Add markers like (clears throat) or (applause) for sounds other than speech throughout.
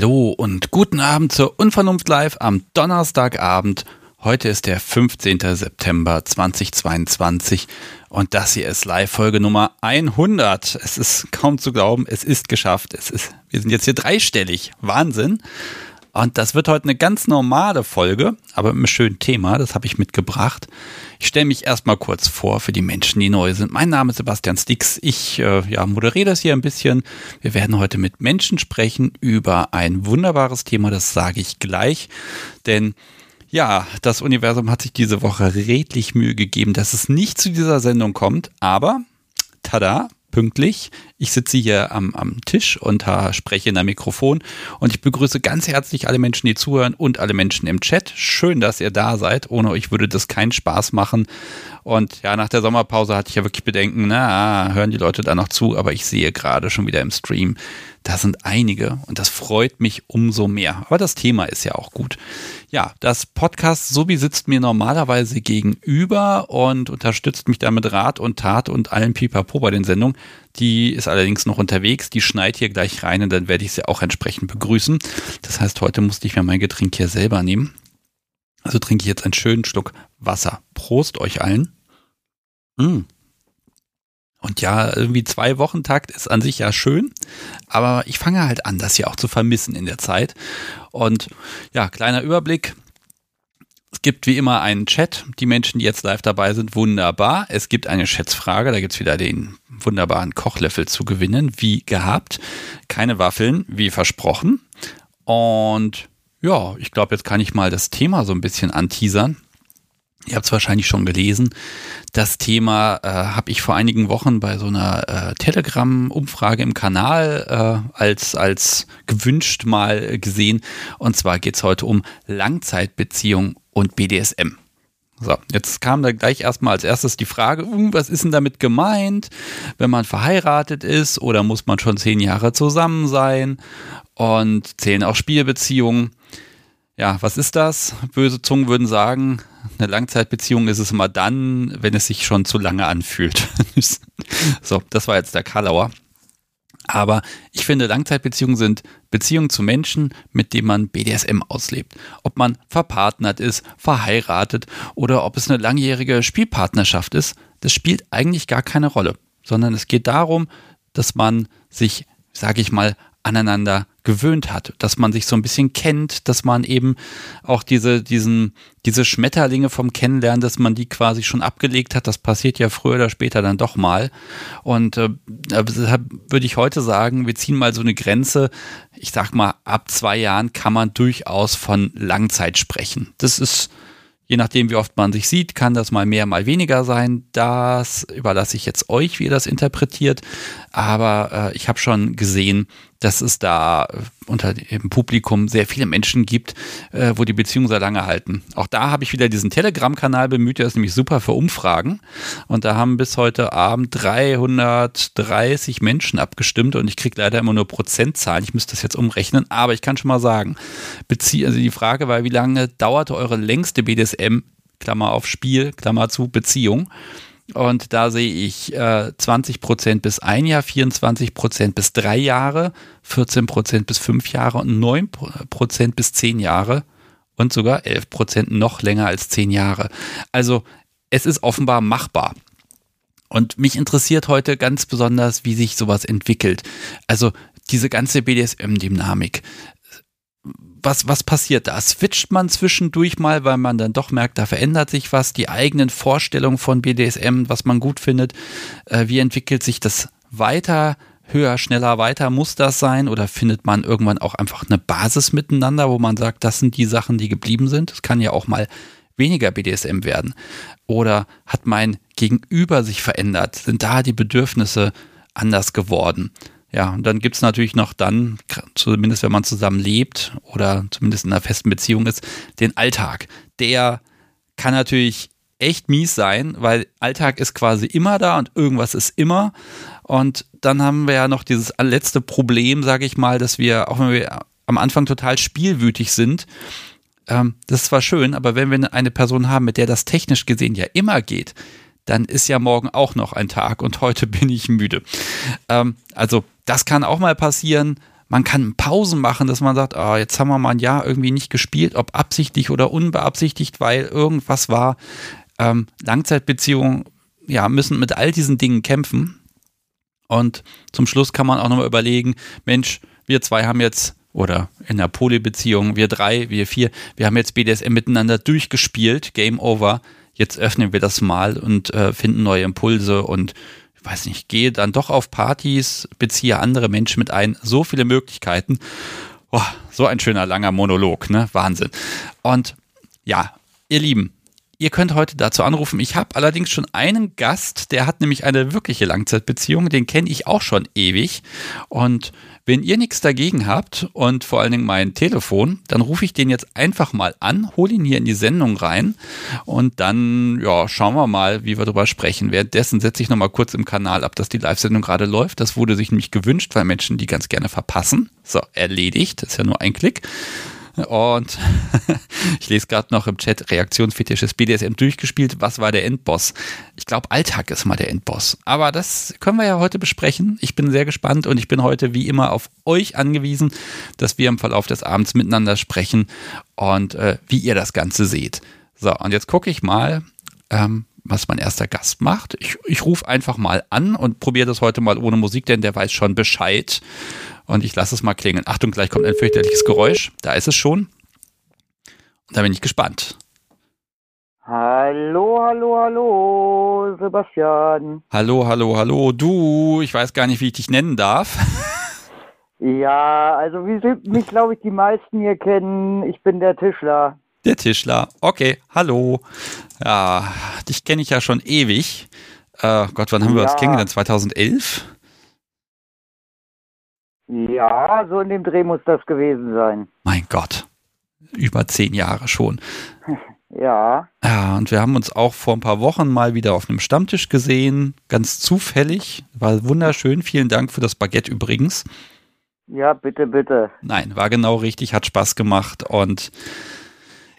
Hallo und guten Abend zur Unvernunft Live am Donnerstagabend. Heute ist der 15. September 2022 und das hier ist Live-Folge Nummer 100. Es ist kaum zu glauben, es ist geschafft. Es ist, wir sind jetzt hier dreistellig. Wahnsinn. Und das wird heute eine ganz normale Folge, aber mit einem schönen Thema, das habe ich mitgebracht. Ich stelle mich erstmal kurz vor für die Menschen, die neu sind. Mein Name ist Sebastian Stix. Ich äh, ja, moderiere das hier ein bisschen. Wir werden heute mit Menschen sprechen über ein wunderbares Thema, das sage ich gleich. Denn ja, das Universum hat sich diese Woche redlich Mühe gegeben, dass es nicht zu dieser Sendung kommt, aber tada, pünktlich. Ich sitze hier am, am Tisch und spreche in ein Mikrofon und ich begrüße ganz herzlich alle Menschen, die zuhören und alle Menschen im Chat. Schön, dass ihr da seid. Ohne euch würde das keinen Spaß machen. Und ja, nach der Sommerpause hatte ich ja wirklich Bedenken, na, hören die Leute da noch zu, aber ich sehe gerade schon wieder im Stream, da sind einige und das freut mich umso mehr. Aber das Thema ist ja auch gut. Ja, das Podcast Sobi sitzt mir normalerweise gegenüber und unterstützt mich damit Rat und Tat und allen Pipapo bei den Sendungen. Die ist allerdings noch unterwegs, die schneit hier gleich rein und dann werde ich sie auch entsprechend begrüßen. Das heißt, heute musste ich mir mein Getränk hier selber nehmen. Also trinke ich jetzt einen schönen Schluck Wasser. Prost euch allen. Mm. Und ja, irgendwie zwei Wochen Takt ist an sich ja schön, aber ich fange halt an, das hier auch zu vermissen in der Zeit. Und ja, kleiner Überblick. Es gibt wie immer einen Chat. Die Menschen, die jetzt live dabei sind, wunderbar. Es gibt eine Schätzfrage. Da gibt es wieder den wunderbaren Kochlöffel zu gewinnen, wie gehabt. Keine Waffeln, wie versprochen. Und ja, ich glaube, jetzt kann ich mal das Thema so ein bisschen anteasern. Ihr habt es wahrscheinlich schon gelesen. Das Thema äh, habe ich vor einigen Wochen bei so einer äh, Telegram-Umfrage im Kanal äh, als, als gewünscht mal gesehen. Und zwar geht es heute um Langzeitbeziehung und BDSM. So, jetzt kam da gleich erstmal als erstes die Frage, uh, was ist denn damit gemeint, wenn man verheiratet ist oder muss man schon zehn Jahre zusammen sein und zählen auch Spielbeziehungen? Ja, was ist das? Böse Zungen würden sagen, eine Langzeitbeziehung ist es immer dann, wenn es sich schon zu lange anfühlt. (laughs) so, das war jetzt der Karlauer. Aber ich finde, Langzeitbeziehungen sind Beziehungen zu Menschen, mit denen man BDSM auslebt. Ob man verpartnert ist, verheiratet oder ob es eine langjährige Spielpartnerschaft ist, das spielt eigentlich gar keine Rolle. Sondern es geht darum, dass man sich, sage ich mal, aneinander gewöhnt hat, dass man sich so ein bisschen kennt, dass man eben auch diese, diesen, diese Schmetterlinge vom Kennenlernen, dass man die quasi schon abgelegt hat, das passiert ja früher oder später dann doch mal. Und äh, deshalb würde ich heute sagen, wir ziehen mal so eine Grenze. Ich sag mal, ab zwei Jahren kann man durchaus von Langzeit sprechen. Das ist Je nachdem, wie oft man sich sieht, kann das mal mehr, mal weniger sein. Das überlasse ich jetzt euch, wie ihr das interpretiert. Aber äh, ich habe schon gesehen, dass es da äh, unter dem Publikum sehr viele Menschen gibt, äh, wo die Beziehungen sehr lange halten. Auch da habe ich wieder diesen Telegram-Kanal bemüht, der ist nämlich super für Umfragen. Und da haben bis heute Abend 330 Menschen abgestimmt und ich kriege leider immer nur Prozentzahlen. Ich müsste das jetzt umrechnen, aber ich kann schon mal sagen, Bezie also die Frage war, wie lange dauerte eure längste BDSM, Klammer auf Spiel, Klammer zu, Beziehung? Und da sehe ich äh, 20 Prozent bis ein Jahr, 24 Prozent bis drei Jahre, 14 Prozent bis fünf Jahre und 9 Prozent bis zehn Jahre und sogar 11 Prozent noch länger als zehn Jahre. Also es ist offenbar machbar. Und mich interessiert heute ganz besonders, wie sich sowas entwickelt. Also diese ganze BDSM-Dynamik was, was passiert da? Switcht man zwischendurch mal, weil man dann doch merkt, da verändert sich was, die eigenen Vorstellungen von BDSM, was man gut findet. Äh, wie entwickelt sich das weiter? Höher, schneller, weiter muss das sein? Oder findet man irgendwann auch einfach eine Basis miteinander, wo man sagt, das sind die Sachen, die geblieben sind? Es kann ja auch mal weniger BDSM werden. Oder hat mein Gegenüber sich verändert? Sind da die Bedürfnisse anders geworden? Ja, und dann gibt's natürlich noch dann, zumindest wenn man zusammen lebt oder zumindest in einer festen Beziehung ist, den Alltag. Der kann natürlich echt mies sein, weil Alltag ist quasi immer da und irgendwas ist immer. Und dann haben wir ja noch dieses letzte Problem, sage ich mal, dass wir, auch wenn wir am Anfang total spielwütig sind, ähm, das ist zwar schön, aber wenn wir eine Person haben, mit der das technisch gesehen ja immer geht, dann ist ja morgen auch noch ein Tag und heute (laughs) bin ich müde. Ähm, also das kann auch mal passieren. Man kann Pausen machen, dass man sagt, ah, jetzt haben wir mal ein Jahr irgendwie nicht gespielt, ob absichtlich oder unbeabsichtigt, weil irgendwas war. Ähm, Langzeitbeziehungen ja, müssen mit all diesen Dingen kämpfen. Und zum Schluss kann man auch nochmal überlegen, Mensch, wir zwei haben jetzt, oder in der Polybeziehung, wir drei, wir vier, wir haben jetzt BDSM miteinander durchgespielt, Game Over. Jetzt öffnen wir das mal und äh, finden neue Impulse und weiß nicht, gehe dann doch auf Partys, beziehe andere Menschen mit ein. So viele Möglichkeiten. Oh, so ein schöner langer Monolog, ne? Wahnsinn. Und ja, ihr Lieben, Ihr könnt heute dazu anrufen. Ich habe allerdings schon einen Gast, der hat nämlich eine wirkliche Langzeitbeziehung. Den kenne ich auch schon ewig. Und wenn ihr nichts dagegen habt und vor allen Dingen mein Telefon, dann rufe ich den jetzt einfach mal an, hole ihn hier in die Sendung rein und dann ja, schauen wir mal, wie wir darüber sprechen. Währenddessen setze ich nochmal kurz im Kanal ab, dass die Live-Sendung gerade läuft. Das wurde sich nämlich gewünscht, weil Menschen die ganz gerne verpassen. So, erledigt. Das ist ja nur ein Klick. Und (laughs) ich lese gerade noch im Chat Reaktionsfetisch des BDSM durchgespielt. Was war der Endboss? Ich glaube, Alltag ist mal der Endboss. Aber das können wir ja heute besprechen. Ich bin sehr gespannt und ich bin heute wie immer auf euch angewiesen, dass wir im Verlauf des Abends miteinander sprechen und äh, wie ihr das Ganze seht. So, und jetzt gucke ich mal, ähm, was mein erster Gast macht. Ich, ich rufe einfach mal an und probiere das heute mal ohne Musik, denn der weiß schon Bescheid. Und ich lasse es mal klingeln. Achtung, gleich kommt ein fürchterliches Geräusch. Da ist es schon. Und da bin ich gespannt. Hallo, hallo, hallo, Sebastian. Hallo, hallo, hallo. Du, ich weiß gar nicht, wie ich dich nennen darf. (laughs) Ja, also wie mich, glaube ich, die meisten hier kennen. Ich bin der Tischler. Der Tischler. Okay, hallo. Ja, dich kenne ich ja schon ewig. Äh, Gott, wann haben wir uns kennengelernt? 2011? Ja, so in dem Dreh muss das gewesen sein. Mein Gott, über zehn Jahre schon. (laughs) Ja. Ja, und wir haben uns auch vor ein paar Wochen mal wieder auf einem Stammtisch gesehen, ganz zufällig. War wunderschön. Vielen Dank für das Baguette übrigens. Ja, bitte, bitte. Nein, war genau richtig, hat Spaß gemacht und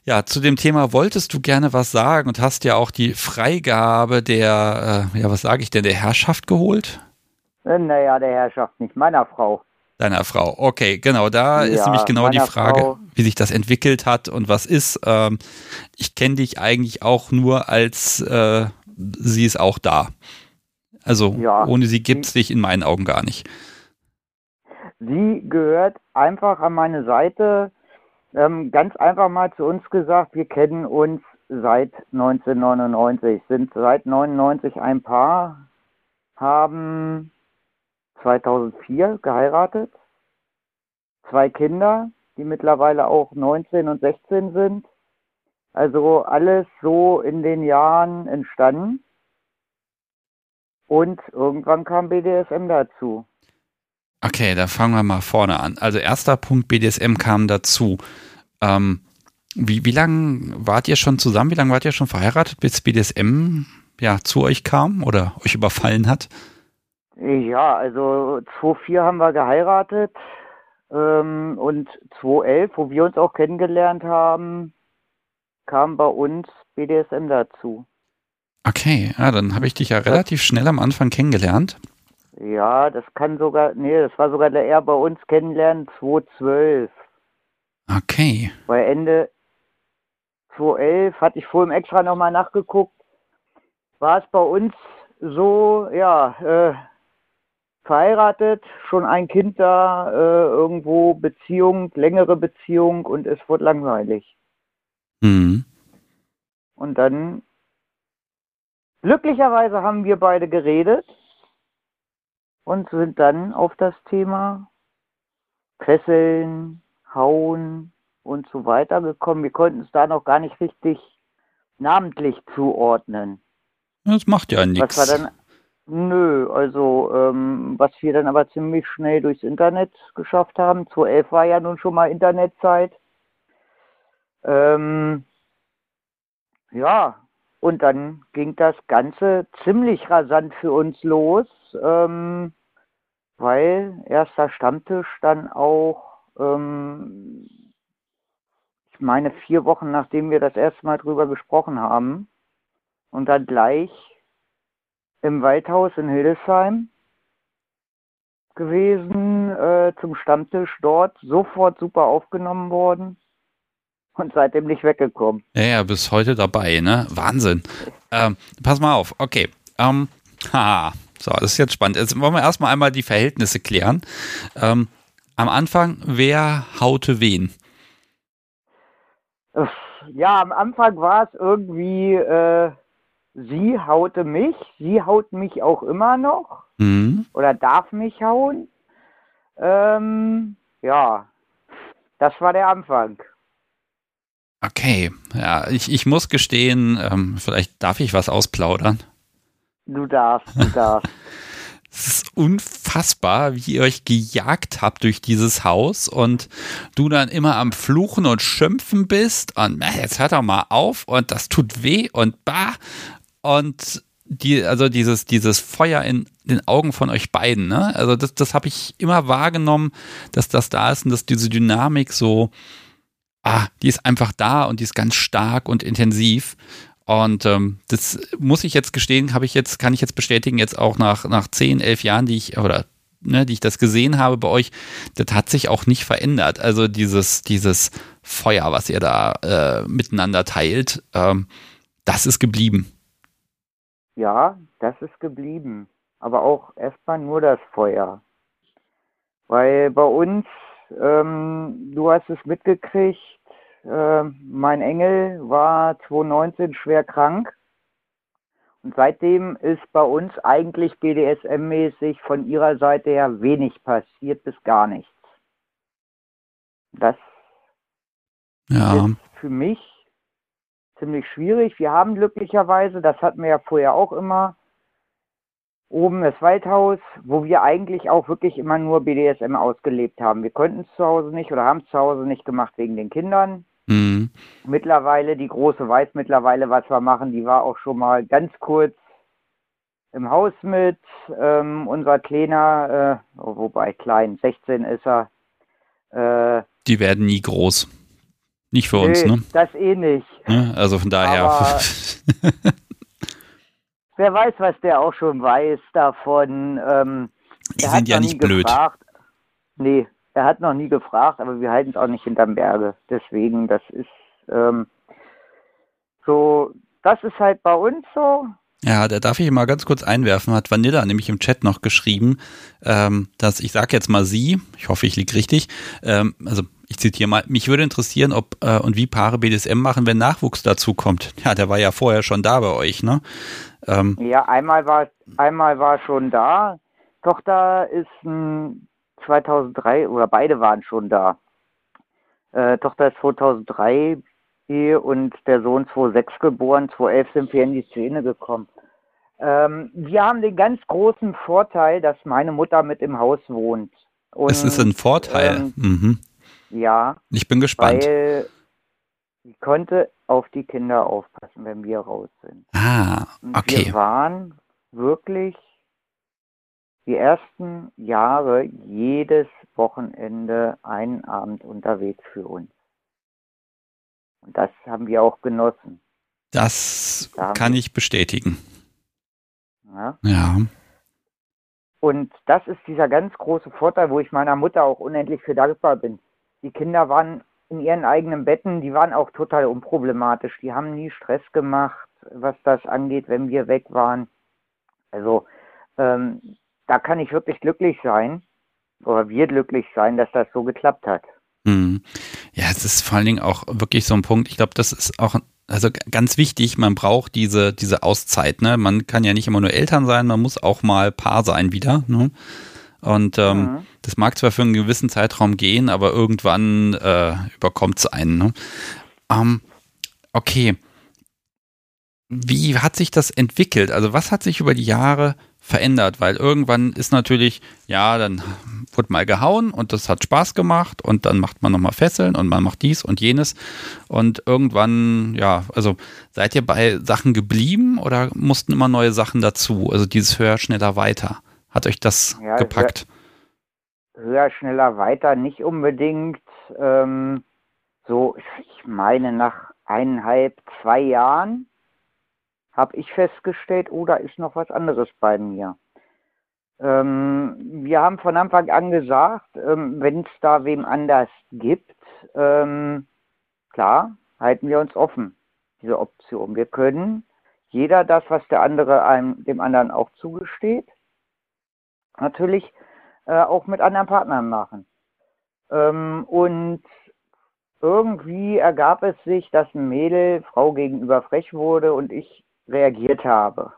ja, zu dem Thema wolltest du gerne was sagen und hast ja auch die Freigabe der, äh, ja, was sage ich denn, der Herrschaft geholt? Äh, naja, der Herrschaft nicht, meiner Frau. Deiner Frau. Okay, genau. Da ja, ist nämlich genau die Frage, Frau. wie sich das entwickelt hat und was ist. Ähm, ich kenne dich eigentlich auch nur als äh, sie ist auch da. Also ja, ohne sie gibt es dich in meinen Augen gar nicht. Sie gehört einfach an meine Seite. Ähm, ganz einfach mal zu uns gesagt, wir kennen uns seit 1999, sind seit 99 ein Paar, haben 2004 geheiratet. Zwei Kinder, die mittlerweile auch 19 und 16 sind. Also alles so in den Jahren entstanden. Und irgendwann kam BDSM dazu. Okay, da fangen wir mal vorne an. Also erster Punkt, BDSM kam dazu. Ähm, wie, wie lange wart ihr schon zusammen? Wie lange wart ihr schon verheiratet, bis BDSM ja, zu euch kam oder euch überfallen hat? Ja, also 2004 haben wir geheiratet ähm, und 2011, wo wir uns auch kennengelernt haben, kam bei uns BDSM dazu. Okay, ja, dann habe ich dich ja relativ schnell am Anfang kennengelernt. Ja, das kann sogar, nee, das war sogar der eher bei uns kennenlernen 2012. Okay. Bei Ende 2011 hatte ich vorhin extra nochmal nachgeguckt, war es bei uns so, ja, äh, verheiratet, schon ein Kind da, äh, irgendwo Beziehung, längere Beziehung und es wurde langweilig. Mhm. Und dann, glücklicherweise haben wir beide geredet und sind dann auf das Thema Fesseln, Hauen und so weiter gekommen. Wir konnten es da noch gar nicht richtig namentlich zuordnen. Das macht ja nichts. Was war dann Nö, also ähm, was wir dann aber ziemlich schnell durchs Internet geschafft haben. 2011 war ja nun schon mal Internetzeit. Ähm, ja, und dann ging das Ganze ziemlich rasant für uns los, ähm, weil erster Stammtisch dann auch, ähm, ich meine, vier Wochen nachdem wir das erste Mal drüber gesprochen haben, und dann gleich im Waldhaus in Hildesheim. gewesen äh, zum Stammtisch dort, sofort super aufgenommen worden und seitdem nicht weggekommen. Ja, ja, bis heute dabei, ne? Wahnsinn. Ähm, pass mal auf, okay. Ähm, ha, so, das ist jetzt spannend. Jetzt wollen wir erstmal einmal die Verhältnisse klären. Ähm, am Anfang, wer haute wen? Ja, am Anfang war es irgendwie, äh, sie haute mich, sie haut mich auch immer noch mhm. oder darf mich hauen. Ähm, ja, das war der Anfang. Okay, ja, ich, ich muss gestehen, ähm, vielleicht darf ich was ausplaudern. Du darfst, du (laughs) darfst. Es ist unfassbar, wie ihr euch gejagt habt durch dieses Haus und du dann immer am Fluchen und Schimpfen bist und jetzt hört doch mal auf und das tut weh und bah und die, also dieses, dieses Feuer in den Augen von euch beiden, ne? Also das, das habe ich immer wahrgenommen, dass das da ist und dass diese Dynamik so, ah, die ist einfach da und die ist ganz stark und intensiv. Und ähm, das muss ich jetzt gestehen, habe ich jetzt, kann ich jetzt bestätigen, jetzt auch nach, nach zehn, elf Jahren, die ich, oder ne, die ich das gesehen habe bei euch, das hat sich auch nicht verändert. Also dieses, dieses Feuer, was ihr da äh, miteinander teilt, ähm, das ist geblieben. Ja, das ist geblieben. Aber auch erstmal nur das Feuer. Weil bei uns, ähm, du hast es mitgekriegt, äh, mein Engel war 2019 schwer krank. Und seitdem ist bei uns eigentlich BDSM-mäßig von ihrer Seite her wenig passiert bis gar nichts. Das ja. ist für mich ziemlich schwierig. Wir haben glücklicherweise, das hatten wir ja vorher auch immer, oben das Waldhaus, wo wir eigentlich auch wirklich immer nur BDSM ausgelebt haben. Wir konnten es zu Hause nicht oder haben es zu Hause nicht gemacht wegen den Kindern. Mhm. Mittlerweile, die große weiß mittlerweile, was wir machen. Die war auch schon mal ganz kurz im Haus mit. Ähm, unser Kleiner, äh, wobei klein, 16 ist er. Äh, die werden nie groß. Nicht für nee, uns, ne? Das eh nicht. Ja, also von daher. (laughs) wer weiß, was der auch schon weiß davon. Ähm, die sind ja nicht blöd. Gefragt. Nee, er hat noch nie gefragt, aber wir halten es auch nicht hinterm Berge. Deswegen, das ist ähm, so, das ist halt bei uns so. Ja, da darf ich mal ganz kurz einwerfen, hat Vanilla nämlich im Chat noch geschrieben, ähm, dass ich sage jetzt mal sie, ich hoffe, ich liege richtig, ähm, also ich zitiere mal, mich würde interessieren, ob äh, und wie Paare BDSM machen, wenn Nachwuchs dazu kommt. (laughs) Ja, der war ja vorher schon da bei euch, ne? Ähm, ja, einmal war einmal war schon da. Tochter ist ein 2003 oder beide waren schon da. Äh, Tochter ist 2003 und der Sohn 2006 geboren. 2011 sind wir in die Szene gekommen. Ähm, wir haben den ganz großen Vorteil, dass meine Mutter mit im Haus wohnt. Und, es ist ein Vorteil. Ähm, mhm. Ja. Ich bin gespannt. Weil sie konnte auf die Kinder aufpassen, wenn wir raus sind. Ah, okay. Wir waren wirklich die ersten Jahre jedes Wochenende einen Abend unterwegs für uns. Und das haben wir auch genossen. Das da kann ich bestätigen. Ja. ja. Und das ist dieser ganz große Vorteil, wo ich meiner Mutter auch unendlich für dankbar bin. Die Kinder waren in ihren eigenen Betten, die waren auch total unproblematisch. Die haben nie Stress gemacht, was das angeht, wenn wir weg waren. Also ähm, da kann ich wirklich glücklich sein, oder wir glücklich sein, dass das so geklappt hat. Mhm. Ja, es ist vor allen Dingen auch wirklich so ein Punkt. Ich glaube, das ist auch also ganz wichtig. Man braucht diese diese Auszeit. Ne, man kann ja nicht immer nur Eltern sein, man muss auch mal Paar sein wieder. Ne? Und ähm, mhm. das mag zwar für einen gewissen Zeitraum gehen, aber irgendwann äh, überkommt es einen. Ne? Ähm, okay. Wie hat sich das entwickelt? Also was hat sich über die Jahre verändert, weil irgendwann ist natürlich, ja, dann wurde mal gehauen und das hat Spaß gemacht und dann macht man nochmal Fesseln und man macht dies und jenes und irgendwann, ja, also seid ihr bei Sachen geblieben oder mussten immer neue Sachen dazu? Also dieses höher, schneller, weiter. Hat euch das ja, gepackt? Höher, schneller, weiter nicht unbedingt. Ähm, so, ich meine, nach eineinhalb, zwei Jahren habe ich festgestellt, oh, da ist noch was anderes bei mir. Ähm, wir haben von Anfang an gesagt, ähm, wenn es da wem anders gibt, ähm, klar, halten wir uns offen, diese Option. Wir können jeder das, was der andere einem, dem anderen auch zugesteht, natürlich äh, auch mit anderen Partnern machen. Ähm, und irgendwie ergab es sich, dass ein Mädel Frau gegenüber frech wurde und ich reagiert habe.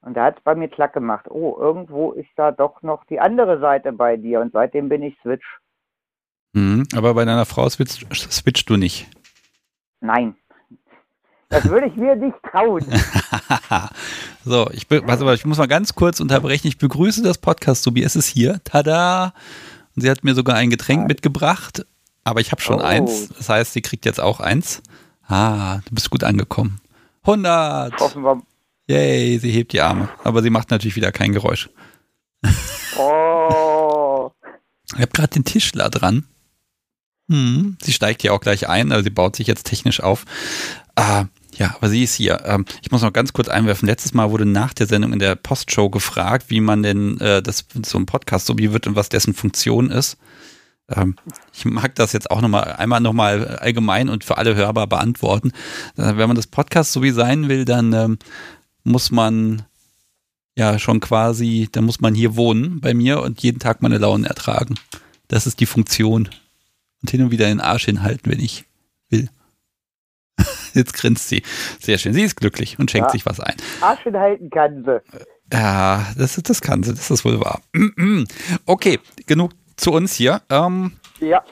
Und da hat es bei mir klack gemacht. Oh, irgendwo ist da doch noch die andere Seite bei dir. Und seitdem bin ich Switch. Mhm, aber bei deiner Frau switch, switchst du nicht. Nein. Das würde ich mir nicht trauen. (laughs) so, ich, also, ich muss mal ganz kurz unterbrechen. Ich begrüße das Podcast. Subi, es ist hier. Tada! Und sie hat mir sogar ein Getränk Nein. mitgebracht. Aber ich habe schon oh. eins. Das heißt, sie kriegt jetzt auch eins. Ah, du bist gut angekommen. 100! Hoffen wir, Yay, sie hebt die Arme. Aber sie macht natürlich wieder kein Geräusch. Oh. Ich habe gerade den Tischler dran. Hm, sie steigt hier auch gleich ein, also sie baut sich jetzt technisch auf. Ah, ja, aber sie ist hier. Ähm, ich muss noch ganz kurz einwerfen. Letztes Mal wurde nach der Sendung in der Postshow gefragt, wie man denn äh, das so ein Podcast so wie wird und was dessen Funktion ist. Ähm, ich mag das jetzt auch nochmal einmal nochmal allgemein und für alle hörbar beantworten. Äh, wenn man das Podcast so wie sein will, dann ähm, muss man ja schon quasi, da muss man hier wohnen bei mir und jeden Tag meine Launen ertragen. Das ist die Funktion. Und hin und wieder den Arsch hinhalten, wenn ich. (laughs) Jetzt grinst sie. Sehr schön. Sie ist glücklich und schenkt ja. sich was ein. Arsch hinhalten kann sie. Ja, das, das kann sie, das ist wohl wahr. (clears throat) Okay, genug zu uns hier. Ähm, ja.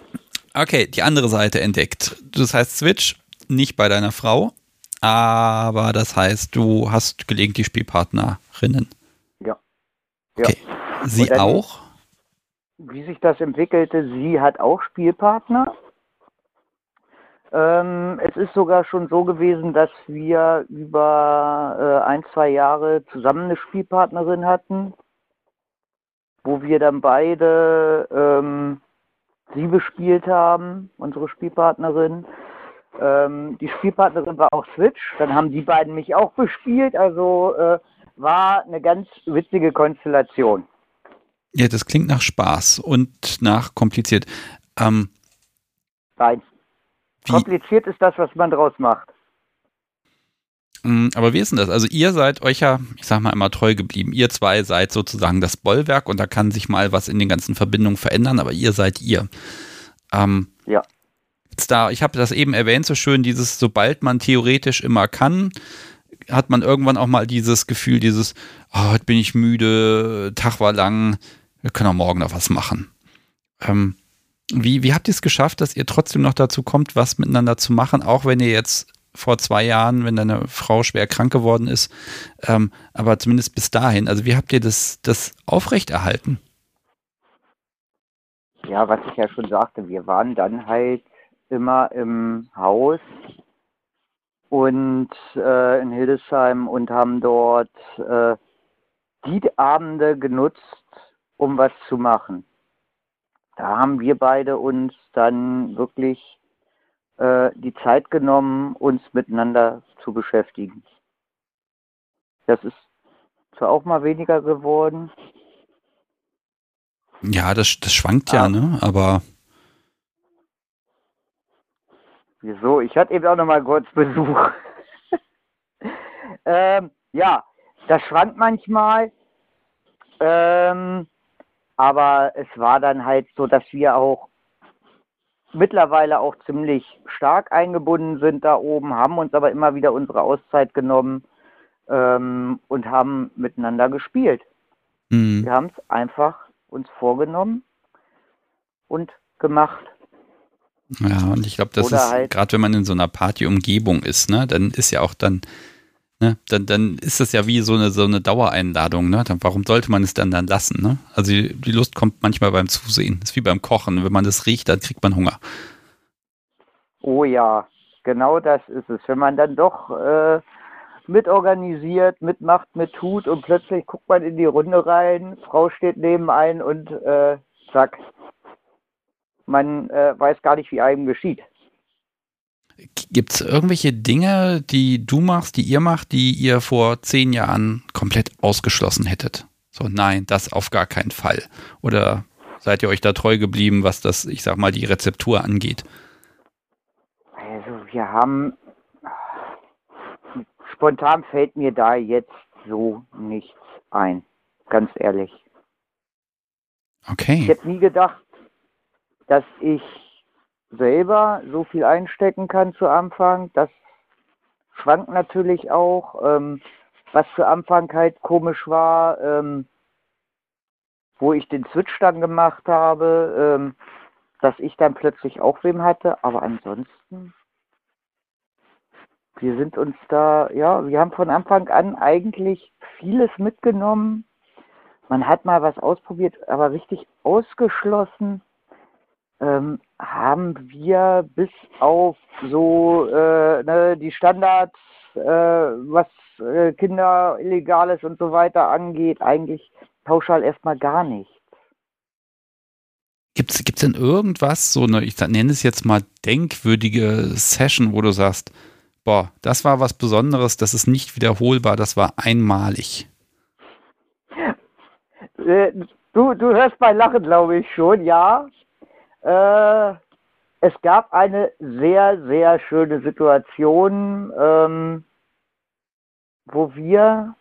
Okay, die andere Seite entdeckt. Das heißt Switch, nicht bei deiner Frau, aber das heißt, du hast gelegentlich Spielpartnerinnen. Ja. Okay. Sie dann, auch? Wie sich das entwickelte, sie hat auch Spielpartner. Ähm, es ist sogar schon so gewesen, dass wir über äh, ein, zwei Jahre zusammen eine Spielpartnerin hatten, wo wir dann beide ähm, sie bespielt haben, unsere Spielpartnerin. Ähm, die Spielpartnerin war auch Switch, dann haben die beiden mich auch bespielt, also äh, war eine ganz witzige Konstellation. Ja, das klingt nach Spaß und nach kompliziert. Ähm, Nein. Wie? Kompliziert ist das, was man draus macht. Mm, aber wie ist denn das? Also ihr seid euch ja, ich sag mal, immer treu geblieben. Ihr zwei seid sozusagen das Bollwerk und da kann sich mal was in den ganzen Verbindungen verändern, aber ihr seid ihr. Ähm, ja da, ich habe das eben erwähnt, so schön, dieses, sobald man theoretisch immer kann, hat man irgendwann auch mal dieses Gefühl, dieses, oh, heute bin ich müde, Tag war lang, wir können auch morgen noch was machen. Ähm, wie, wie habt ihr es geschafft, dass ihr trotzdem noch dazu kommt, was miteinander zu machen, auch wenn ihr jetzt vor zwei Jahren, wenn deine Frau schwer krank geworden ist, ähm, aber zumindest bis dahin, also wie habt ihr das, das aufrechterhalten? Ja, was ich ja schon sagte, wir waren dann halt immer im Haus und äh, in Hildesheim und haben dort äh, die Abende genutzt, um was zu machen. Da haben wir beide uns dann wirklich äh, die Zeit genommen, uns miteinander zu beschäftigen. Das ist zwar auch mal weniger geworden. Ja, das, das schwankt ja, ah. ne? Aber Wieso? Ich hatte eben auch noch mal kurz Besuch. (laughs) ähm, ja, das schwankt manchmal. Ähm, aber es war dann halt so, dass wir auch mittlerweile auch ziemlich stark eingebunden sind da oben, haben uns aber immer wieder unsere Auszeit genommen ähm, und haben miteinander gespielt. Mhm. Wir haben es einfach uns vorgenommen und gemacht. Ja, und ich glaube, das Oder ist, halt gerade wenn man in so einer Partyumgebung ist, ne, dann ist ja auch dann, ne, dann, dann ist das ja wie so eine, so eine Dauereinladung, ne? Dann, warum sollte man es dann dann lassen, ne? Also die, die Lust kommt manchmal beim Zusehen. Das ist wie beim Kochen. Wenn man das riecht, dann kriegt man Hunger. Oh ja, genau das ist es. Wenn man dann doch äh, mitorganisiert, mitmacht, mittut und plötzlich guckt man in die Runde rein, Frau steht neben ein und äh, zack, man äh, weiß gar nicht, wie einem geschieht. Gibt es irgendwelche Dinge, die du machst, die ihr macht, die ihr vor zehn Jahren komplett ausgeschlossen hättet? So, nein, das auf gar keinen Fall. Oder seid ihr euch da treu geblieben, was das, ich sag mal, die Rezeptur angeht? Also wir haben spontan fällt mir da jetzt so nichts ein, ganz ehrlich. Okay. Ich hätte nie gedacht, dass ich selber so viel einstecken kann zu Anfang. Das schwankt natürlich auch. Ähm, was zu Anfang halt komisch war, ähm, wo ich den Switch dann gemacht habe, ähm, dass ich dann plötzlich auch wem hatte. Aber ansonsten, wir sind uns da, ja, wir haben von Anfang an eigentlich vieles mitgenommen. Man hat mal was ausprobiert, aber richtig ausgeschlossen ähm, haben wir bis auf so äh, ne, die Standards, äh, was äh, Kinder Illegales und so weiter angeht, eigentlich pauschal erstmal gar nichts. Gibt es denn irgendwas, so eine, ich nenne es jetzt mal denkwürdige Session, wo du sagst, boah, das war was Besonderes, das ist nicht wiederholbar, das war einmalig? Äh, du, du hörst mein Lachen, glaube ich schon, ja. Äh, es gab eine sehr, sehr schöne Situation, ähm, wo wir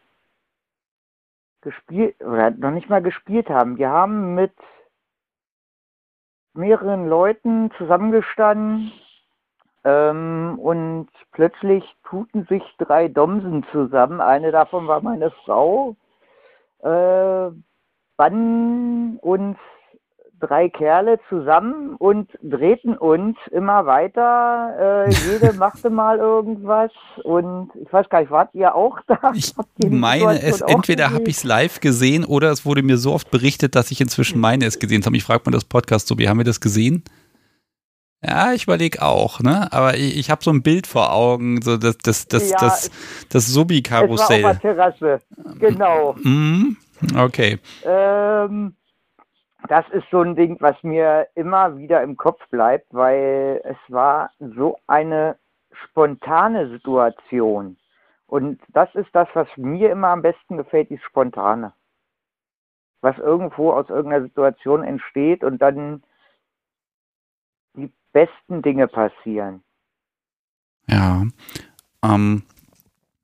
gespielt, oder noch nicht mal gespielt haben. Wir haben mit mehreren Leuten zusammengestanden ähm, und plötzlich tuten sich drei Domsen zusammen. Eine davon war meine Frau. Äh, banden uns drei Kerle zusammen und drehten uns immer weiter. Äh, (laughs) jede machte mal irgendwas und ich weiß gar nicht, wart ihr auch da? Ich (laughs) meine es, entweder habe ich es live gesehen oder es wurde mir so oft berichtet, dass ich inzwischen meine es gesehen habe. Ich frage mal das Podcast so, wie haben wir das gesehen? Ja, ich überlege auch, ne? Aber ich, ich habe so ein Bild vor Augen, so das, das, das, ja, das, das Subi-Karussell. Terrasse, genau. Mhm. Okay. Ähm, das ist so ein Ding, was mir immer wieder im Kopf bleibt, weil es war so eine spontane Situation. Und das ist das, was mir immer am besten gefällt, die Spontane. Was irgendwo aus irgendeiner Situation entsteht und dann die besten Dinge passieren. Ja. Ähm,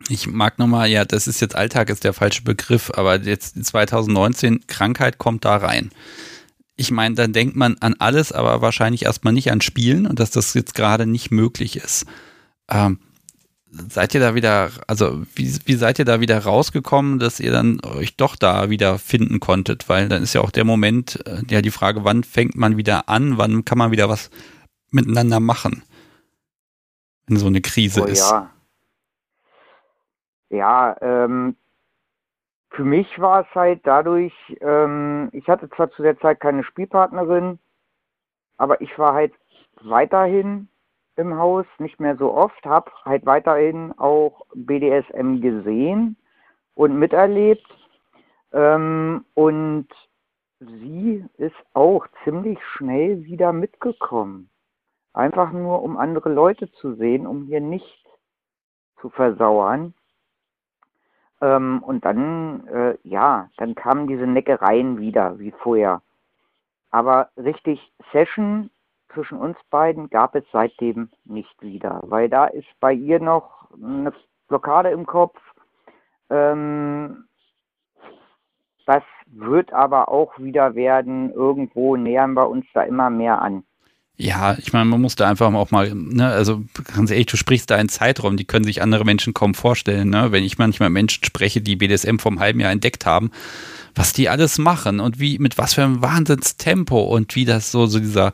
ich mag nochmal, ja, das ist jetzt Alltag, ist der falsche Begriff, aber jetzt 2019, Krankheit kommt da rein ich meine, dann denkt man an alles, aber wahrscheinlich erstmal nicht an Spielen und dass das jetzt gerade nicht möglich ist. Ähm, seid ihr da wieder, also wie, wie seid ihr da wieder rausgekommen, dass ihr dann euch doch da wieder finden konntet? Weil dann ist ja auch der Moment, äh, ja, die Frage, wann fängt man wieder an, wann kann man wieder was miteinander machen, wenn so eine Krise oh, ist. Ja, ja ähm, für mich war es halt dadurch, ähm, ich hatte zwar zu der Zeit keine Spielpartnerin, aber ich war halt weiterhin im Haus, nicht mehr so oft, habe halt weiterhin auch BDSM gesehen und miterlebt. Ähm, und sie ist auch ziemlich schnell wieder mitgekommen. Einfach nur, um andere Leute zu sehen, um hier nicht zu versauern. Ähm, und dann, äh, ja, dann kamen diese Neckereien wieder, wie vorher. Aber richtig Session zwischen uns beiden gab es seitdem nicht wieder, weil da ist bei ihr noch eine Blockade im Kopf. Ähm, das wird aber auch wieder werden. Irgendwo nähern wir uns da immer mehr an. Ja, ich meine, man muss da einfach auch mal, ne, also ganz ehrlich, du sprichst da einen Zeitraum, die können sich andere Menschen kaum vorstellen, ne? Wenn ich manchmal Menschen spreche, die BDSM vom halben Jahr entdeckt haben, was die alles machen und wie, mit was für einem Wahnsinnstempo und wie das so, so dieser,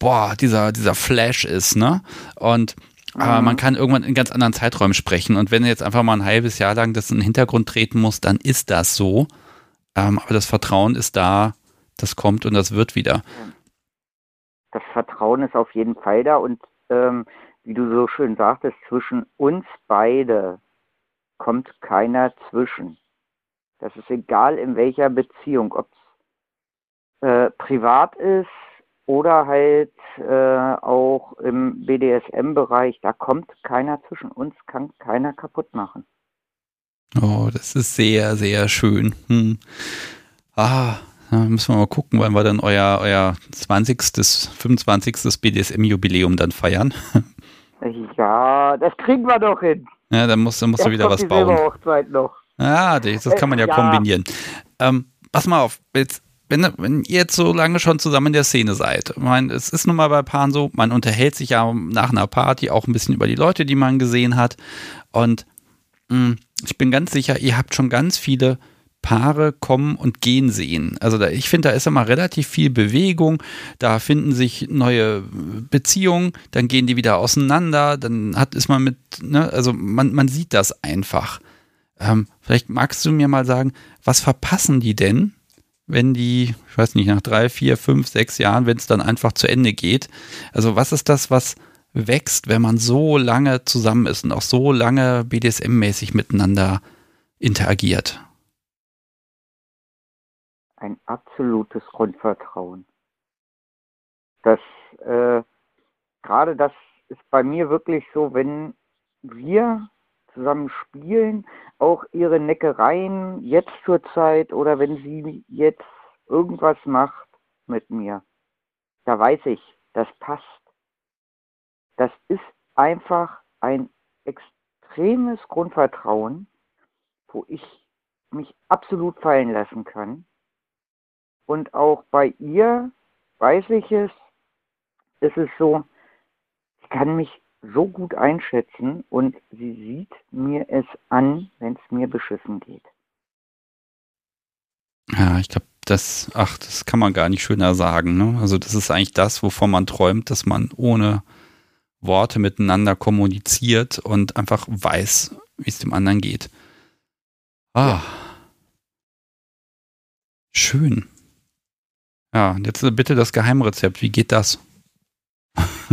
boah, dieser, dieser Flash ist, ne? Und aber mhm. man kann irgendwann in ganz anderen Zeiträumen sprechen. Und wenn jetzt einfach mal ein halbes Jahr lang das in den Hintergrund treten muss, dann ist das so. Ähm, aber das Vertrauen ist da, das kommt und das wird wieder das Vertrauen ist auf jeden Fall da und ähm, wie du so schön sagtest, zwischen uns beide kommt keiner zwischen. Das ist egal in welcher Beziehung, ob es äh, privat ist oder halt äh, auch im BDSM-Bereich, da kommt keiner zwischen uns, kann keiner kaputt machen. Oh, das ist sehr, sehr schön. Hm. Ah, da müssen wir mal gucken, wann wir dann euer, euer 20., 25. BDSM-Jubiläum dann feiern. (laughs) Ja, das kriegen wir doch hin. Ja, dann musst, dann musst du wieder was bauen. Hochzeit noch. Ja, das, das kann man ja, ja. kombinieren. Ähm, pass mal auf, jetzt, wenn, wenn ihr jetzt so lange schon zusammen in der Szene seid, ich meine, es ist nun mal bei Paaren so, man unterhält sich ja nach einer Party auch ein bisschen über die Leute, die man gesehen hat. Und mh, hm, ich bin ganz sicher, ihr habt schon ganz viele Paare kommen und gehen sehen. Also da, ich finde, da ist immer relativ viel Bewegung, da finden sich neue Beziehungen, dann gehen die wieder auseinander, dann hat ist man mit, ne, also man, man sieht das einfach. Ähm, vielleicht magst du mir mal sagen, was verpassen die denn, wenn die, ich weiß nicht, nach drei, vier, fünf, sechs Jahren, wenn es dann einfach zu Ende geht? Also was ist das, was wächst, wenn man so lange zusammen ist und auch so lange BDSM-mäßig miteinander interagiert? Ein absolutes Grundvertrauen. Das, äh, gerade das ist bei mir wirklich so, wenn wir zusammen spielen, auch ihre Neckereien jetzt zur Zeit oder wenn sie jetzt irgendwas macht mit mir, da weiß ich, das passt. Das ist einfach ein extremes Grundvertrauen, wo ich mich absolut fallen lassen kann und auch bei ihr weiß ich es, es ist so, ich kann mich so gut einschätzen und sie sieht mir es an, wenn es mir beschissen geht. Ja, ich glaube, das, ach, das kann man gar nicht schöner sagen. Ne? Also das ist eigentlich das, wovon man träumt, dass man ohne Worte miteinander kommuniziert und einfach weiß, wie es dem anderen geht. Ah. Ja. Schön. Ja, jetzt bitte das Geheimrezept. Wie geht das? (laughs)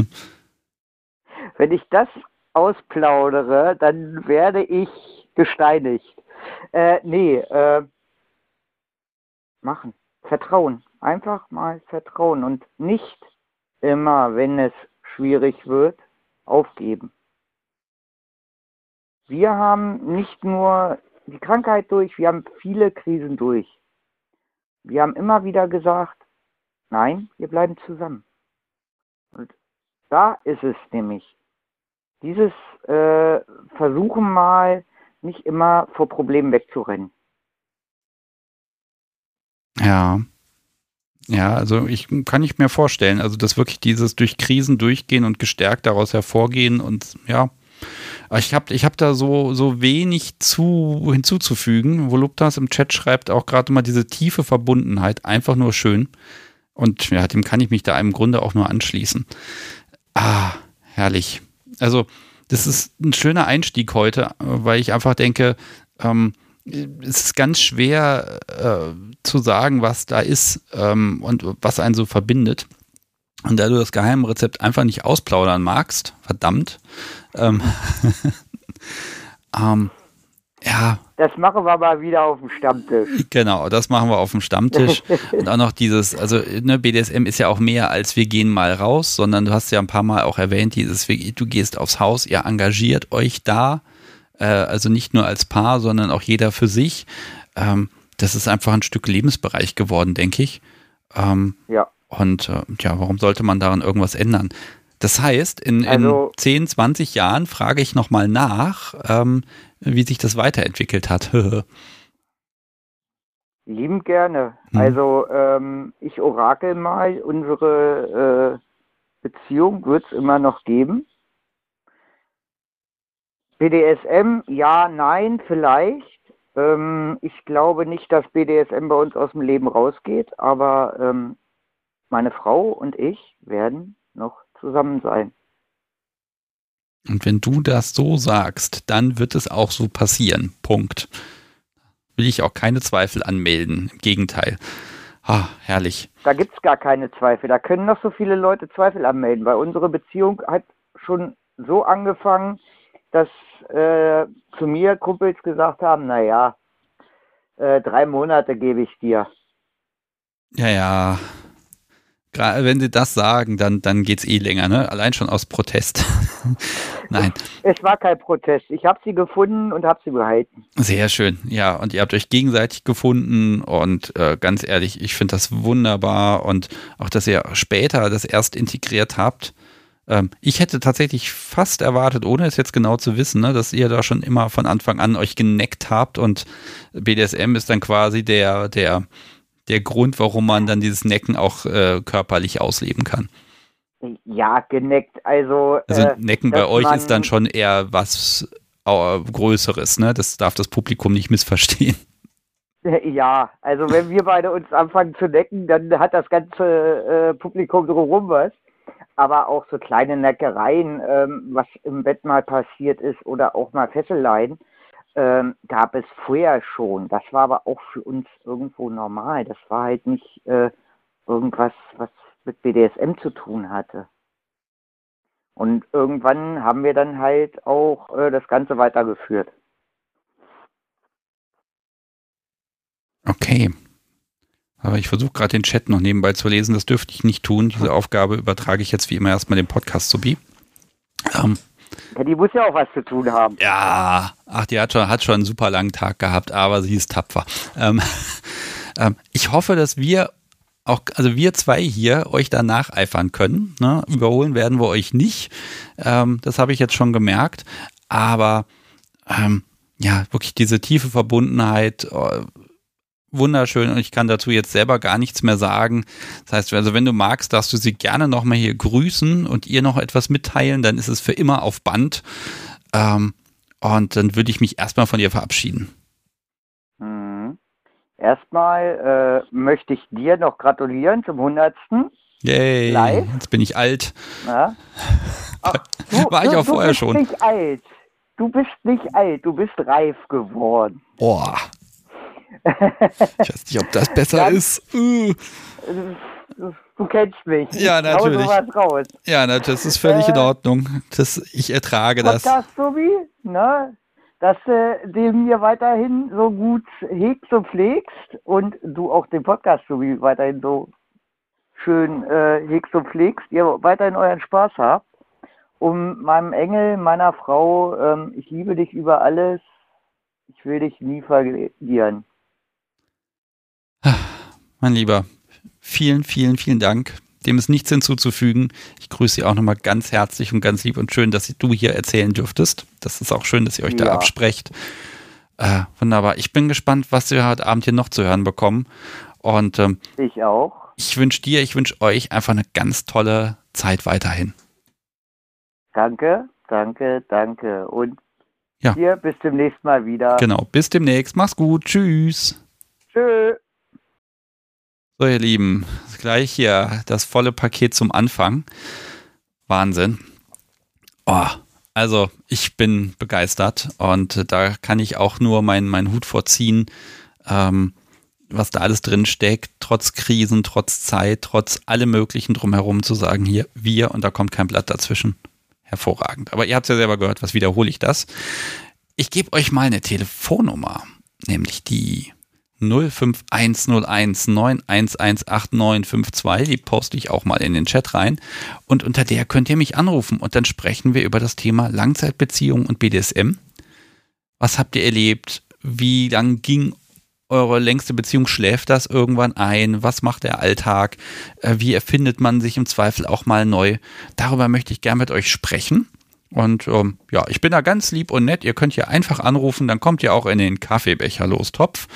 Wenn ich das ausplaudere, dann werde ich gesteinigt. Äh, nee, äh, machen. Vertrauen. Einfach mal vertrauen und nicht immer, wenn es schwierig wird, aufgeben. Wir haben nicht nur die Krankheit durch, wir haben viele Krisen durch. Wir haben immer wieder gesagt, Nein, wir bleiben zusammen. Und da ist es nämlich. Dieses äh, Versuchen mal, nicht immer vor Problemen wegzurennen. Ja. Ja, also ich kann nicht mehr vorstellen, also dass wirklich dieses durch Krisen durchgehen und gestärkt daraus hervorgehen und ja, ich habe ich hab da so, so wenig zu, hinzuzufügen. Voluptas im Chat schreibt auch gerade mal diese tiefe Verbundenheit, einfach nur schön. Und ja, dem kann ich mich da im Grunde auch nur anschließen. Ah, herrlich. Also, das ist ein schöner Einstieg heute, weil ich einfach denke, ähm, es ist ganz schwer äh, zu sagen, was da ist ähm, und was einen so verbindet. Und da du das Geheimrezept einfach nicht ausplaudern magst, verdammt, ähm, (laughs) ähm, ja. Das machen wir mal wieder auf dem Stammtisch. Genau, das machen wir auf dem Stammtisch. (laughs) Und auch noch dieses, also ne, BDSM ist ja auch mehr als wir gehen mal raus, sondern du hast ja ein paar Mal auch erwähnt, dieses, du gehst aufs Haus, ihr engagiert euch da, äh, also nicht nur als Paar, sondern auch jeder für sich. Ähm, das ist einfach ein Stück Lebensbereich geworden, denke ich. Ähm, ja. Und äh, ja, warum sollte man daran irgendwas ändern? Das heißt, in, also, in 10, 20 Jahren frage ich nochmal nach, ähm, wie sich das weiterentwickelt hat. (laughs) Lieben gerne. Hm. Also ähm, ich orakel mal, unsere äh, Beziehung wird es immer noch geben. BDSM, ja, nein, vielleicht. Ähm, ich glaube nicht, dass BDSM bei uns aus dem Leben rausgeht, aber ähm, meine Frau und ich werden noch zusammen sein. Und wenn du das so sagst, dann wird es auch so passieren. Punkt. Will ich auch keine Zweifel anmelden. Im Gegenteil. Ah, herrlich. Da gibt es gar keine Zweifel. Da können noch so viele Leute Zweifel anmelden, weil unsere Beziehung hat schon so angefangen, dass äh, zu mir Kumpels gesagt haben, naja, äh, drei Monate gebe ich dir. Ja, ja. Gerade wenn sie das sagen, dann, dann geht es eh länger, ne? Allein schon aus Protest. Nein. Es war kein Protest. Ich habe sie gefunden und habe sie behalten. Sehr schön. Ja, und ihr habt euch gegenseitig gefunden und äh, ganz ehrlich, ich finde das wunderbar und auch, dass ihr später das erst integriert habt. Ähm, ich hätte tatsächlich fast erwartet, ohne es jetzt genau zu wissen, ne, dass ihr da schon immer von Anfang an euch geneckt habt und BDSM ist dann quasi der, der, der Grund, warum man dann dieses Necken auch äh, körperlich ausleben kann. Ja, geneckt. Also, also äh, Necken bei euch ist dann schon eher was äh, Größeres, ne? Das darf das Publikum nicht missverstehen. (laughs) Ja, also wenn wir beide uns anfangen zu necken, dann hat das ganze äh, Publikum drumherum was. Aber auch so kleine Neckereien, ähm, was im Bett mal passiert ist oder auch mal Fesseleien, ähm, gab es vorher schon. Das war aber auch für uns irgendwo normal. Das war halt nicht äh, irgendwas, was mit BDSM zu tun hatte. Und irgendwann haben wir dann halt auch äh, das Ganze weitergeführt. Okay. Aber ich versuche gerade den Chat noch nebenbei zu lesen. Das dürfte ich nicht tun. Diese Aufgabe übertrage ich jetzt wie immer erstmal dem Podcast zu Bi. Ähm, ja, die muss ja auch was zu tun haben. Ja, ach, die hat schon, hat schon einen super langen Tag gehabt, aber sie ist tapfer. Ähm, (laughs) ähm, ich hoffe, dass wir auch, also wir zwei hier euch da nacheifern können. Ne? Überholen werden wir euch nicht. Ähm, das habe ich jetzt schon gemerkt. Aber ähm, ja, wirklich diese tiefe Verbundenheit, äh, wunderschön und ich kann dazu jetzt selber gar nichts mehr sagen. Das heißt, also wenn du magst, darfst du sie gerne nochmal hier grüßen und ihr noch etwas mitteilen, dann ist es für immer auf Band. Ähm, und dann würde ich mich erstmal von ihr verabschieden. Erstmal äh, möchte ich dir noch gratulieren zum 100. Yay, Live. jetzt bin ich alt. Ach, (laughs) du, War ich auch du, vorher schon. Du bist nicht alt. Du bist nicht alt, du bist reif geworden. Boah. (laughs) ich weiß nicht, ob das besser Dann, ist. Uh. Du kennst mich. Ja, natürlich. Ja, das ist völlig äh, in Ordnung. Das, ich ertrage das. Podcast, Tobi, ne? Dass du den mir weiterhin so gut hegst und pflegst und du auch den Podcast so wie weiterhin so schön äh, hegst und pflegst, ihr weiterhin euren Spaß habt. Um meinem Engel, meiner Frau, ähm, ich liebe dich über alles, ich will dich nie verlieren. Mein Lieber, vielen, vielen, vielen Dank. Dem ist nichts hinzuzufügen. Ich grüße Sie auch nochmal ganz herzlich und ganz lieb und schön, dass du hier erzählen dürftest. Das ist auch schön, dass ihr euch ja. da absprecht. Äh, wunderbar. Ich bin gespannt, was wir heute Abend hier noch zu hören bekommen. Und ähm, ich auch. Ich wünsche dir, ich wünsche euch einfach eine ganz tolle Zeit weiterhin. Danke, danke, danke. Und ja. hier bis demnächst mal wieder. Genau, bis demnächst. Mach's gut. Tschüss. Tschüss. So, ihr Lieben, gleich hier das volle Paket zum Anfang. Wahnsinn. Oh, also, ich bin begeistert und da kann ich auch nur meinen mein Hut vorziehen, ähm, was da alles drin steckt, trotz Krisen, trotz Zeit, trotz allem Möglichen drumherum zu sagen, hier, wir und da kommt kein Blatt dazwischen. Hervorragend. Aber ihr habt es ja selber gehört, was wiederhole ich das? Ich gebe euch mal eine Telefonnummer, nämlich die 0510191188952. Die poste ich auch mal in den Chat rein. Und unter der könnt ihr mich anrufen und dann sprechen wir über das Thema Langzeitbeziehung und BDSM. Was habt ihr erlebt? Wie lang ging eure längste Beziehung? Schläft das irgendwann ein? Was macht der Alltag? Äh, wie erfindet man sich im Zweifel auch mal neu? Darüber möchte ich gerne mit euch sprechen. Und ähm, ja, ich bin da ganz lieb und nett. Ihr könnt hier einfach anrufen, dann kommt ihr auch in den Kaffeebecher lostopf.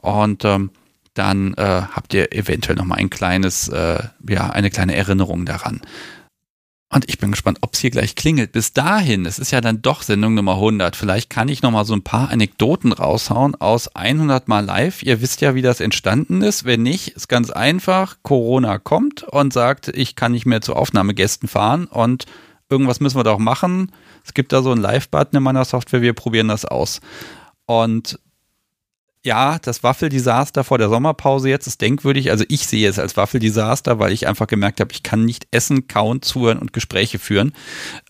Und ähm, dann äh, habt ihr eventuell noch mal ein kleines, äh, ja, eine kleine Erinnerung daran. Und ich bin gespannt, ob es hier gleich klingelt. Bis dahin, es ist ja dann doch Sendung Nummer 100. Vielleicht kann ich noch mal so ein paar Anekdoten raushauen aus 100 Mal live. Ihr wisst ja, wie das entstanden ist. Wenn nicht, ist ganz einfach. Corona kommt und sagt, ich kann nicht mehr zu Aufnahmegästen fahren und irgendwas müssen wir doch machen. Es gibt da so einen Live-Button in meiner Software. Wir probieren das aus. Und ja, das Waffeldesaster vor der Sommerpause jetzt ist denkwürdig. Also ich sehe es als Waffeldesaster, weil ich einfach gemerkt habe, ich kann nicht essen, kauen, zuhören und Gespräche führen.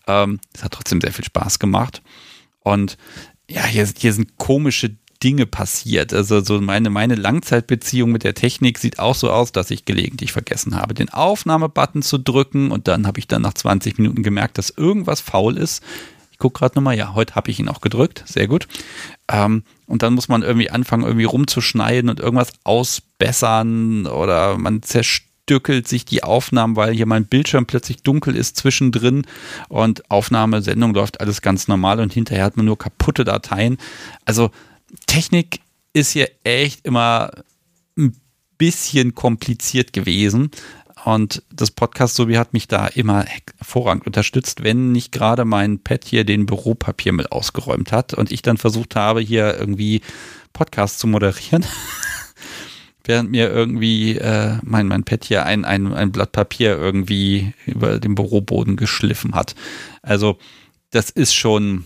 Ähm, das hat trotzdem sehr viel Spaß gemacht. Und ja, hier, hier sind komische Dinge passiert. Also so meine, meine Langzeitbeziehung mit der Technik sieht auch so aus, dass ich gelegentlich vergessen habe, den Aufnahmebutton zu drücken und dann habe ich dann nach 20 Minuten gemerkt, dass irgendwas faul ist. Gucke gerade nochmal, ja, heute habe ich ihn auch gedrückt, sehr gut. Ähm, und dann muss man irgendwie anfangen, irgendwie rumzuschneiden und irgendwas ausbessern oder man zerstört stückelt sich die Aufnahmen, weil hier mein Bildschirm plötzlich dunkel ist zwischendrin und Aufnahme, Sendung läuft alles ganz normal und hinterher hat man nur kaputte Dateien. Also Technik ist hier echt immer ein bisschen kompliziert gewesen. Und das Podcast Sobi hat mich da immer hervorragend unterstützt, wenn nicht gerade mein Pad hier den Büropapier mit ausgeräumt hat und ich dann versucht habe, hier irgendwie Podcast zu moderieren. (laughs) während mir irgendwie äh, mein, mein Pad hier ein, ein, ein Blatt Papier irgendwie über den Büroboden geschliffen hat. Also das ist schon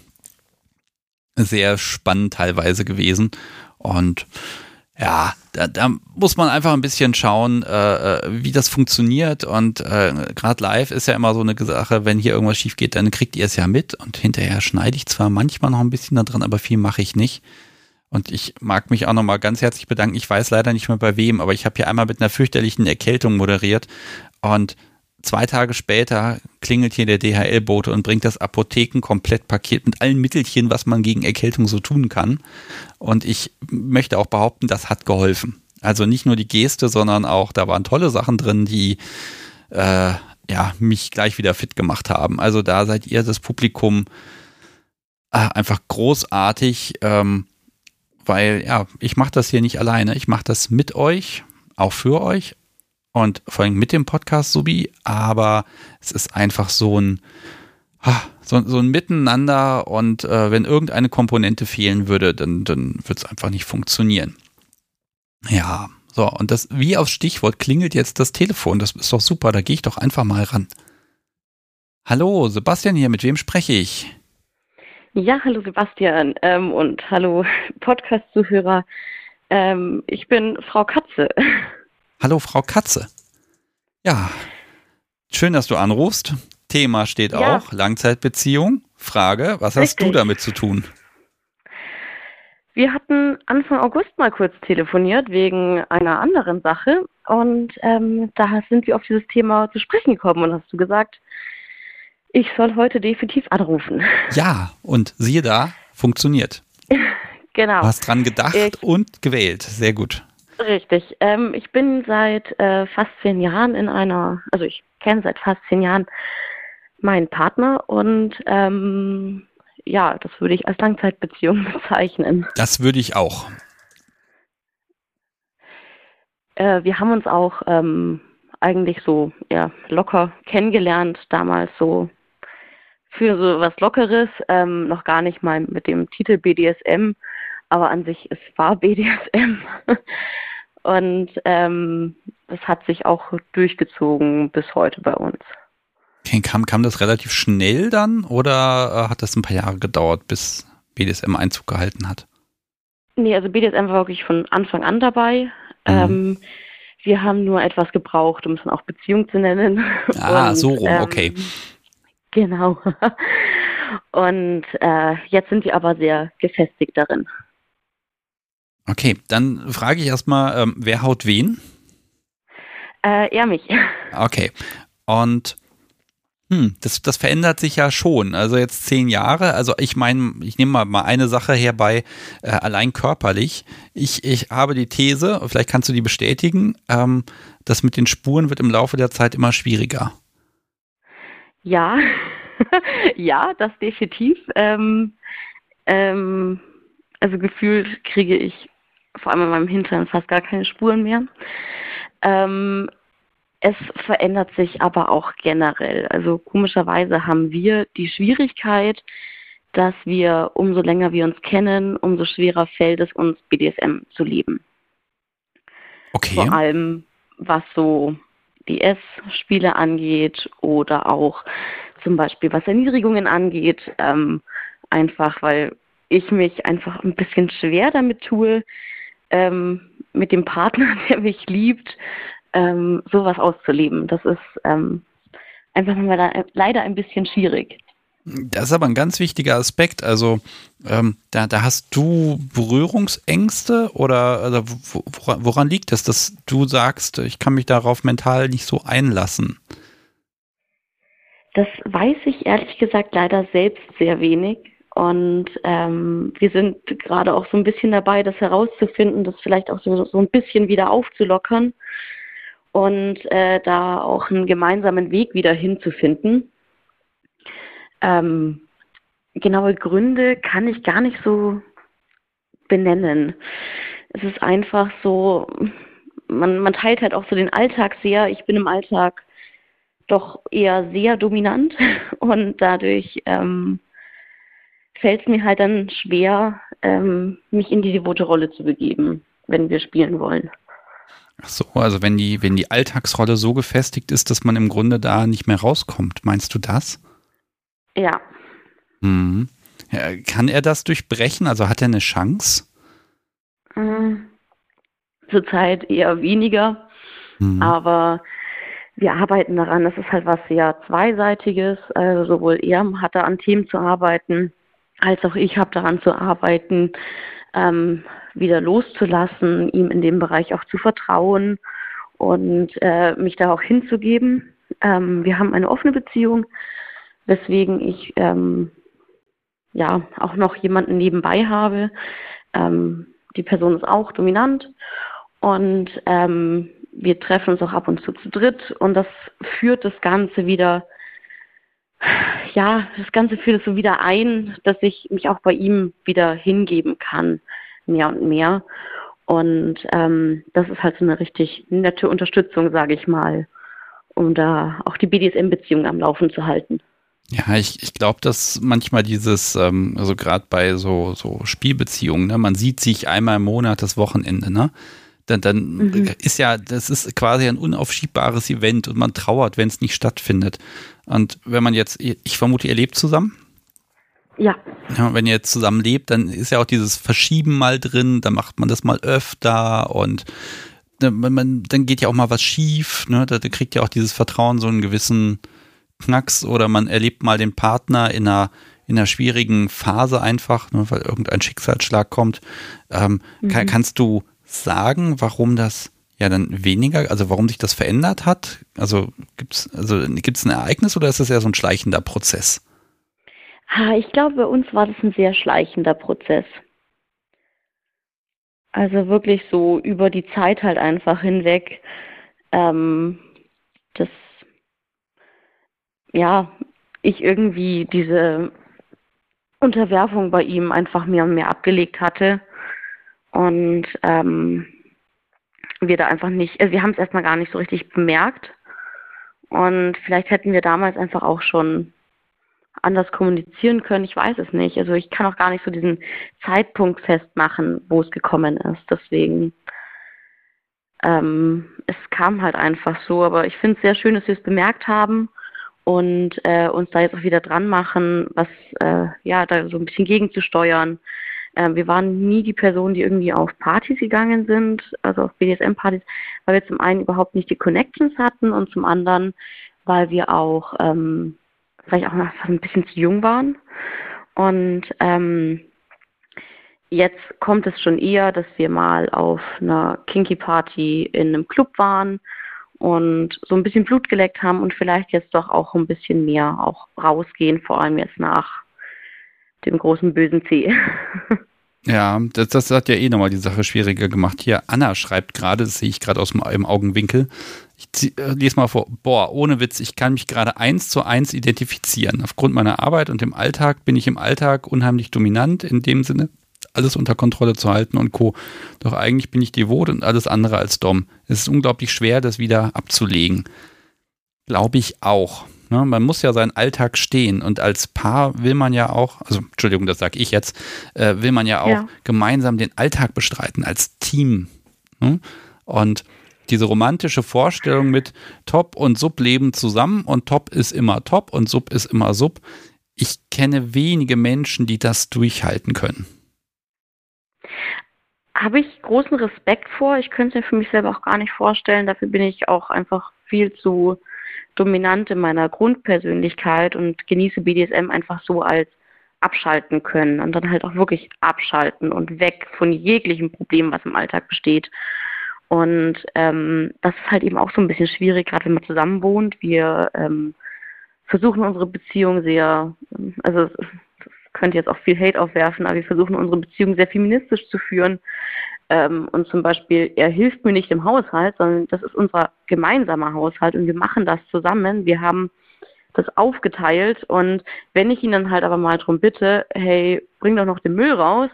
sehr spannend teilweise gewesen. Und ja, da, da muss man einfach ein bisschen schauen, äh, äh wie das funktioniert. Und äh, gerade live ist ja immer so eine Sache, wenn hier irgendwas schief geht, dann kriegt ihr es ja mit. Und hinterher schneide ich zwar manchmal noch ein bisschen da dran, aber viel mache ich nicht. Und ich mag mich auch nochmal ganz herzlich bedanken. Ich weiß leider nicht mehr bei wem, aber ich habe hier einmal mit einer fürchterlichen Erkältung moderiert. Und zwei Tage später klingelt hier der DHL-Bote und bringt das Apotheken-Komplettpaket mit allen Mittelchen, was man gegen Erkältung so tun kann. Und ich möchte auch behaupten, das hat geholfen. Also nicht nur die Geste, sondern auch, da waren tolle Sachen drin, die äh, ja, mich gleich wieder fit gemacht haben. Also da seid ihr das Publikum äh, einfach großartig. Ähm, weil ja, ich mache das hier nicht alleine. Ich mache das mit euch, auch für euch und vor allem mit dem Podcast Subi, aber es ist einfach so ein so, so ein Miteinander und äh, wenn irgendeine Komponente fehlen würde, dann, dann wird es einfach nicht funktionieren. Ja, so, und das, wie aufs Stichwort klingelt jetzt das Telefon. Das ist doch super, da gehe ich doch einfach mal ran. Hallo, Sebastian hier, mit wem spreche ich? Ja, hallo Sebastian ähm, und hallo (laughs) Podcast-Zuhörer. Ähm, ich bin Frau Katze. (laughs) Hallo Frau Katze. Ja, schön, dass du anrufst. Thema steht ja. auch, Langzeitbeziehung. Frage, was hast du damit zu tun? Wir hatten Anfang August mal kurz telefoniert wegen einer anderen Sache und ähm, da sind wir auf dieses Thema zu sprechen gekommen und hast du gesagt, ich soll heute definitiv anrufen. Ja, und siehe da, funktioniert. (laughs) genau. Du hast dran gedacht ich, und gewählt. Sehr gut. Richtig. Ähm, ich bin seit äh, fast zehn Jahren in einer, also ich kenne seit fast zehn Jahren meinen Partner und ähm, ja, das würde ich als Langzeitbeziehung (laughs) bezeichnen. Das würde ich auch. Äh, wir haben uns auch ähm, eigentlich so ja, locker kennengelernt, damals so für so was Lockeres, ähm, noch gar nicht mal mit dem Titel BDSM, aber an sich, es war BDSM. (laughs) Und ähm, das hat sich auch durchgezogen bis heute bei uns. Okay, kam, kam das relativ schnell dann oder äh, hat das ein paar Jahre gedauert, bis BDSM Einzug gehalten hat? Nee, also BDSM war wirklich von Anfang an dabei. Mhm. Ähm, wir haben nur etwas gebraucht, um es dann auch Beziehung zu nennen. (laughs) Ah, Und, so rum, ähm, okay. Genau. (laughs) Und äh, jetzt sind wir aber sehr gefestigt darin. Okay, dann frage ich erstmal, ähm, wer haut wen? Äh, er mich. (laughs) Okay. Und hm, das, das verändert sich ja schon. Also jetzt zehn Jahre. Also ich meine, ich nehme mal, mal eine Sache herbei, äh, allein körperlich. Ich, ich habe die These, vielleicht kannst du die bestätigen, ähm, das mit den Spuren wird im Laufe der Zeit immer schwieriger. Ja, (laughs) ja, das definitiv. Ähm, ähm, also gefühlt kriege ich vor allem in meinem Hintern fast gar keine Spuren mehr. Ähm, es verändert sich aber auch generell. Also komischerweise haben wir die Schwierigkeit, dass wir, umso länger wir uns kennen, umso schwerer fällt es uns, BDSM zu leben. Okay. Vor allem, was so DS-Spiele angeht oder auch zum Beispiel was Erniedrigungen angeht, ähm, einfach weil ich mich einfach ein bisschen schwer damit tue, ähm, mit dem Partner, (laughs) der mich liebt, ähm, sowas auszuleben. Das ist ähm, einfach mal leider ein bisschen schwierig. Das ist aber ein ganz wichtiger Aspekt. Also ähm, da, da hast du Berührungsängste oder also woran, woran liegt es, dass du sagst, ich kann mich darauf mental nicht so einlassen? Das weiß ich ehrlich gesagt leider selbst sehr wenig. Und ähm, wir sind gerade auch so ein bisschen dabei, das herauszufinden, das vielleicht auch so, so ein bisschen wieder aufzulockern und äh, da auch einen gemeinsamen Weg wieder hinzufinden. Ähm, genaue Gründe kann ich gar nicht so benennen. Es ist einfach so, man, man teilt halt auch so den Alltag sehr. Ich bin im Alltag doch eher sehr dominant (laughs) und dadurch ähm, fällt es mir halt dann schwer, ähm, mich in die devote Rolle zu begeben, wenn wir spielen wollen. Ach so, also wenn die, wenn die Alltagsrolle so gefestigt ist, dass man im Grunde da nicht mehr rauskommt, meinst du das? Ja. Mhm. ja kann er das durchbrechen? Also hat er eine Chance? Mhm. Zurzeit eher weniger, mhm. aber wir arbeiten daran. Das ist halt was sehr Zweiseitiges. Also sowohl er hat da an Themen zu arbeiten, als auch ich habe daran zu arbeiten, ähm, wieder loszulassen, ihm in dem Bereich auch zu vertrauen und äh, mich da auch hinzugeben. Ähm, wir haben eine offene Beziehung, weswegen ich ähm, ja auch noch jemanden nebenbei habe. Ähm, die Person ist auch dominant und ähm, wir treffen uns auch ab und zu zu dritt und das führt das Ganze wieder ja, das Ganze führt so wieder ein, dass ich mich auch bei ihm wieder hingeben kann, mehr und mehr. Und ähm, das ist halt so eine richtig nette Unterstützung, sage ich mal, um da auch die BDSM-Beziehung am Laufen zu halten. Ja, ich, ich glaube, dass manchmal dieses, ähm, also gerade bei so, so Spielbeziehungen, ne, man sieht sich einmal im Monat das Wochenende, ne? Dann, dann mhm. ist ja, das ist quasi ein unaufschiebbares Event und man trauert, wenn es nicht stattfindet. Und wenn man jetzt, ich vermute, ihr lebt zusammen? Ja. ja. Wenn ihr jetzt zusammen lebt, dann ist ja auch dieses Verschieben mal drin, dann macht man das mal öfter und man, dann geht ja auch mal was schief, ne? Da, da kriegt ja auch dieses Vertrauen so einen gewissen Knacks oder man erlebt mal den Partner in einer, in einer schwierigen Phase einfach, ne, weil irgendein Schicksalsschlag kommt. Ähm, mhm. kann, kannst du sagen, warum das ja dann weniger, also warum sich das verändert hat? Also gibt es also gibt's ein Ereignis oder ist das eher so ein schleichender Prozess? Ich glaube, bei uns war das ein sehr schleichender Prozess. Also wirklich so über die Zeit halt einfach hinweg. Ähm, dass ja, ich irgendwie diese Unterwerfung bei ihm einfach mehr und mehr abgelegt hatte. Und ähm, wir da einfach nicht, also wir haben es erstmal gar nicht so richtig bemerkt. Und vielleicht hätten wir damals einfach auch schon anders kommunizieren können. Ich weiß es nicht. Also ich kann auch gar nicht so diesen Zeitpunkt festmachen, wo es gekommen ist. Deswegen, ähm, es kam halt einfach so. Aber ich finde es sehr schön, dass wir es bemerkt haben und äh, uns da jetzt auch wieder dran machen, was äh, ja da so ein bisschen gegenzusteuern. Äh, wir waren nie die Personen, die irgendwie auf Partys gegangen sind, also auf BDSM-Partys, weil wir zum einen überhaupt nicht die Connections hatten und zum anderen, weil wir auch ähm, vielleicht auch noch ein bisschen zu jung waren. Und ähm, jetzt kommt es schon eher, dass wir mal auf einer Kinky Party in einem Club waren und so ein bisschen Blut geleckt haben und vielleicht jetzt doch auch ein bisschen mehr auch rausgehen, vor allem jetzt nach dem großen bösen C. Ja, das, das hat ja eh nochmal die Sache schwieriger gemacht. Hier, Anna schreibt gerade, das sehe ich gerade aus dem Augenwinkel. Ich zieh, äh, lese mal vor. Boah, ohne Witz, ich kann mich gerade eins zu eins identifizieren. Aufgrund meiner Arbeit und dem Alltag bin ich im Alltag unheimlich dominant, in dem Sinne, alles unter Kontrolle zu halten und Co. Doch eigentlich bin ich devot und alles andere als Dom. Es ist unglaublich schwer, das wieder abzulegen. Glaube ich auch. Ne? Man muss ja seinen Alltag stehen und als Paar will man ja auch, also Entschuldigung, das sage ich jetzt, äh, will man ja auch ja. gemeinsam den Alltag bestreiten als Team. Ne? Und diese romantische Vorstellung mit Top und Sub leben zusammen und Top ist immer Top und Sub ist immer Sub. Ich kenne wenige Menschen, die das durchhalten können. Habe ich großen Respekt vor. Ich könnte es mir für mich selber auch gar nicht vorstellen. Dafür bin ich auch einfach viel zu dominant in meiner Grundpersönlichkeit und genieße BDSM einfach so als abschalten können und dann halt auch wirklich abschalten und weg von jeglichem Problem, was im Alltag besteht. Und ähm, das ist halt eben auch so ein bisschen schwierig, gerade wenn man zusammen wohnt. Wir ähm, versuchen unsere Beziehung sehr, also es könnte jetzt auch viel Hate aufwerfen, aber wir versuchen unsere Beziehung sehr feministisch zu führen. Ähm, und zum Beispiel, er hilft mir nicht im Haushalt, sondern das ist unser gemeinsamer Haushalt und wir machen das zusammen. Wir haben das aufgeteilt und wenn ich ihn dann halt aber mal drum bitte, hey, bring doch noch den Müll raus,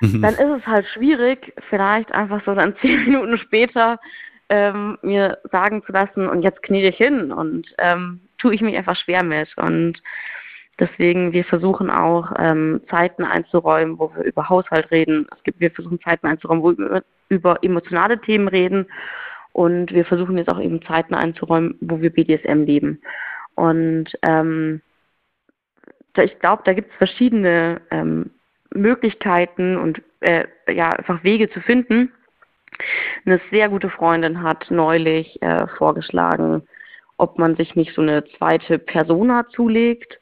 mhm. dann ist es halt schwierig, vielleicht einfach so dann (laughs) zehn Minuten später ähm, mir sagen zu lassen, und jetzt knie dich hin und ähm, tue ich mich einfach schwer mit. Und deswegen, wir versuchen auch ähm, Zeiten einzuräumen, wo wir über Haushalt reden. Es gibt, wir versuchen Zeiten einzuräumen, wo wir über emotionale Themen reden. Und wir versuchen jetzt auch eben Zeiten einzuräumen, wo wir BDSM leben. Und ähm, ich glaube, da gibt es verschiedene ähm, Möglichkeiten und äh, ja, einfach Wege zu finden. Eine sehr gute Freundin hat neulich äh, vorgeschlagen, ob man sich nicht so eine zweite Persona zulegt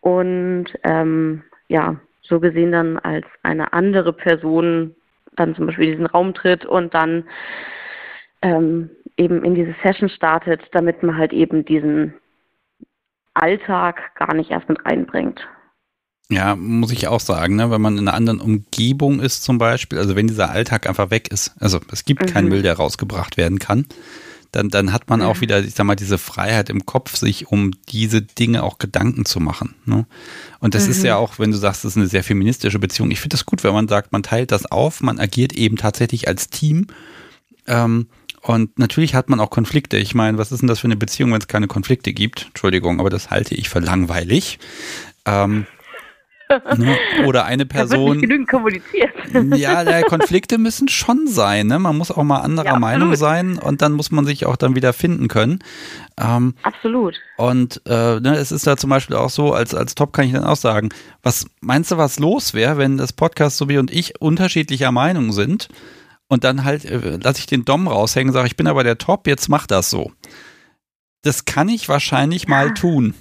und ähm, ja, so gesehen dann als eine andere Person dann zum Beispiel diesen Raum tritt und dann ähm, eben in diese Session startet, damit man halt eben diesen Alltag gar nicht erst mit reinbringt. Ja, muss ich auch sagen, ne? wenn man in einer anderen Umgebung ist zum Beispiel, also wenn dieser Alltag einfach weg ist, also es gibt mhm. keinen Müll, der rausgebracht werden kann, dann, dann hat man auch mhm. wieder, ich sag mal, diese Freiheit im Kopf, sich um diese Dinge auch Gedanken zu machen. Ne? Und das mhm. ist ja auch, wenn du sagst, das ist eine sehr feministische Beziehung. Ich finde das gut, wenn man sagt, man teilt das auf, man agiert eben tatsächlich als Team. Ähm, und natürlich hat man auch Konflikte. Ich meine, was ist denn das für eine Beziehung, wenn es keine Konflikte gibt? Entschuldigung, aber das halte ich für langweilig. Ähm? (laughs) Oder eine Person. Da wird nicht genügend kommuniziert. Ja, ja, Konflikte müssen schon sein. Ne? Man muss auch mal anderer ja, Meinung sein und dann muss man sich auch dann wieder finden können. Ähm, absolut. Und äh, ne, es ist da zum Beispiel auch so, als, als Top kann ich dann auch sagen, was meinst du, was los wäre, wenn das Podcast so wie und ich unterschiedlicher Meinung sind? und dann halt äh, lasse ich den Dom raushängen, sage ich bin aber der Top, jetzt mach das so. Das kann ich wahrscheinlich ja. mal tun.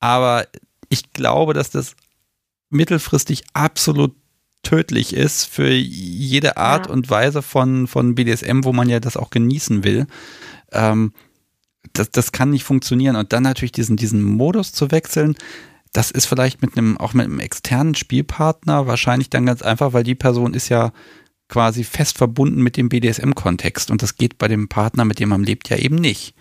Aber ich glaube, dass das mittelfristig absolut tödlich ist für jede Art ja. und Weise von, von BDSM, wo man ja das auch genießen will. Ähm, das, das kann nicht funktionieren. Und dann natürlich diesen, diesen Modus zu wechseln, das ist vielleicht mit einem, auch mit einem externen Spielpartner wahrscheinlich dann ganz einfach, weil die Person ist ja quasi fest verbunden mit dem BDSM-Kontext. Und das geht bei dem Partner, mit dem man lebt, ja eben nicht.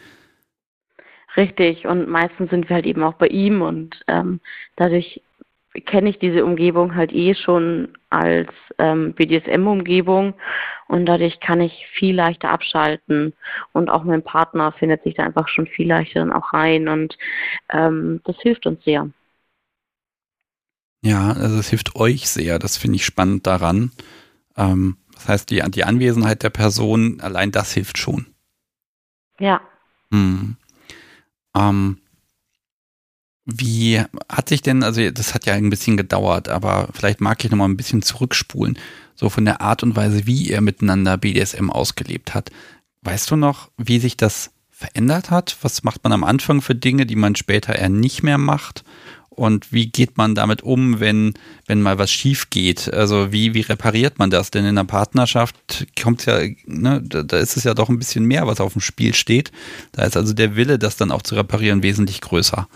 Richtig. Und meistens sind wir halt eben auch bei ihm und ähm, dadurch kenne ich diese Umgebung halt eh schon als ähm, BDSM-Umgebung und dadurch kann ich viel leichter abschalten und auch mein Partner findet sich da einfach schon viel leichter dann auch rein und ähm, das hilft uns sehr. Ja, also es hilft euch sehr, das finde ich spannend daran. Ähm, das heißt, die, die Anwesenheit der Person, allein das hilft schon. Ja. Hm. Ähm, wie hat sich denn, also das hat ja ein bisschen gedauert, aber vielleicht mag ich noch mal ein bisschen zurückspulen, so von der Art und Weise, wie ihr miteinander BDSM ausgelebt hat. Weißt du noch, wie sich das verändert hat? Was macht man am Anfang für Dinge, die man später eher nicht mehr macht? Und wie geht man damit um, wenn, wenn mal was schief geht? Also wie, wie repariert man das? Denn in einer Partnerschaft kommt ja, ne, da ist es ja doch ein bisschen mehr, was auf dem Spiel steht. Da ist also der Wille, das dann auch zu reparieren, wesentlich größer.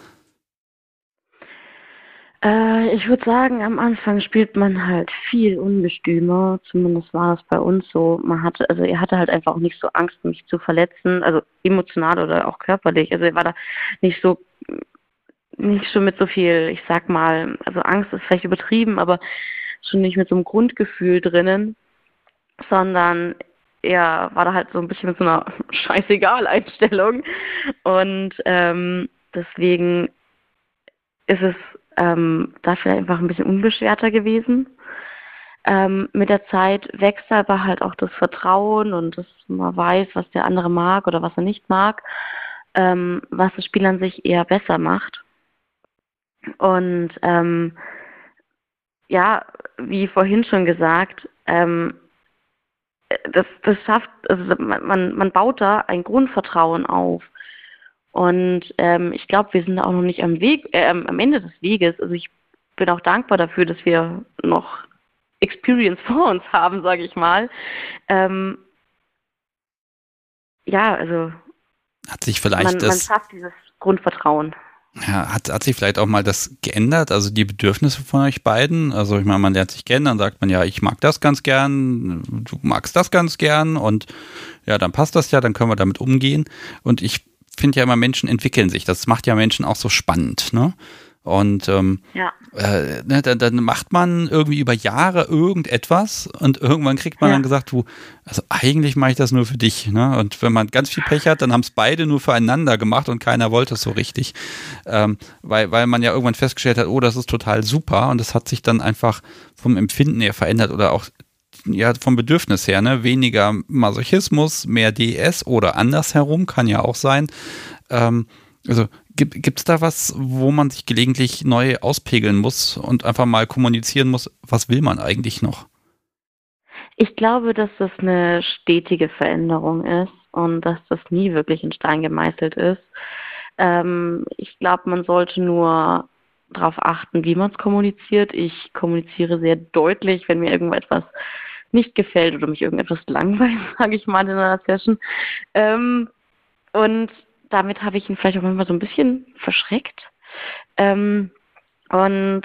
Äh, ich würde sagen, am Anfang spielt man halt viel ungestümer. Zumindest war das bei uns so. Man hatte, also er hatte halt einfach auch nicht so Angst, mich zu verletzen, also emotional oder auch körperlich. Also er war da nicht so nicht schon mit so viel, ich sag mal, also Angst ist vielleicht übertrieben, aber schon nicht mit so einem Grundgefühl drinnen, sondern er war da halt so ein bisschen mit so einer (laughs) Scheißegal-Einstellung. Und ähm, deswegen ist es ähm, da vielleicht einfach ein bisschen unbeschwerter gewesen. Ähm, mit der Zeit wächst aber halt auch das Vertrauen und dass man weiß, was der andere mag oder was er nicht mag, ähm, was das Spiel an sich eher besser macht. Und ähm, ja, wie vorhin schon gesagt, ähm, das, das schafft, also man, man baut da ein Grundvertrauen auf. Und ähm, ich glaube, wir sind auch noch nicht am Weg, äh, am Ende des Weges. Also ich bin auch dankbar dafür, dass wir noch Experience (laughs) vor uns haben, sage ich mal. Ähm, ja, also hat sich vielleicht man, das, man schafft dieses Grundvertrauen. Ja, hat, hat sich vielleicht auch mal das geändert, also die Bedürfnisse von euch beiden? Also ich meine, man lernt sich kennen, dann sagt man ja, ich mag das ganz gern, du magst das ganz gern und ja, dann passt das ja, dann können wir damit umgehen. Und ich finde ja immer, Menschen entwickeln sich. Das macht ja Menschen auch so spannend, ne? Und ähm, ja. äh, ne, dann, dann, macht man irgendwie über Jahre irgendetwas und irgendwann kriegt man ja. dann gesagt, du, also eigentlich mache ich das nur für dich. Ne? Und wenn man ganz viel Pech hat, dann haben es beide nur füreinander gemacht und keiner wollte es so richtig. Ähm, weil, weil man ja irgendwann festgestellt hat, oh, das ist total super und das hat sich dann einfach vom Empfinden her verändert oder auch ja, vom Bedürfnis her, ne? Weniger Masochismus, mehr DS oder andersherum, kann ja auch sein. Ähm, also gibt es da was, wo man sich gelegentlich neu auspegeln muss und einfach mal kommunizieren muss, was will man eigentlich noch? Ich glaube, dass das eine stetige Veränderung ist und dass das nie wirklich in Stein gemeißelt ist. Ähm, ich glaube, man sollte nur darauf achten, wie man es kommuniziert. Ich kommuniziere sehr deutlich, wenn mir irgendetwas nicht gefällt oder mich irgendetwas langweilt, (laughs) sage ich mal in einer Session. Ähm, und damit habe ich ihn vielleicht auch manchmal so ein bisschen verschreckt. Ähm, und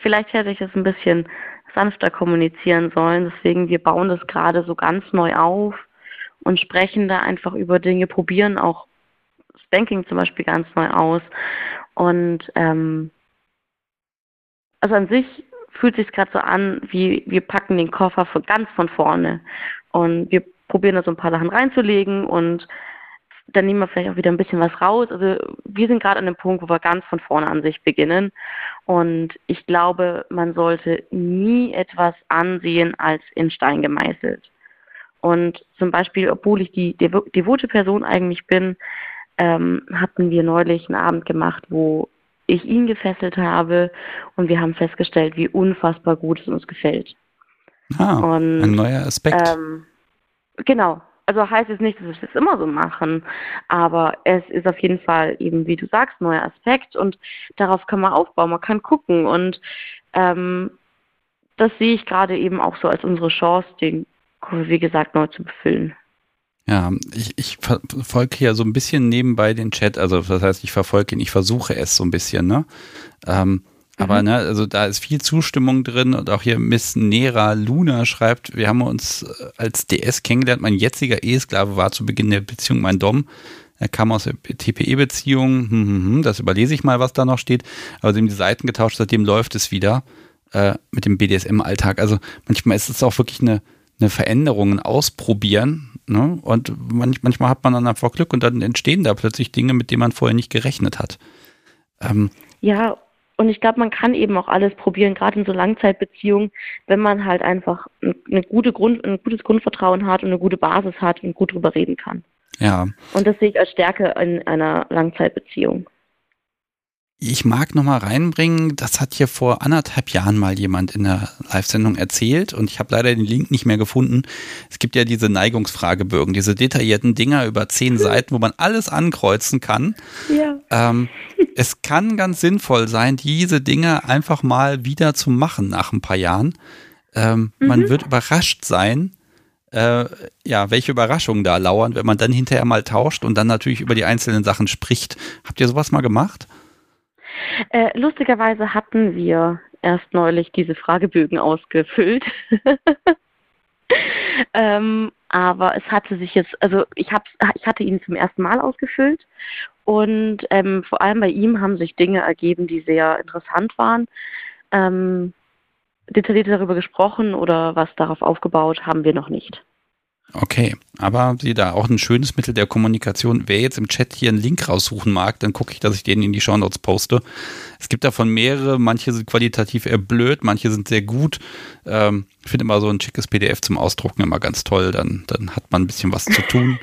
vielleicht hätte ich das ein bisschen sanfter kommunizieren sollen. Deswegen, wir bauen das gerade so ganz neu auf und sprechen da einfach über Dinge, probieren auch Banking zum Beispiel ganz neu aus. Und ähm, also an sich fühlt sich gerade so an, wie wir packen den Koffer von ganz von vorne und wir probieren da so ein paar Sachen reinzulegen und dann nehmen wir vielleicht auch wieder ein bisschen was raus. Also wir sind gerade an dem Punkt, wo wir ganz von vorne an sich beginnen. Und ich glaube, man sollte nie etwas ansehen als in Stein gemeißelt. Und zum Beispiel, obwohl ich die devote Person eigentlich bin, ähm, hatten wir neulich einen Abend gemacht, wo ich ihn gefesselt habe und wir haben festgestellt, wie unfassbar gut es uns gefällt. Ah, und, ein neuer Aspekt. Ähm, genau, also heißt es nicht, dass wir es immer so machen, aber es ist auf jeden Fall eben, wie du sagst, neuer Aspekt und darauf kann man aufbauen, man kann gucken und ähm, das sehe ich gerade eben auch so als unsere Chance, den, wie gesagt, neu zu befüllen. Ja, ich, ich verfolge hier so ein bisschen nebenbei den Chat, also das heißt, ich verfolge ihn, ich versuche es so ein bisschen, ne? Ähm, aber mhm. ne, also da ist viel Zustimmung drin und auch hier Miss Nera Luna schreibt, wir haben uns äh, als DS kennengelernt. Mein jetziger Ehesklave war zu Beginn der Beziehung mein Dom. Er kam aus der TPE-Beziehung. Hm, hm, hm, das überlese ich mal, was da noch steht. Aber sie haben die Seiten getauscht, seitdem läuft es wieder äh, mit dem BDSM-Alltag. Also manchmal ist es auch wirklich eine, eine Veränderung, ein Ausprobieren. Ne? Und manch, manchmal hat man dann einfach Glück und dann entstehen da plötzlich Dinge, mit denen man vorher nicht gerechnet hat. Ähm, ja, und ich glaube, man kann eben auch alles probieren, gerade in so Langzeitbeziehungen, wenn man halt einfach eine gute Grund, ein gutes Grundvertrauen hat und eine gute Basis hat und gut drüber reden kann. Ja. Und das sehe ich als Stärke in einer Langzeitbeziehung. Ich mag nochmal reinbringen, das hat hier vor anderthalb Jahren mal jemand in der Live-Sendung erzählt und ich habe leider den Link nicht mehr gefunden. Es gibt ja diese Neigungsfragebögen, diese detaillierten Dinger über zehn (laughs) Seiten, wo man alles ankreuzen kann. Ja. Ähm, (laughs) es kann ganz sinnvoll sein, diese Dinge einfach mal wieder zu machen nach ein paar Jahren. Ähm, mhm. Man wird überrascht sein, äh, ja, welche Überraschungen da lauern, wenn man dann hinterher mal tauscht und dann natürlich über die einzelnen Sachen spricht. Habt ihr sowas mal gemacht? Äh, lustigerweise hatten wir erst neulich diese Fragebögen ausgefüllt. (laughs) ähm, aber es hatte sich jetzt, also ich, hab, ich hatte ihn zum ersten Mal ausgefüllt und ähm, vor allem bei ihm haben sich Dinge ergeben, die sehr interessant waren. Ähm, detailliert darüber gesprochen oder was darauf aufgebaut haben wir noch nicht. Okay, aber sie da auch ein schönes Mittel der Kommunikation. Wer jetzt im Chat hier einen Link raussuchen mag, dann gucke ich, dass ich den in die Shownotes poste. Es gibt davon mehrere, manche sind qualitativ eher blöd, manche sind sehr gut. Ähm, ich finde immer so ein schickes PDF zum Ausdrucken immer ganz toll, dann, dann hat man ein bisschen was zu tun.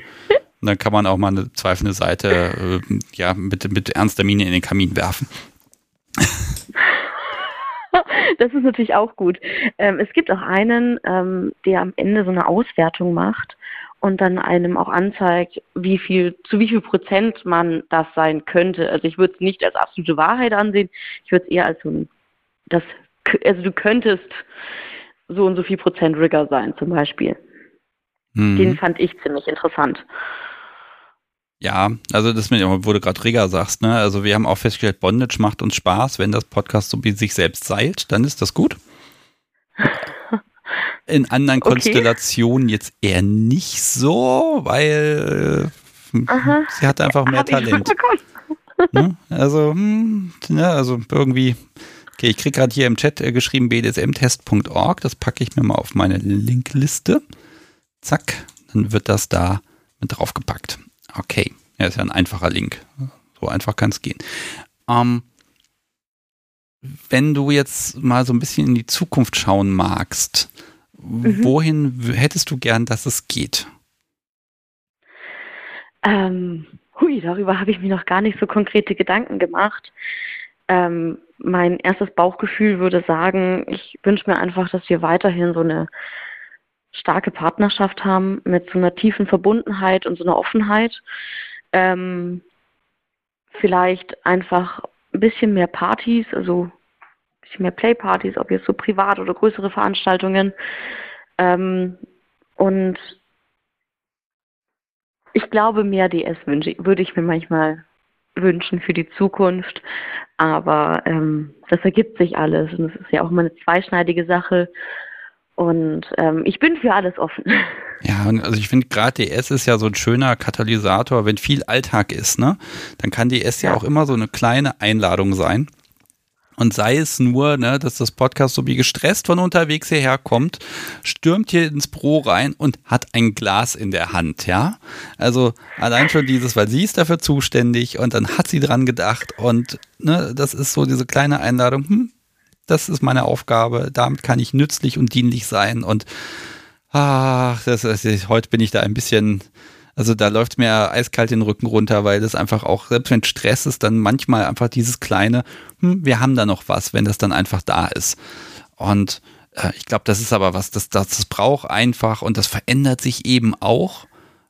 Und (laughs) dann kann man auch mal eine zweifelnde Seite äh, ja, mit, mit ernster Miene in den Kamin werfen. (laughs) das ist natürlich auch gut. Ähm, es gibt auch einen, ähm, der am Ende so eine Auswertung macht und dann einem auch anzeigt, wie viel, zu wie viel Prozent man das sein könnte. Also ich würde es nicht als absolute Wahrheit ansehen, ich würde es eher als so ein, das, also du könntest so und so viel Prozent Rigger sein, zum Beispiel. Mhm. Den fand ich ziemlich interessant. Ja, also das mit, wo du gerade Rigger sagst, ne? Also wir haben auch festgestellt, Bondage macht uns Spaß, wenn das Podcast so wie sich selbst seilt, dann ist das gut. (laughs) In anderen okay. Konstellationen jetzt eher nicht so, weil äh, Aha. sie hat einfach mehr Hab Talent. (laughs) Ne? Also, hm, ne, also irgendwie, okay, ich kriege gerade hier im Chat äh, geschrieben bdsmtest.org, das packe ich mir mal auf meine Linkliste. Zack, dann wird das da mit draufgepackt. Okay, ja, ist ja ein einfacher Link. So einfach kann es gehen. Ähm, wenn du jetzt mal so ein bisschen in die Zukunft schauen magst, mhm. wohin hättest du gern, dass es geht? Ähm, hui, darüber habe ich mir noch gar nicht so konkrete Gedanken gemacht. Ähm, mein erstes Bauchgefühl würde sagen, ich wünsche mir einfach, dass wir weiterhin so eine starke Partnerschaft haben mit so einer tiefen Verbundenheit und so einer Offenheit. Ähm, vielleicht einfach ein bisschen mehr Partys, also ein bisschen mehr Playpartys, ob jetzt so privat oder größere Veranstaltungen. Ähm, und ich glaube, mehr DS wünsche, würde ich mir manchmal wünschen für die Zukunft. Aber ähm, das ergibt sich alles. Und es ist ja auch immer eine zweischneidige Sache. Und ähm, ich bin für alles offen. (laughs) Ja, also ich finde gerade DS ist ja so ein schöner Katalysator, wenn viel Alltag ist, ne? Dann kann DS ja, ja auch immer so eine kleine Einladung sein. Und sei es nur, ne, dass das Podcast so wie gestresst von unterwegs hierher kommt, stürmt hier ins Büro rein und hat ein Glas in der Hand, ja. Also allein schon dieses, weil sie ist dafür zuständig und dann hat sie dran gedacht und ne, das ist so diese kleine Einladung, hm, das ist meine Aufgabe, damit kann ich nützlich und dienlich sein und ach, das ist, heute bin ich da ein bisschen, also da läuft mir eiskalt den Rücken runter, weil das einfach auch, selbst wenn Stress ist, dann manchmal einfach dieses kleine, hm, wir haben da noch was, wenn das dann einfach da ist. Und äh, ich glaube, das ist aber was, das, das, das braucht einfach und das verändert sich eben auch.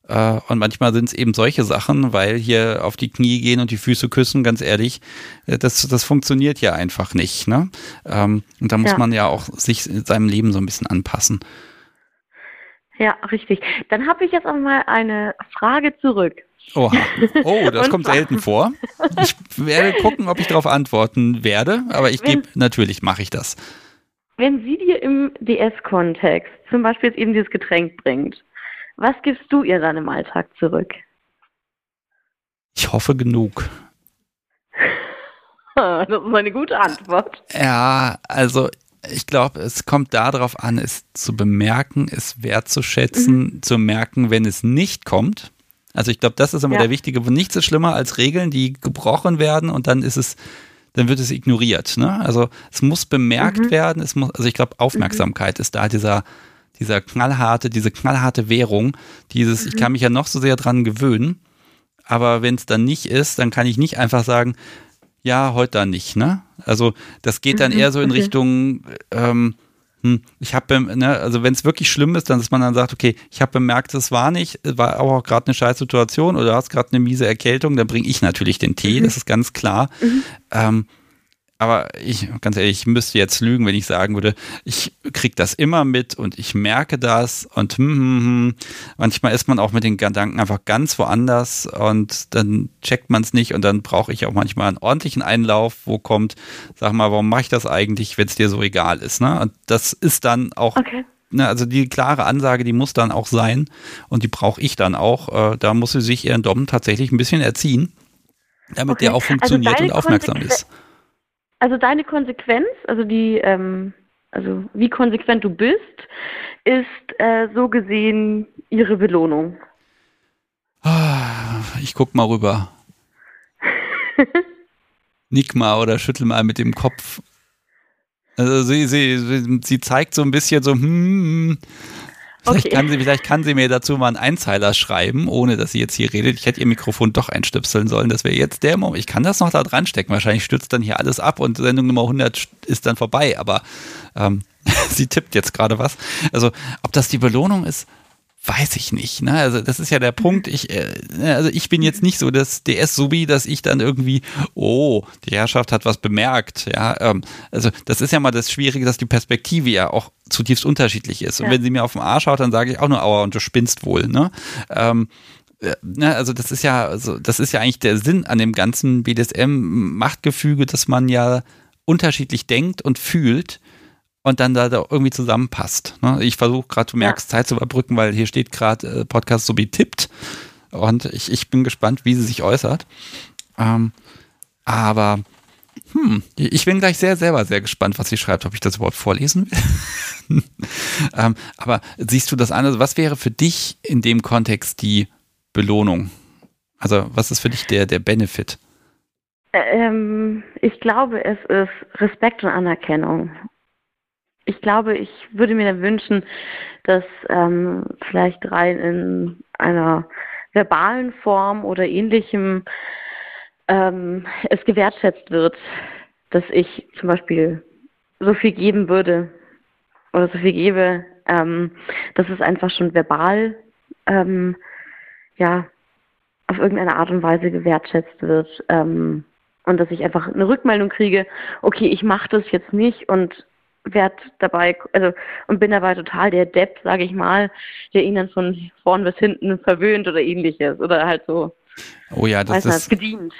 Äh, und manchmal sind es eben solche Sachen, weil hier auf die Knie gehen und die Füße küssen, ganz ehrlich, äh, das, das funktioniert ja einfach nicht. Ne? Ähm, und da muss ja. man ja auch sich in seinem Leben so ein bisschen anpassen. Ja, richtig. Dann habe ich jetzt auch mal eine Frage zurück. Oha. Oh, (laughs) das kommt selten vor. Ich werde gucken, ob ich darauf antworten werde, aber ich gebe, natürlich mache ich das. Wenn sie dir im DS-Kontext zum Beispiel jetzt eben dieses Getränk bringt, was gibst du ihr dann im Alltag zurück? Ich hoffe genug. (laughs) das ist eine gute Antwort. Ja, also ich glaube, es kommt darauf an, es zu bemerken, es wertzuschätzen, mhm. zu merken, wenn es nicht kommt. Also ich glaube, das ist immer ja. der wichtige. Nichts ist schlimmer als Regeln, die gebrochen werden und dann ist es, dann wird es ignoriert. Ne? Also es muss bemerkt mhm. werden. Es muss, also ich glaube, Aufmerksamkeit mhm. ist da dieser dieser knallharte, diese knallharte Währung, dieses, mhm. ich kann mich ja noch so sehr dran gewöhnen, aber wenn es dann nicht ist, dann kann ich nicht einfach sagen, ja, heute dann nicht, ne? Also das geht dann mhm, eher so in okay. Richtung, ähm, hm, ich habe, ne, also wenn es wirklich schlimm ist, dann dass man dann sagt, okay, ich habe bemerkt, es war nicht, war auch gerade eine scheiß Situation oder du hast gerade eine miese Erkältung, dann bringe ich natürlich den Tee, mhm. das ist ganz klar. Mhm. Ähm, aber ich, ganz ehrlich, ich müsste jetzt lügen, wenn ich sagen würde, ich kriege das immer mit und ich merke das und hm, hm, hm. manchmal ist man auch mit den Gedanken einfach ganz woanders und dann checkt man es nicht und dann brauche ich auch manchmal einen ordentlichen Einlauf, wo kommt, sag mal, warum mache ich das eigentlich, wenn es dir so egal ist, ne? Und das ist dann auch okay. Ne, also die klare Ansage, die muss dann auch sein und die brauche ich dann auch. Äh, da muss sie sich ihren Dom tatsächlich ein bisschen erziehen, damit okay. der auch also funktioniert also und aufmerksam ist. Also deine Konsequenz, also die, ähm, also wie konsequent du bist, ist äh, so gesehen ihre Belohnung. Ah, ich guck mal rüber. (laughs) Nick mal oder schüttel mal mit dem Kopf. Also sie, sie, sie zeigt so ein bisschen so, hm, Vielleicht, okay. kann sie, vielleicht kann sie mir dazu mal einen Einzeiler schreiben, ohne dass sie jetzt hier redet. Ich hätte ihr Mikrofon doch einstöpseln sollen. Das wäre jetzt der Moment. Ich kann das noch da dran stecken. Wahrscheinlich stürzt dann hier alles ab und Sendung Nummer 100 ist dann vorbei. Aber ähm, (laughs) sie tippt jetzt gerade was. Also, ob das die Belohnung ist, weiß ich nicht. Ne? Also das ist ja der Punkt. Ich, äh, ne, also ich bin jetzt nicht so das DS-Subi, dass ich dann irgendwie, oh, die Herrschaft hat was bemerkt. Ja, ähm, also das ist ja mal das Schwierige, dass die Perspektive ja auch zutiefst unterschiedlich ist. Und wenn sie mir auf den Arsch schaut, dann sage ich auch nur, aua, und du spinnst wohl. Ne? Ähm, äh, ne, also das ist ja, also das ist ja eigentlich der Sinn an dem ganzen BDSM-Machtgefüge, dass man ja unterschiedlich denkt und fühlt und dann da, da irgendwie zusammenpasst. Ne? Ich versuche gerade, du merkst. Zeit zu überbrücken, weil hier steht gerade äh, Podcast so tippt und ich, ich bin gespannt, wie sie sich äußert. Ähm, aber hm, ich bin gleich sehr selber sehr gespannt, was sie schreibt, ob ich das überhaupt vorlesen will. (laughs) ähm, aber siehst du das an? Also was wäre für dich in dem Kontext die Belohnung? Also was ist für dich der, der Benefit? Ähm, ich glaube, es ist Respekt und Anerkennung ich glaube, ich würde mir dann wünschen, dass ähm, vielleicht rein in einer verbalen Form oder ähnlichem ähm, es gewertschätzt wird, dass ich zum Beispiel so viel geben würde oder so viel gebe, ähm, dass es einfach schon verbal ähm, ja auf irgendeine Art und Weise gewertschätzt wird ähm, und dass ich einfach eine Rückmeldung kriege, okay, ich mache das jetzt nicht und werd dabei, also und bin dabei total der Depp, sage ich mal, der ihn dann von vorn bis hinten verwöhnt oder ähnliches oder halt so. Oh ja, das ist gedient.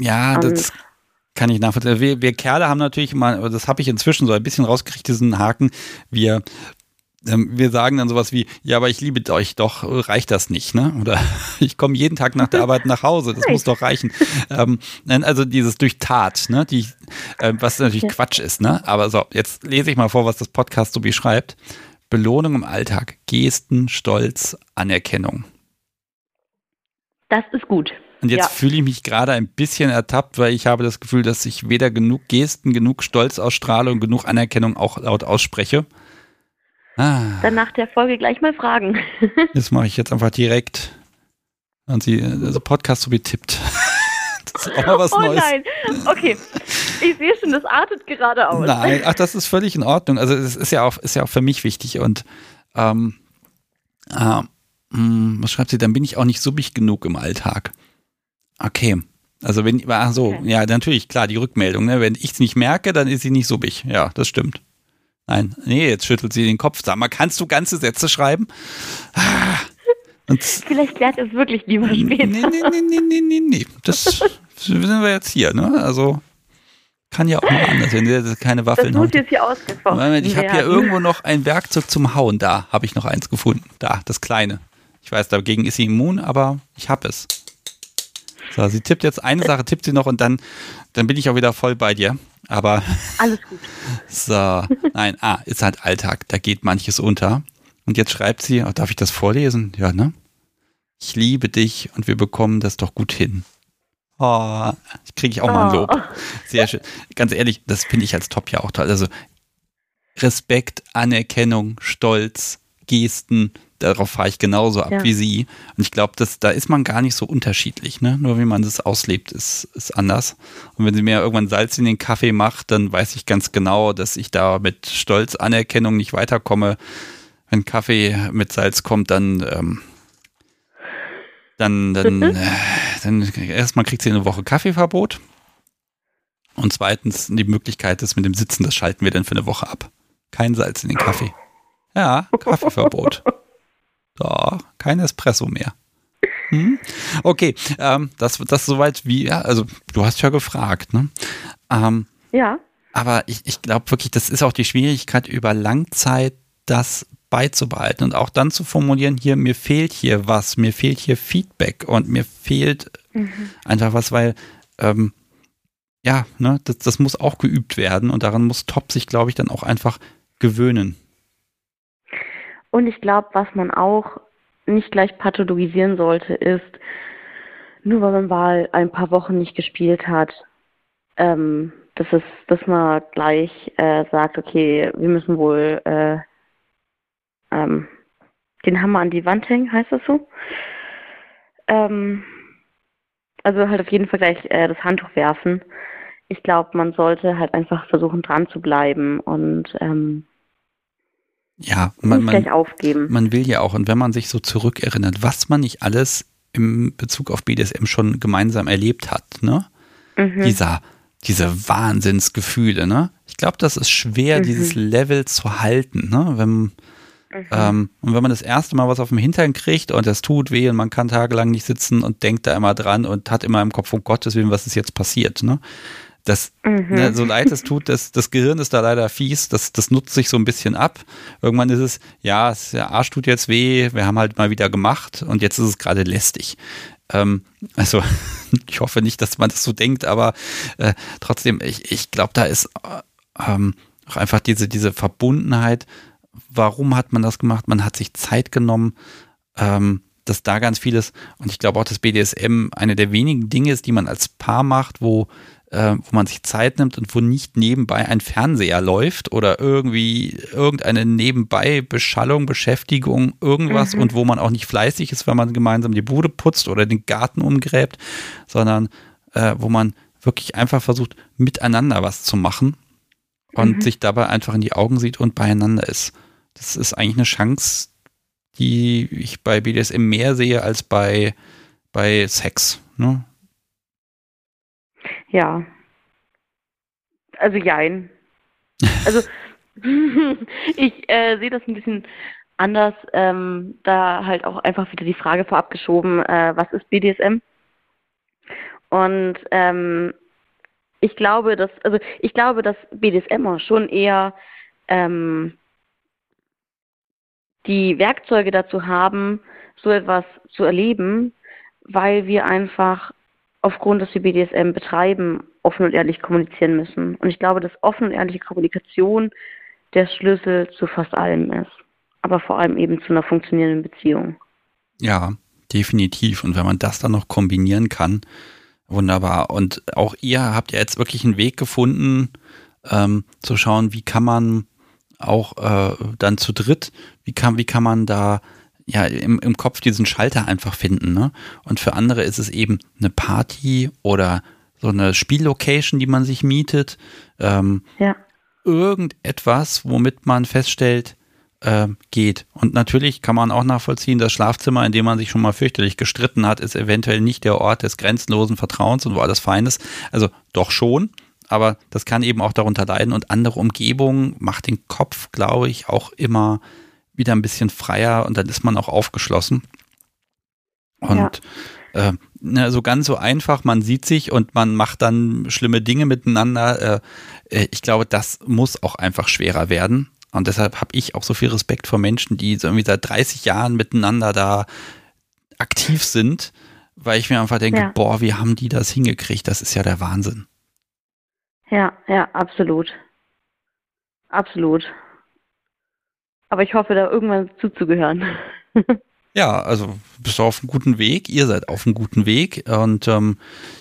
Ja, und das kann ich nachvollziehen. Wir, wir Kerle haben natürlich mal, das habe ich inzwischen so ein bisschen rausgekriegt, diesen Haken. Wir ähm, wir sagen dann sowas wie, ja, aber ich liebe euch doch, reicht das nicht, ne? Oder (laughs) ich komme jeden Tag nach der Arbeit nach Hause, das muss doch reichen. Ähm, also dieses durch Tat, ne? Die, äh, was natürlich ja. Quatsch ist, ne? Aber so, jetzt lese ich mal vor, was das Podcast so beschreibt. Belohnung im Alltag, Gesten, Stolz, Anerkennung. Das ist gut. Und jetzt ja. fühle ich mich gerade ein bisschen ertappt, weil ich habe das Gefühl, dass ich weder genug Gesten, genug Stolz ausstrahle und genug Anerkennung auch laut ausspreche. Ah. Dann nach der Folge gleich mal fragen. (laughs) das mache ich jetzt einfach direkt. Und sie, also Podcast so betippt. (laughs) Das ist auch mal was oh Neues. nein, okay. Ich sehe schon, das artet gerade aus. Nein, ach, das ist völlig in Ordnung. Also es ist ja auch, ist ja auch für mich wichtig. Und ähm, äh, was schreibt sie? Dann bin ich auch nicht subbig genug im Alltag. Okay. Also wenn, ach so, okay. ja, natürlich, klar, die Rückmeldung. Ne? Wenn ich es nicht merke, dann ist sie nicht subbig. Ja, das stimmt. Nein, nee, jetzt schüttelt sie den Kopf. Sag mal, kannst du ganze Sätze schreiben? Und Vielleicht klärt es wirklich lieber später. Nee, nee, nee, nee, nee, nee, nee. Das sind wir jetzt hier, ne? Also kann ja auch mal anders sein. Keine Waffeln. Das jetzt hier ausgefochten Ich habe hier irgendwo noch ein Werkzeug zum Hauen. Da habe ich noch eins gefunden. Da, das kleine. Ich weiß, dagegen ist sie immun, aber ich habe es. So, sie tippt jetzt eine Sache, tippt sie noch und dann, dann bin ich auch wieder voll bei dir. Aber. Alles gut. (laughs) So, nein, ah, ist halt Alltag. Da geht manches unter. Und jetzt schreibt sie, oh, darf ich das vorlesen? Ja, ne? Ich liebe dich und wir bekommen das doch gut hin. Oh, kriege ich auch mal ein Lob. Oh. Sehr schön. Ganz ehrlich, das finde ich als Top ja auch toll. Also Respekt, Anerkennung, Stolz, Gesten, darauf fahre ich genauso ab ja. wie sie. Und ich glaube, da ist man gar nicht so unterschiedlich. Ne? Nur wie man das auslebt, ist, ist anders. Und wenn sie mir irgendwann Salz in den Kaffee macht, dann weiß ich ganz genau, dass ich da mit Stolz, Anerkennung nicht weiterkomme. Wenn Kaffee mit Salz kommt, dann, ähm, dann, dann, äh, dann erstmal kriegt sie eine Woche Kaffeeverbot. Und zweitens die Möglichkeit ist mit dem Sitzen, das schalten wir dann für eine Woche ab. Kein Salz in den Kaffee. Ja, Kaffeeverbot. (laughs) Da, kein Espresso mehr. Hm? Okay, ähm, das, das soweit wie, ja, also du hast ja gefragt, ne? Ähm, ja. Aber ich, ich glaube wirklich, das ist auch die Schwierigkeit, über Langzeit das beizubehalten und auch dann zu formulieren, hier, mir fehlt hier was, mir fehlt hier Feedback und mir fehlt mhm. einfach was, weil, ähm, ja, ne, das, das muss auch geübt werden und daran muss Top sich, glaube ich, dann auch einfach gewöhnen. Und ich glaube, was man auch nicht gleich pathologisieren sollte, ist, nur weil man mal ein paar Wochen nicht gespielt hat, ähm, dass es, dass man gleich äh, sagt, okay, wir müssen wohl äh, ähm, den Hammer an die Wand hängen, heißt das so? Ähm, also halt auf jeden Fall gleich äh, das Handtuch werfen. Ich glaube, man sollte halt einfach versuchen, dran zu bleiben und ähm, Ja, man, nicht gleich aufgeben. Man will ja auch, und wenn man sich so zurückerinnert, was man nicht alles im Bezug auf BDSM schon gemeinsam erlebt hat, ne? Mhm. Dieser, diese Wahnsinnsgefühle, ne? Ich glaube, das ist schwer, mhm. dieses Level zu halten, ne? Wenn, mhm. ähm, und wenn man das erste Mal was auf dem Hintern kriegt und es tut weh und man kann tagelang nicht sitzen und denkt da immer dran und hat immer im Kopf, um Gottes Willen, was ist jetzt passiert, ne? Das, mhm. ne, so leid es tut, das, das Gehirn ist da leider fies, das, das nutzt sich so ein bisschen ab. Irgendwann ist es, ja, der Arsch tut jetzt weh, wir haben halt mal wieder gemacht und jetzt ist es gerade lästig. Ähm, also (laughs) ich hoffe nicht, dass man das so denkt, aber äh, trotzdem, ich, ich glaube, da ist ähm, auch einfach diese, diese Verbundenheit. Warum hat man das gemacht? Man hat sich Zeit genommen. Ähm, dass da ganz vieles, und ich glaube auch, dass BDSM eine der wenigen Dinge ist, die man als Paar macht, wo äh, wo man sich Zeit nimmt und wo nicht nebenbei ein Fernseher läuft oder irgendwie irgendeine nebenbei Beschallung, Beschäftigung, irgendwas mhm. und wo man auch nicht fleißig ist, wenn man gemeinsam die Bude putzt oder den Garten umgräbt, sondern äh, wo man wirklich einfach versucht, miteinander was zu machen und mhm. sich dabei einfach in die Augen sieht und beieinander ist. Das ist eigentlich eine Chance, die ich bei BDSM mehr sehe als bei, bei Sex. Ne? Ja. Also jein. Also (laughs) ich äh, sehe das ein bisschen anders, ähm, da halt auch einfach wieder die Frage vorab geschoben, äh, was ist BDSM? Und ähm, ich glaube, dass, also ich glaube, dass BDSM schon eher ähm, die Werkzeuge dazu haben, so etwas zu erleben, weil wir einfach aufgrund, dass wir BDSM betreiben, offen und ehrlich kommunizieren müssen. Und ich glaube, dass offen und ehrliche Kommunikation der Schlüssel zu fast allem ist. Aber vor allem eben zu einer funktionierenden Beziehung. Ja, definitiv. Und wenn man das dann noch kombinieren kann, wunderbar. Und auch ihr habt ja jetzt wirklich einen Weg gefunden, ähm, zu schauen, wie kann man auch äh, dann zu dritt, wie kann, wie kann man da ja, im, im Kopf diesen Schalter einfach finden. Ne? Und für andere ist es eben eine Party oder so eine Spiellocation, die man sich mietet. Ähm, ja. Irgendetwas, womit man feststellt, äh, geht. Und natürlich kann man auch nachvollziehen, das Schlafzimmer, in dem man sich schon mal fürchterlich gestritten hat, ist eventuell nicht der Ort des grenzenlosen Vertrauens und wo alles fein ist. Also doch schon, aber das kann eben auch darunter leiden und andere Umgebung macht den Kopf, glaube ich, auch immer wieder ein bisschen freier und dann ist man auch aufgeschlossen. Und ja. äh, na, so ganz so einfach, man sieht sich und man macht dann schlimme Dinge miteinander. Äh, äh ich glaube, das muss auch einfach schwerer werden. Und deshalb habe ich auch so viel Respekt vor Menschen, die so irgendwie seit 30 Jahren miteinander da aktiv sind, weil ich mir einfach denke, ja. boah, wie haben die das hingekriegt? Das ist ja der Wahnsinn. Ja, ja, absolut. Absolut. Aber ich hoffe, da irgendwann zuzugehören. (laughs) ja, also bist du auf einem guten Weg, ihr seid auf einem guten Weg und ähm,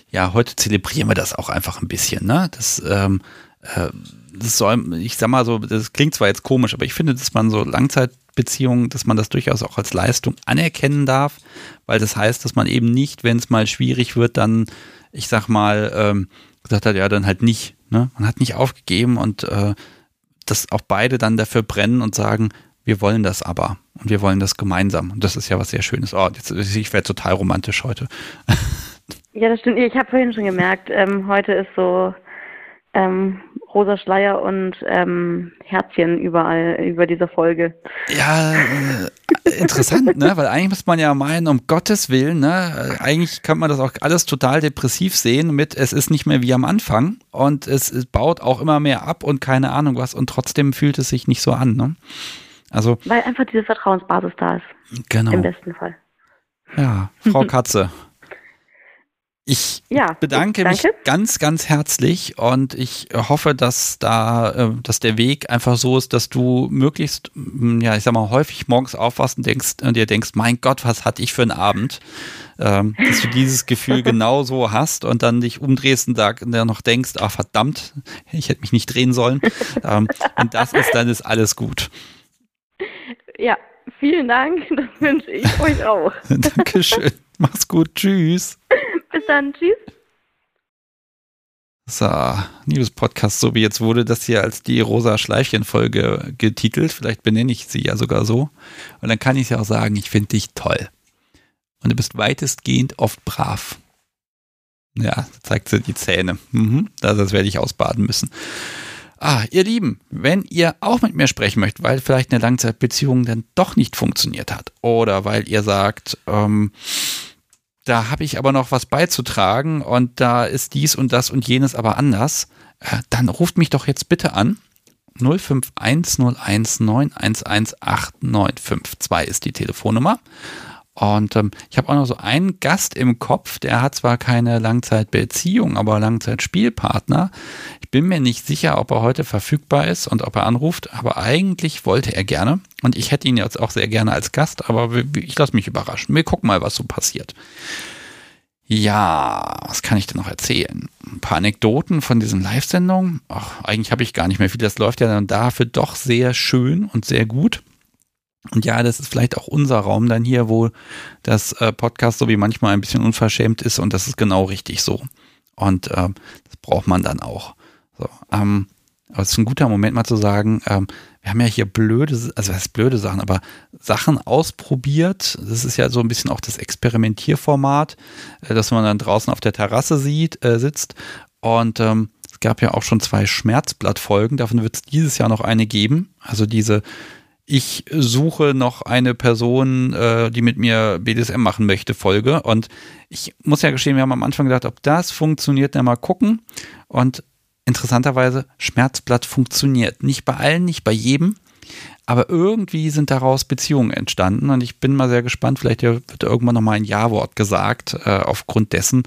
ja, heute zelebrieren wir das auch einfach ein bisschen, ne? Das, ähm, äh, das soll, ich sag mal so, das klingt zwar jetzt komisch, aber ich finde, dass man so Langzeitbeziehungen, dass man das durchaus auch als Leistung anerkennen darf, weil das heißt, dass man eben nicht, wenn es mal schwierig wird, dann, ich sag mal, ähm, gesagt hat, ja, dann halt nicht. Ne? Man hat nicht aufgegeben und äh, dass auch beide dann dafür brennen und sagen, wir wollen das aber und wir wollen das gemeinsam. Und das ist ja was sehr Schönes. Oh, jetzt, ich werde total romantisch heute. (laughs) Ja, das stimmt. Ich habe vorhin schon gemerkt, ähm, heute ist so ähm, rosa Schleier und ähm, Herzchen überall über dieser Folge. Ja, äh, interessant, ne? Weil eigentlich muss man ja meinen, um Gottes Willen, ne? Eigentlich kann man das auch alles total depressiv sehen mit, es ist nicht mehr wie am Anfang und es, es baut auch immer mehr ab und keine Ahnung was und trotzdem fühlt es sich nicht so an, ne? Also. Weil einfach diese Vertrauensbasis da ist. Genau. Im besten Fall. Ja, Frau Katze. Ich ja, bedanke mich ganz, ganz herzlich und ich hoffe, dass da, äh, dass der Weg einfach so ist, dass du möglichst, mm, ja, ich sag mal, häufig morgens aufwachst und denkst und dir denkst, mein Gott, was hatte ich für einen Abend, ähm, dass du dieses Gefühl (laughs) genau so hast und dann dich umdrehst und dann noch denkst, ach verdammt, ich hätte mich nicht drehen sollen. ähm, und das ist dann ist alles gut. Ja, vielen Dank, das wünsche ich euch auch. (laughs) Dankeschön. Mach's gut. Tschüss. (laughs) Bis dann. Tschüss. So, liebes Podcast, so wie jetzt wurde das hier als die rosa Schleifchen-Folge getitelt. Vielleicht benenne ich sie ja sogar so. Und dann kann ich ja auch sagen, ich finde dich toll. Und du bist weitestgehend oft brav. Ja, zeigt sie die Zähne. Mhm, das werde ich ausbaden müssen. Ah, ihr Lieben, wenn ihr auch mit mir sprechen möchtet, weil vielleicht eine Langzeitbeziehung dann doch nicht funktioniert hat oder weil ihr sagt, ähm, da habe ich aber noch was beizutragen und da ist dies und das und jenes aber anders, äh, dann ruft mich doch jetzt bitte an. 051019118952 ist die Telefonnummer. Und ähm, ich habe auch noch so einen Gast im Kopf, der hat zwar keine Langzeitbeziehung, aber Langzeitspielpartner. Ich bin mir nicht sicher, ob er heute verfügbar ist und ob er anruft, aber eigentlich wollte er gerne. Und ich hätte ihn jetzt auch sehr gerne als Gast, aber ich lasse mich überraschen. Wir gucken mal, was so passiert. Ja, was kann ich denn noch erzählen? Ein paar Anekdoten von diesen Live-Sendungen. Eigentlich habe ich gar nicht mehr viel. Das läuft ja dann dafür doch sehr schön und sehr gut. Und ja, das ist vielleicht auch unser Raum dann hier, wo das äh, Podcast so wie manchmal ein bisschen unverschämt ist und das ist genau richtig so. Und äh, das braucht man dann auch. So, ähm, aber es ist ein guter Moment mal zu sagen, ähm, wir haben ja hier blöde, also was heißt blöde Sachen, aber Sachen ausprobiert. Das ist ja so ein bisschen auch das Experimentierformat, äh, dass man dann draußen auf der Terrasse sieht, äh, sitzt. Und ähm, es gab ja auch schon zwei Schmerzblattfolgen, davon wird es dieses Jahr noch eine geben. Also diese ich suche noch eine Person, äh, die mit mir BDSM machen möchte, Folge. Und ich muss ja gestehen, wir haben am Anfang gedacht, ob das funktioniert, dann mal gucken. Und interessanterweise, Schmerzblatt funktioniert. Nicht bei allen, nicht bei jedem. Aber irgendwie sind daraus Beziehungen entstanden und ich bin mal sehr gespannt. Vielleicht wird irgendwann noch mal ein Ja-Wort gesagt, äh, aufgrund dessen,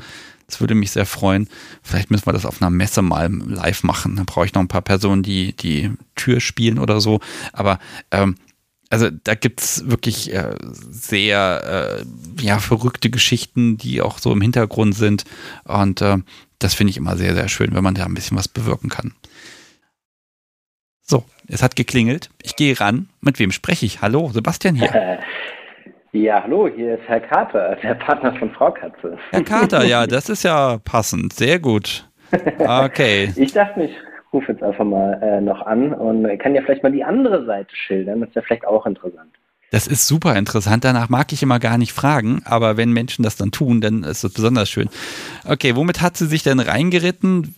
das würde mich sehr freuen. Vielleicht müssen wir das auf einer Messe mal live machen. Dann brauche ich noch ein paar Personen, die die Tür spielen oder so. Aber ähm, also da gibt es wirklich äh, sehr äh, ja, verrückte Geschichten, die auch so im Hintergrund sind. Und äh, das finde ich immer sehr, sehr schön, wenn man da ein bisschen was bewirken kann. So, es hat geklingelt. Ich gehe ran. Mit wem spreche ich? Hallo, Sebastian hier. (laughs) Ja, hallo, hier ist Herr Kater, der Partner von Frau Katze. Herr Kater, ja, (laughs) das ist ja passend. Sehr gut. Okay. (laughs) ich dachte, ich rufe jetzt einfach mal äh, noch an und kann ja vielleicht mal die andere Seite schildern. Das ist ja vielleicht auch interessant. Das ist super interessant. Danach mag ich immer gar nicht fragen, aber wenn Menschen das dann tun, dann ist das besonders schön. Okay, womit hat sie sich denn reingeritten?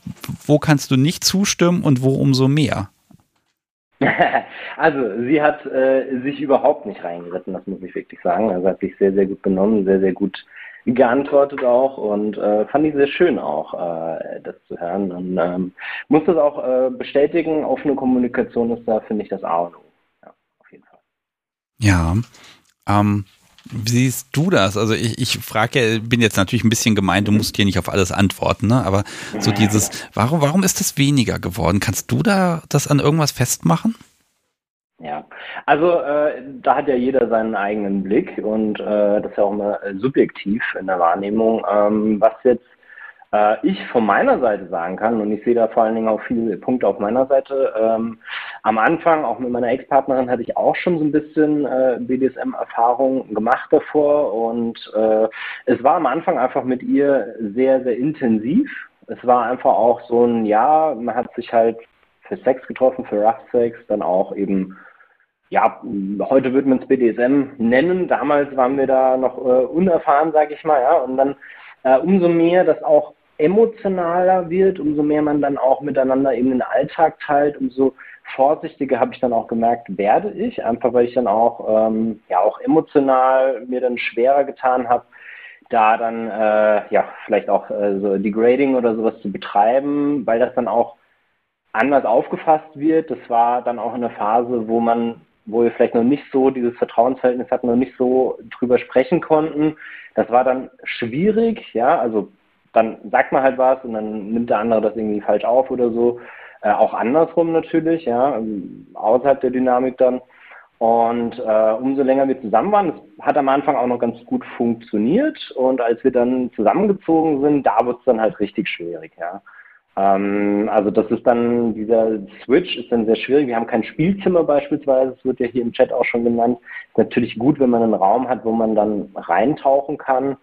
Wo kannst du nicht zustimmen und wo umso mehr? (laughs) also sie hat äh, sich überhaupt nicht reingeritten, das muss ich wirklich sagen. Also hat sich sehr, sehr gut benommen, sehr, sehr gut geantwortet auch und äh, fand ich sehr schön auch, äh, das zu hören. Und ähm, muss das auch äh, bestätigen, offene Kommunikation ist da, finde ich, das A und O. Ja, auf jeden Fall. Ja, ähm, siehst du das? Also ich, ich frage ja, bin jetzt natürlich ein bisschen gemein, du musst hier nicht auf alles antworten, ne? aber so dieses, warum, warum ist das weniger geworden? Kannst du da das an irgendwas festmachen? Ja, also äh, da hat ja jeder seinen eigenen Blick und äh, das ist ja auch immer äh, subjektiv in der Wahrnehmung. Ähm, was jetzt ich von meiner Seite sagen kann, und ich sehe da vor allen Dingen auch viele Punkte auf meiner Seite, ähm, am Anfang, auch mit meiner Ex-Partnerin, hatte ich auch schon so ein bisschen äh, BDSM-Erfahrung gemacht davor und äh, es war am Anfang einfach mit ihr sehr, sehr intensiv. Es war einfach auch so ein, ja, man hat sich halt für Sex getroffen, für Rough Sex, dann auch eben ja, heute würde man es BDSM nennen. Damals waren wir da noch äh, unerfahren, sage ich mal, ja. Und dann äh, umso mehr das auch emotionaler wird, umso mehr man dann auch miteinander eben den Alltag teilt, umso vorsichtiger habe ich dann auch gemerkt, werde ich, einfach weil ich dann auch, ähm, ja, auch emotional mir dann schwerer getan habe, da dann, äh, ja, vielleicht auch äh, so Degrading oder sowas zu betreiben, weil das dann auch anders aufgefasst wird. Das war dann auch eine Phase, wo man, wo wir vielleicht noch nicht so dieses Vertrauensverhältnis hatten, noch nicht so drüber sprechen konnten. Das war dann schwierig, ja, also dann sagt man halt was und dann nimmt der andere das irgendwie falsch auf oder so. Äh, auch andersrum natürlich, ja, ähm, außerhalb der Dynamik dann. Und äh, umso länger wir zusammen waren, das hat am Anfang auch noch ganz gut funktioniert. Und als wir dann zusammengezogen sind, da wird es dann halt richtig schwierig, ja. Ähm, also das ist dann, dieser Switch ist dann sehr schwierig. Wir haben kein Spielzimmer beispielsweise, das wird ja hier im Chat auch schon genannt. Ist natürlich gut, wenn man einen Raum hat, wo man dann reintauchen kann.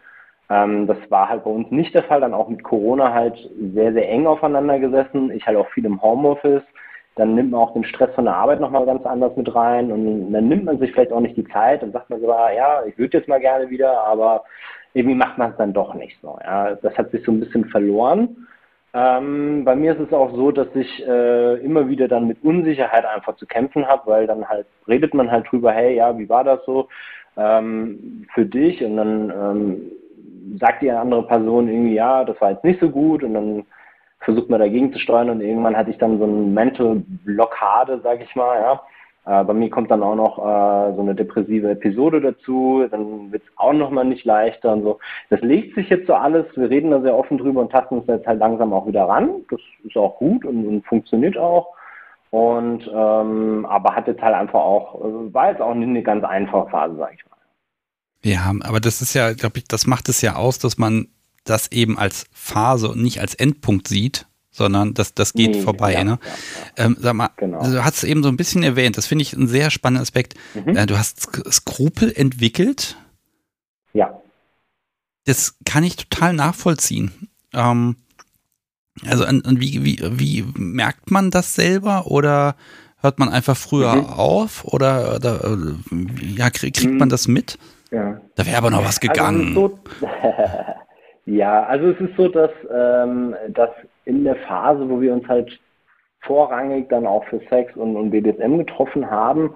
Ähm, das war halt bei uns nicht der Fall, dann auch mit Corona halt sehr, sehr eng aufeinander gesessen. Ich halt auch viel im Homeoffice. Dann nimmt man auch den Stress von der Arbeit nochmal ganz anders mit rein und dann nimmt man sich vielleicht auch nicht die Zeit und sagt man so, ah, ja, ich würde jetzt mal gerne wieder, aber irgendwie macht man es dann doch nicht so. Ja. Das hat sich so ein bisschen verloren. Ähm, bei mir ist es auch so, dass ich äh, immer wieder dann mit Unsicherheit einfach zu kämpfen habe, weil dann halt redet man halt drüber, hey, ja, wie war das so ähm, für dich? Und dann ähm, sagt die andere Person irgendwie, ja, das war jetzt nicht so gut und dann versucht man dagegen zu steuern und irgendwann hatte ich dann so eine Mental Blockade, sag ich mal, ja. Äh, bei mir kommt dann auch noch äh, so eine depressive Episode dazu, dann wird es auch nochmal nicht leichter und so. Das legt sich jetzt so alles, wir reden da sehr offen drüber und tasten uns jetzt halt langsam auch wieder ran. Das ist auch gut und, und funktioniert auch. Und ähm, aber hat jetzt halt einfach auch, äh, war jetzt auch nicht eine ganz einfache Phase, sag ich mal. Ja, aber das ist ja, glaube ich, das macht es ja aus, dass man das eben als Phase und nicht als Endpunkt sieht, sondern das, das geht nee, vorbei. Ja, ne? Ja, ja. Ähm, sag mal, genau. du hast es eben so ein bisschen erwähnt, das finde ich einen sehr spannenden Aspekt. Mhm. Äh, du hast Skrupel entwickelt. Ja. Das kann ich total nachvollziehen. Ähm, also und, und wie, wie, wie merkt man das selber oder hört man einfach früher mhm. auf oder, oder äh, ja, kriegt mhm. man das mit? Ja. Da wäre aber noch was also gegangen. Also (laughs) so, ja, also es ist so, dass, ähm, dass in der Phase, wo wir uns halt vorrangig dann auch für Sex und, und BDSM getroffen haben,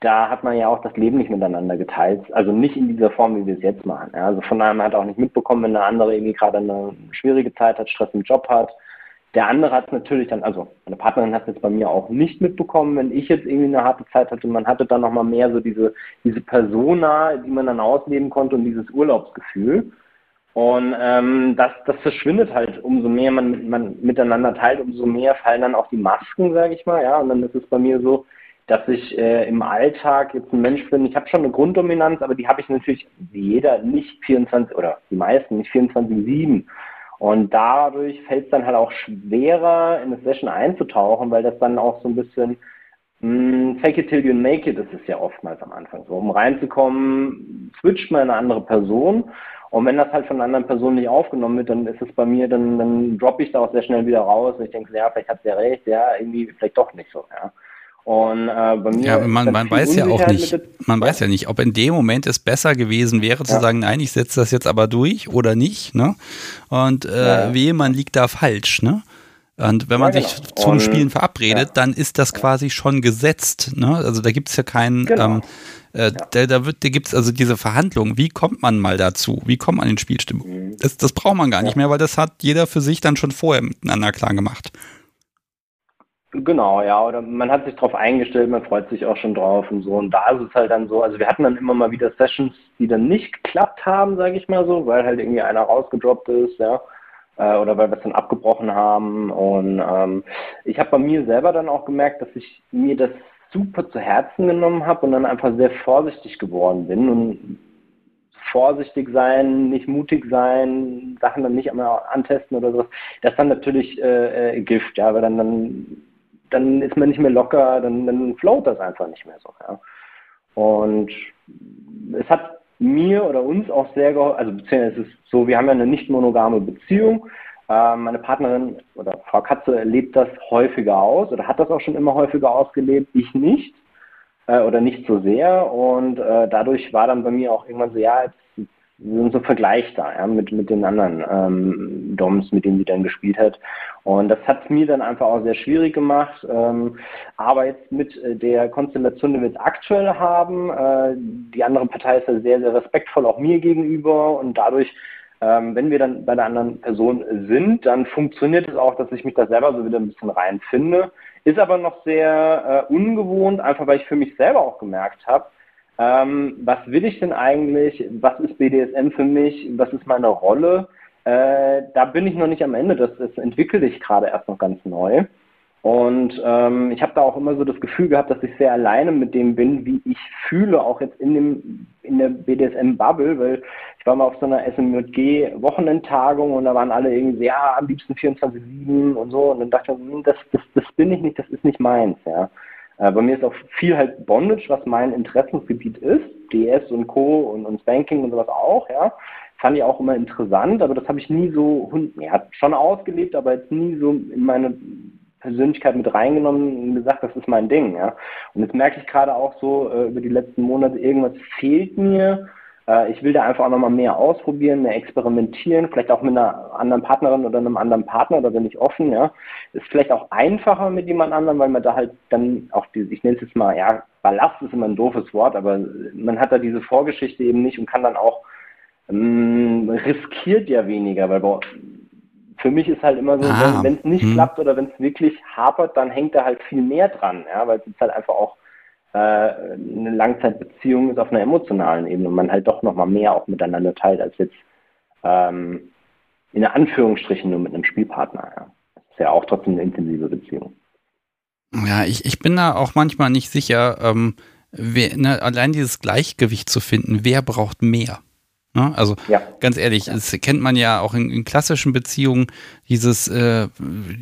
da hat man ja auch das Leben nicht miteinander geteilt. Also nicht in dieser Form, wie wir es jetzt machen. Ja, also von daher man hat auch nicht mitbekommen, wenn der andere irgendwie gerade eine schwierige Zeit hat, Stress im Job hat. Der andere hat es natürlich dann, also meine Partnerin hat es jetzt bei mir auch nicht mitbekommen, wenn ich jetzt irgendwie eine harte Zeit hatte. Man hatte dann nochmal mehr so diese, diese Persona, die man dann ausleben konnte und dieses Urlaubsgefühl. Und ähm, das, das verschwindet halt, umso mehr man, man miteinander teilt, umso mehr fallen dann auch die Masken, sage ich mal. Ja, und dann ist es bei mir so, dass ich äh, im Alltag jetzt ein Mensch bin. Ich habe schon eine Grunddominanz, aber die habe ich natürlich wie jeder nicht 24 oder die meisten nicht 24/7. Und dadurch fällt es dann halt auch schwerer, in eine Session einzutauchen, weil das dann auch so ein bisschen mh, hm, fake it till you make it ist es ja oftmals am Anfang so. Um reinzukommen, switcht man eine andere Person und wenn das halt von einer anderen Person nicht aufgenommen wird, dann ist es bei mir, dann, dann droppe ich da auch sehr schnell wieder raus. Und ich denke, ja, vielleicht hat sie ja recht, ja, irgendwie vielleicht doch nicht so, ja. Und äh, bei mir. Ja, man, man weiß ja auch nicht, man weiß ja nicht, ob in dem Moment es besser gewesen wäre zu ja. sagen, nein, ich setze das jetzt aber durch oder nicht, ne? Und äh, ja, wehe, man liegt da falsch, ne? Und wenn man genau. sich zum Und, Spielen verabredet, dann ist das quasi schon gesetzt, ne? Also da gibt es ja keinen. Genau. Ähm, äh, ja. Da, da, wird, da gibt es also diese Verhandlungen. Wie kommt man mal dazu? Wie kommt man in Spielstimmung? Mhm. Das, das braucht man gar nicht mehr, weil das hat jeder für sich dann schon vorher miteinander klar gemacht. Genau, ja, oder man hat sich darauf eingestellt, man freut sich auch schon drauf und so. Und da ist es halt dann so, also wir hatten dann immer mal wieder Sessions, die dann nicht geklappt haben, sage ich mal so, weil halt irgendwie einer rausgedroppt ist, ja, äh, oder weil wir es dann abgebrochen haben. Und ähm, ich habe bei mir selber dann auch gemerkt, dass ich mir das super zu Herzen genommen habe und dann einfach sehr vorsichtig geworden bin und vorsichtig sein, nicht mutig sein, Sachen dann nicht einmal antesten oder sowas, das ist dann natürlich äh, äh, Gift, ja, weil dann, dann, dann ist man nicht mehr locker, dann, dann float das einfach nicht mehr so, ja. Und es hat mir oder uns auch sehr geholfen, also beziehungsweise es ist so, wir haben ja eine nicht monogame Beziehung äh, meine Partnerin oder Frau Katze lebt das häufiger aus oder hat das auch schon immer häufiger ausgelebt, ich nicht äh, oder nicht so sehr und äh, dadurch war dann bei mir auch irgendwann so, ja, jetzt wir sind so vergleichbar ja, mit, mit den anderen ähm, Doms, mit denen sie dann gespielt hat. Und das hat mir dann einfach auch sehr schwierig gemacht. Ähm, aber jetzt mit äh, der Konstellation, die wir jetzt aktuell haben, äh, die andere Partei ist ja sehr, sehr respektvoll auch mir gegenüber und dadurch ähm, wenn wir dann bei der anderen Person sind, dann funktioniert es auch, dass ich mich da selber so wieder ein bisschen reinfinde. Ist aber noch sehr äh, ungewohnt, einfach weil ich für mich selber auch gemerkt habe, ähm, was will ich denn eigentlich, was ist BDSM für mich, was ist meine Rolle. Äh, da bin ich noch nicht am Ende, das, das entwickle ich gerade erst noch ganz neu. Und ähm, ich habe da auch immer so das Gefühl gehabt, dass ich sehr alleine mit dem bin, wie ich fühle, auch jetzt in dem in der BDSM-Bubble, weil ich war mal auf so einer SMJG-Wochenendtagung und da waren alle irgendwie, ja, am liebsten 24-7 und so. Und dann dachte ich, hm, das, das, das bin ich nicht, das ist nicht meins, ja. Äh, bei mir ist auch viel halt Bondage, was mein Interessensgebiet ist, DS und Co. und, und Spanking und sowas auch, ja. fand ich auch immer interessant, aber das habe ich nie so, ja, schon ausgelebt, aber jetzt nie so in meine Persönlichkeit mit reingenommen und gesagt, das ist mein Ding. Ja. Und jetzt merke ich gerade auch so äh, über die letzten Monate, irgendwas fehlt mir. Äh, ich will da einfach auch nochmal mehr ausprobieren, mehr experimentieren, vielleicht auch mit einer anderen Partnerin oder einem anderen Partner, da bin ich offen. Ja. Ist vielleicht auch einfacher mit jemand anderem, weil man da halt dann auch, die, ich nenne es jetzt mal, ja, Ballast ist immer ein doofes Wort, aber man hat da diese Vorgeschichte eben nicht und kann dann auch ähm, riskiert ja weniger, weil für mich ist halt immer so, ah, wenn es nicht hm. klappt oder wenn es wirklich hapert, dann hängt da halt viel mehr dran, ja, weil es ist halt einfach auch äh, eine Langzeitbeziehung ist auf einer emotionalen Ebene und man halt doch nochmal mehr auch miteinander teilt, als jetzt ähm, in Anführungsstrichen nur mit einem Spielpartner. Ja. Das ist ja auch trotzdem eine intensive Beziehung. Ja, ich, ich bin da auch manchmal nicht sicher, ähm, wer, ne, allein dieses Gleichgewicht zu finden, wer braucht mehr? Ne? Also ja. ganz ehrlich, ja. das kennt man ja auch in, in klassischen Beziehungen, dieses äh,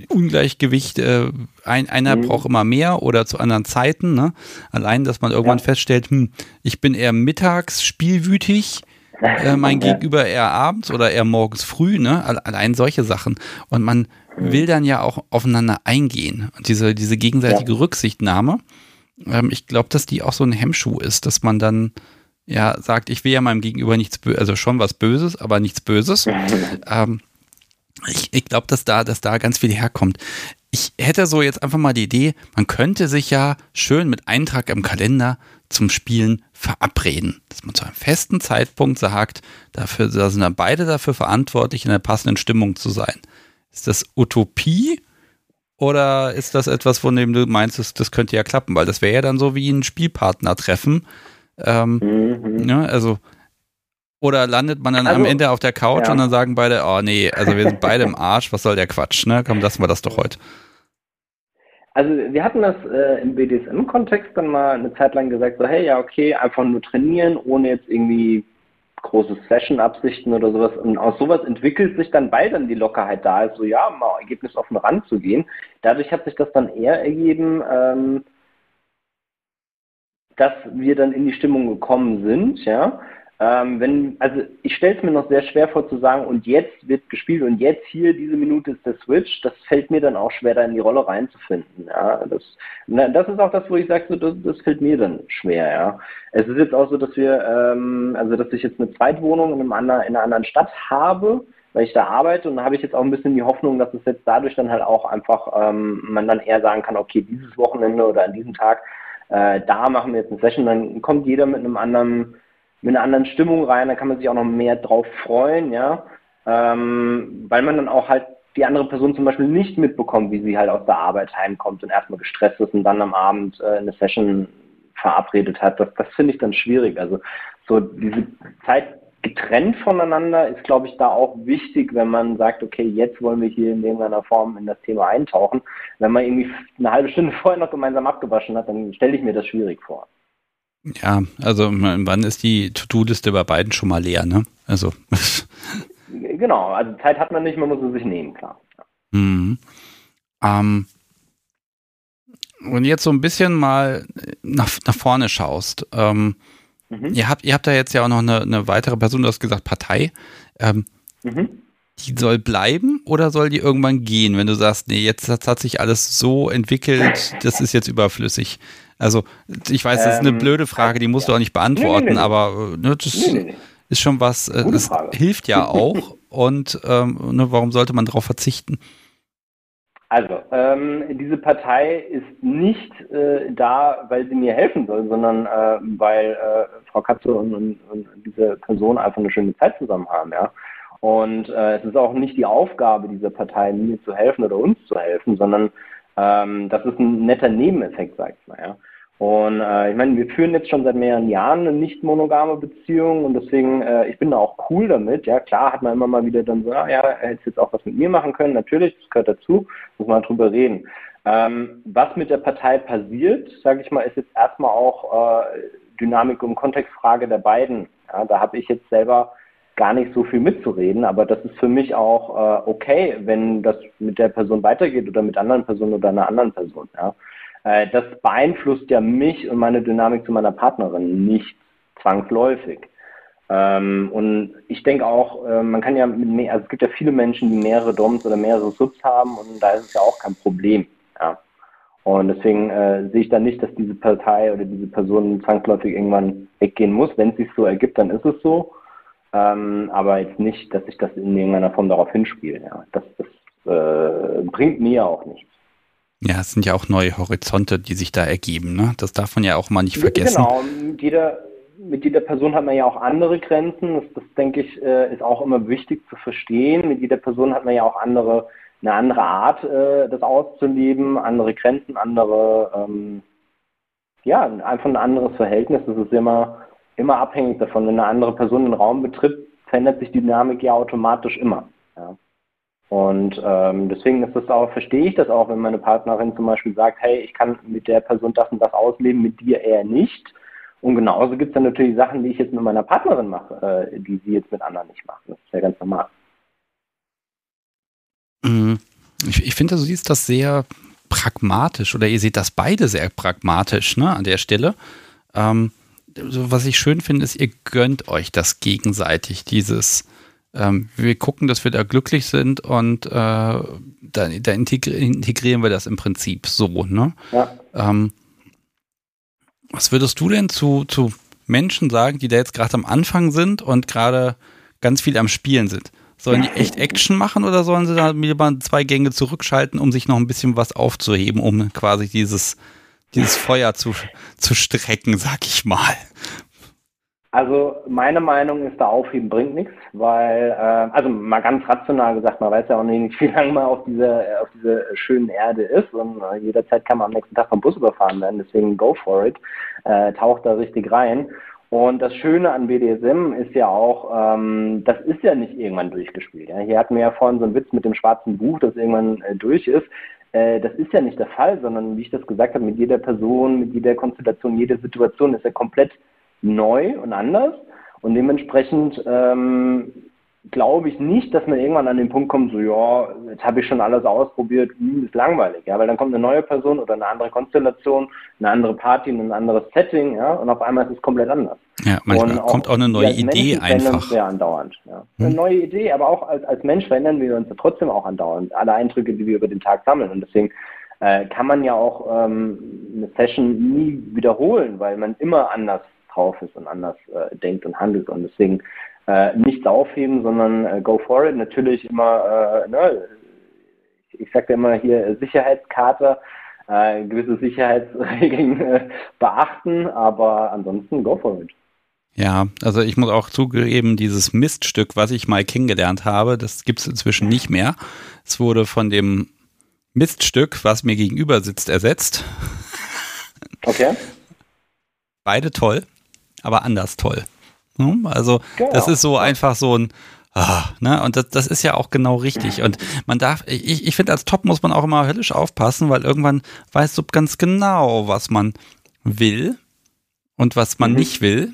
Ungleichgewicht, äh, ein, einer mhm. braucht immer mehr oder zu anderen Zeiten. Ne? Allein, dass man irgendwann ja. feststellt, hm, ich bin eher mittags spielwütig, äh, (laughs) mein Gegenüber eher abends oder eher morgens früh, ne? Allein solche Sachen. Und man mhm. will dann ja auch aufeinander eingehen. Und diese, diese gegenseitige Rücksichtnahme, ähm, ich glaube, dass die auch so ein Hemmschuh ist, dass man dann ja sagt, ich will ja meinem Gegenüber nichts, also schon was Böses, aber nichts Böses. ähm, ich, ich glaube, dass da, dass da ganz viel herkommt. Ich hätte so jetzt einfach mal die Idee, man könnte sich ja schön mit Eintrag im Kalender zum Spielen verabreden. Dass man zu einem festen Zeitpunkt sagt, dafür, da sind dann beide dafür verantwortlich, in der passenden Stimmung zu sein. Ist das Utopie oder ist das etwas, von dem du meinst, das, das könnte ja klappen? Weil das wäre ja dann so wie ein Spielpartner treffen, ähm, mhm. ja, also, oder landet man dann also, am Ende auf der Couch ja. und dann sagen beide, oh nee, also wir sind beide im Arsch, was soll der Quatsch, ne? Komm, lassen wir das doch heute. Also wir hatten das äh, im BDSM-Kontext dann mal eine Zeit lang gesagt, so hey, ja okay, einfach nur trainieren, ohne jetzt irgendwie große Session-Absichten oder sowas. Und aus sowas entwickelt sich dann bald dann die Lockerheit da, ist so ja, mal ergebnisoffen ranzugehen. Dadurch hat sich das dann eher ergeben, ähm, dass wir dann in die Stimmung gekommen sind, ja. Ähm, wenn, also ich stelle es mir noch sehr schwer vor zu sagen, und jetzt wird gespielt und jetzt hier diese Minute ist der Switch, das fällt mir dann auch schwer, da in die Rolle reinzufinden. Ja. Das, na, das ist auch das, wo ich sage, so, das, das fällt mir dann schwer, ja. Es ist jetzt auch so, dass wir, ähm, also dass ich jetzt eine Zweitwohnung in, einem anderen, in einer anderen Stadt habe, weil ich da arbeite und da habe ich jetzt auch ein bisschen die Hoffnung, dass es jetzt dadurch dann halt auch einfach ähm, man dann eher sagen kann, okay, dieses Wochenende oder an diesem Tag äh, da machen wir jetzt eine Session, dann kommt jeder mit einem anderen, mit einer anderen Stimmung rein, da kann man sich auch noch mehr drauf freuen, ja, ähm, weil man dann auch halt die andere Person zum Beispiel nicht mitbekommt, wie sie halt aus der Arbeit heimkommt und erstmal gestresst ist und dann am Abend äh, eine Session verabredet hat. Das, das finde ich dann schwierig. Also so diese Zeit getrennt voneinander ist, glaube ich, da auch wichtig, wenn man sagt, okay, jetzt wollen wir hier in irgendeiner Form in das Thema eintauchen. Wenn man irgendwie eine halbe Stunde (laughs) vorher noch gemeinsam abgewaschen hat, dann stelle ich mir das schwierig vor. Ja, also wann ist die To-Do-Liste bei beiden schon mal leer, ne? Also. (laughs) genau, also Zeit hat man nicht, man muss sie sich nehmen, klar. Mhm. Ähm, wenn du jetzt so ein bisschen mal nach, nach vorne schaust, ähm, Mhm. Ihr, habt, ihr habt da jetzt ja auch noch eine, eine weitere Person, du hast gesagt Partei. Ähm, mhm. Die soll bleiben oder soll die irgendwann gehen, wenn du sagst, nee, jetzt hat, sich alles so entwickelt, das ist jetzt überflüssig. Also, ich weiß, das ist eine ähm, blöde Frage, die musst ja. du auch nicht beantworten, nee, nee, nee. aber äh, ne, das ist schon was, äh, das hilft ja (laughs) auch. Und ähm, ne, warum sollte man darauf verzichten? Also, ähm, diese Partei ist nicht äh, da, weil sie mir helfen soll, sondern äh, weil äh, Frau Katze und, und, und, diese Person einfach eine schöne Zeit zusammen haben, ja. Und äh, es ist auch nicht die Aufgabe dieser Partei, mir zu helfen oder uns zu helfen, sondern ähm, das ist ein netter Nebeneffekt, sag ich mal, ja. Und äh, ich meine, wir führen jetzt schon seit mehreren Jahren eine nicht monogame Beziehung und deswegen, äh, ich bin da auch cool damit. Ja, klar hat man immer mal wieder dann so, ah, ja, er hätte jetzt auch was mit mir machen können. Natürlich, das gehört dazu, muss man drüber reden. Ähm, was mit der Partei passiert, sage ich mal, ist jetzt erstmal auch äh, Dynamik und Kontextfrage der beiden. Ja, da habe ich jetzt selber gar nicht so viel mitzureden, aber das ist für mich auch äh, okay, wenn das mit der Person weitergeht oder mit anderen Personen oder einer anderen Person. Ja. Äh, das beeinflusst ja mich und meine Dynamik zu meiner Partnerin nicht zwangsläufig. Ähm, und ich denke auch, äh, man kann ja mit mehr, also es gibt ja viele Menschen, die mehrere DOMs oder mehrere Subs haben und da ist es ja auch kein Problem. Ja. Und deswegen äh, sehe ich da nicht, dass diese Partei oder diese Person zwangsläufig irgendwann weggehen muss. Wenn es sich so ergibt, dann ist es so. Ähm, aber jetzt nicht, dass ich das in irgendeiner Form darauf hinspiele. Ja. Das, das äh, bringt mir auch nichts. Ja, es sind ja auch neue Horizonte, die sich da ergeben. Ne? Das darf man ja auch mal nicht vergessen. Genau, mit jeder, mit jeder Person hat man ja auch andere Grenzen. Das, das denke ich, äh, ist auch immer wichtig zu verstehen. Mit jeder Person hat man ja auch andere, eine andere Art, äh, das auszuleben, andere Grenzen, andere, ähm, ja, einfach ein anderes Verhältnis. Das ist immer, immer abhängig davon. Wenn eine andere Person den Raum betritt, verändert sich die Dynamik ja automatisch immer. Ja. Und ähm, deswegen ist das auch, verstehe ich das auch, wenn meine Partnerin zum Beispiel sagt, hey, ich kann mit der Person das und das ausleben, mit dir eher nicht. Und genauso gibt es dann natürlich Sachen, die ich jetzt mit meiner Partnerin mache, äh, die sie jetzt mit anderen nicht macht. Das ist ja ganz normal. Mhm. Ich, ich finde, du siehst das sehr pragmatisch oder ihr seht das beide sehr pragmatisch ne, an der Stelle. Ähm, was ich schön finde, ist, ihr gönnt euch das gegenseitig, dieses ähm, wir gucken, dass wir da glücklich sind und äh, da, da integrieren wir das im Prinzip so. Ne? Ja. Ähm, was würdest du denn zu, zu Menschen sagen, die da jetzt gerade am Anfang sind und gerade ganz viel am Spielen sind? Sollen die echt Action machen oder sollen sie da lieber zwei Gänge zurückschalten, um sich noch ein bisschen was aufzuheben, um quasi dieses, dieses Feuer zu, zu strecken, sag ich mal? Also meine Meinung ist, da aufheben bringt nichts, weil, äh, also mal ganz rational gesagt, man weiß ja auch nicht, wie lange man auf dieser, auf dieser schönen Erde ist und äh, jederzeit kann man am nächsten Tag vom Bus überfahren werden, deswegen go for it, äh, taucht da richtig rein. Und das Schöne an BDSM ist ja auch, ähm, das ist ja nicht irgendwann durchgespielt. Ja? Hier hatten wir ja vorhin so einen Witz mit dem schwarzen Buch, das irgendwann äh, durch ist. Äh, das ist ja nicht der Fall, sondern wie ich das gesagt habe, mit jeder Person, mit jeder Konstellation, jede Situation ist ja komplett neu und anders. Und dementsprechend ähm, glaube ich nicht, dass man irgendwann an den Punkt kommt, so ja, jetzt habe ich schon alles ausprobiert, hm, ist langweilig, ja, weil dann kommt eine neue Person oder eine andere Konstellation, eine andere Party, ein anderes Setting, ja, und auf einmal ist es komplett anders. Ja, manchmal auch, kommt auch eine neue Idee Menschen einfach. Sehr andauernd, ja. Hm. Eine neue Idee, aber auch als, als Mensch verändern wir uns ja trotzdem auch andauernd, alle Eindrücke, die wir über den Tag sammeln und deswegen äh, kann man ja auch ähm, eine Session nie wiederholen, weil man immer anders drauf ist und anders äh, denkt und handelt. Und deswegen äh, nichts aufheben, sondern äh, go for it. Natürlich immer, äh, ne, ich sage immer hier Sicherheitskarte, äh, gewisse Sicherheitsregeln äh, beachten, aber ansonsten go for it. Ja, also ich muss auch zugeben, dieses Miststück, was ich mal kennengelernt habe, das gibt es inzwischen nicht mehr. Es wurde von dem Miststück, was mir gegenüber sitzt, ersetzt. Okay. Beide toll aber anders toll. Hm? Also genau. das ist so einfach so ein Ah, ne? Und das, das ist ja auch genau richtig. Und man darf, ich, ich finde, als Top muss man auch immer höllisch aufpassen, weil irgendwann weißt du ganz genau, was man will und was man mhm. nicht will.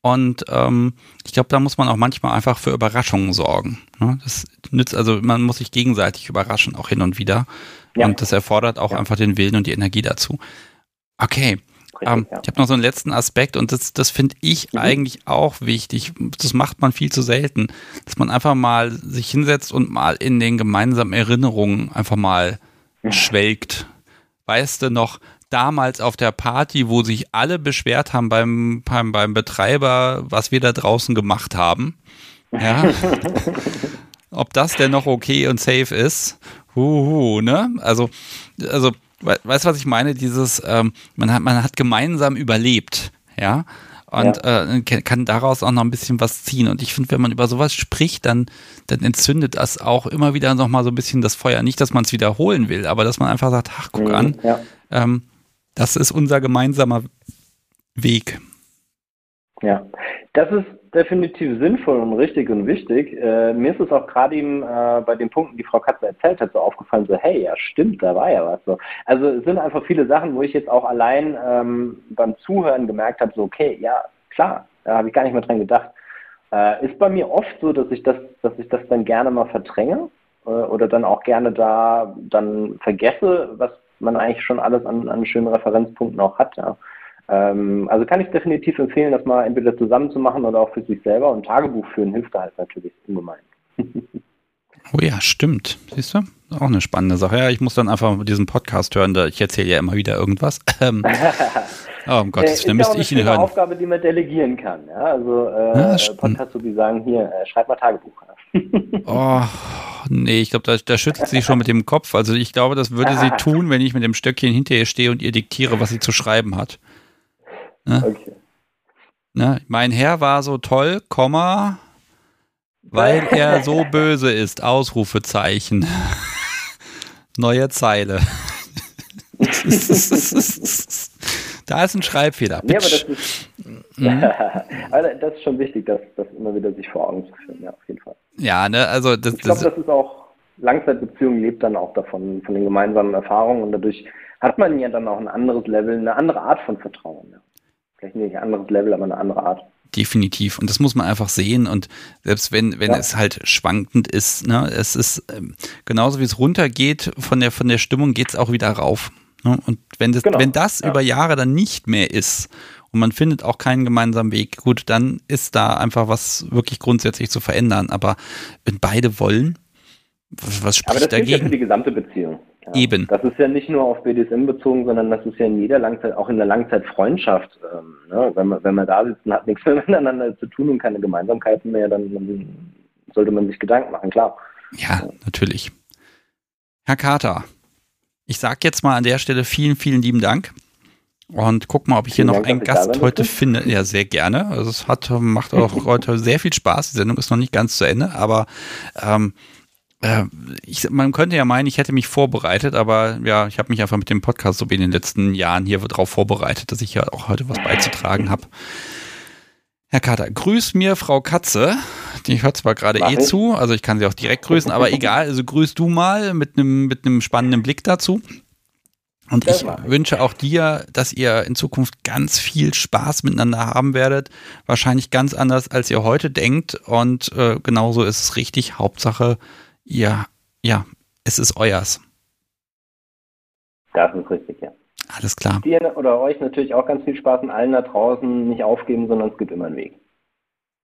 Und ähm, ich glaube, da muss man auch manchmal einfach für Überraschungen sorgen. Ne? Das nützt, also man muss sich gegenseitig überraschen, auch hin und wieder. Ja. Und das erfordert auch ja. einfach den Willen und die Energie dazu. Okay, Richtig, ähm, ja. Ich habe noch so einen letzten Aspekt und das, das finde ich mhm. eigentlich auch wichtig. Das macht man viel zu selten, dass man einfach mal sich hinsetzt und mal in den gemeinsamen Erinnerungen einfach mal ja. schwelgt. Weißt du noch, damals auf der Party, wo sich alle beschwert haben beim, beim, beim Betreiber, was wir da draußen gemacht haben. Ja. (laughs) Ob das denn noch okay und safe ist. Huhu, ne? Also, also weißt du, was ich meine? Dieses, ähm, man, hat, man hat gemeinsam überlebt, ja. Und ja. äh, kann daraus auch noch ein bisschen was ziehen. Und ich finde, wenn man über sowas spricht, dann, dann entzündet das auch immer wieder noch mal so ein bisschen das Feuer. Nicht, dass man es wiederholen will, aber dass man einfach sagt, ach, guck mhm, an, ja. ähm, das ist unser gemeinsamer Weg. Ja, das ist definitiv sinnvoll und richtig und wichtig. Äh, mir ist es auch gerade eben äh, bei den Punkten, die Frau Katze erzählt hat, so aufgefallen, so hey, ja stimmt, da war ja was. So. Also es sind einfach viele Sachen, wo ich jetzt auch allein ähm, beim Zuhören gemerkt habe, so okay, ja klar, da habe ich gar nicht mehr dran gedacht. Äh, ist bei mir oft so, dass ich das, dass ich das dann gerne mal verdränge äh, oder dann auch gerne da dann vergesse, was man eigentlich schon alles an, an schönen Referenzpunkten auch hat. Ja. Ähm, also kann ich definitiv empfehlen, das mal entweder zusammen zu machen oder auch für sich selber. Und Tagebuch führen hilft da halt natürlich ungemein. (laughs) oh ja, stimmt. Siehst du? Auch eine spannende Sache. Ja, ich muss dann einfach diesen Podcast hören. Da ich erzähle ja immer wieder irgendwas. (laughs) Ähm, (laughs) oh, um Gottes Willen, müsste ich ihn hören. Das ist eine Aufgabe, die man delegieren kann. Ja? Also äh, ja, Podcast, so wie sagen, hier, äh, schreib mal Tagebuch. oh, nee, ich glaube, da, da schüttelt sie schon mit dem Kopf. Also ich glaube, das würde sie tun, wenn ich mit dem Stöckchen hinter ihr stehe und ihr diktiere, was sie zu schreiben hat. Ne? Okay. Ne? Mein Herr war so toll, Komma, weil er so (laughs) böse ist. Ausrufezeichen. (laughs) Neue Zeile. (laughs) da ist ein Schreibfehler. Nee, aber das ist, mhm. also das ist schon wichtig, das, das immer wieder sich vor Augen zu führen, ja, auf jeden Fall. Ja, ne, also das, ich glaube, das ist auch, Langzeitbeziehung lebt dann auch davon, von den gemeinsamen Erfahrungen und dadurch hat man ja dann auch ein anderes Level, eine andere Art von Vertrauen. Ja. Vielleicht nicht ein anderes Level, aber eine andere Art. Definitiv. Und das muss man einfach sehen. Und selbst wenn, wenn ja. es halt schwankend ist, ne, es ist ähm, genauso wie es runtergeht von der, von der Stimmung, geht es auch wieder rauf. Ne? Und wenn das, genau. wenn das ja. über Jahre dann nicht mehr ist und man findet auch keinen gemeinsamen Weg, gut, dann ist da einfach was wirklich grundsätzlich zu verändern. Aber wenn beide wollen, was, was spricht Aber das dagegen? Ja für die gesamte Beziehung. Ja. Eben. Das ist ja nicht nur auf BDSM bezogen, sondern das ist ja in jeder Langzeit, auch in der Langzeitfreundschaft. Ähm, ne? wenn, man, wenn man da sitzt und hat nichts mehr (laughs) miteinander zu tun und keine Gemeinsamkeiten mehr, dann, sollte man sich Gedanken machen, klar. Ja, ja, natürlich. Herr Carter, ich sage jetzt mal an der Stelle vielen, vielen lieben Dank. Und guck mal, ob ich hier noch einen Gast heute finde. Ja, sehr gerne. Also es hat, macht auch (laughs) heute sehr viel Spaß. Die Sendung ist noch nicht ganz zu Ende, aber ähm, äh, ich, man könnte ja meinen, ich hätte mich vorbereitet, aber ja, ich habe mich einfach mit dem Podcast so wie in den letzten Jahren hier darauf vorbereitet, dass ich ja auch heute was beizutragen habe. Herr Kater, grüß mir Frau Katze. Die hört zwar gerade eh zu, also ich kann sie auch direkt grüßen, aber egal, also grüß du mal mit einem mit einem spannenden Blick dazu. Und ich wünsche auch dir, dass ihr in Zukunft ganz viel Spaß miteinander haben werdet. Wahrscheinlich ganz anders, als ihr heute denkt. Und äh, genauso ist es richtig. Hauptsache, ja, ja, es ist euers. Das ist richtig, ja. Alles klar. Dir oder euch natürlich auch ganz viel Spaß und allen da draußen nicht aufgeben, sondern es gibt immer einen Weg.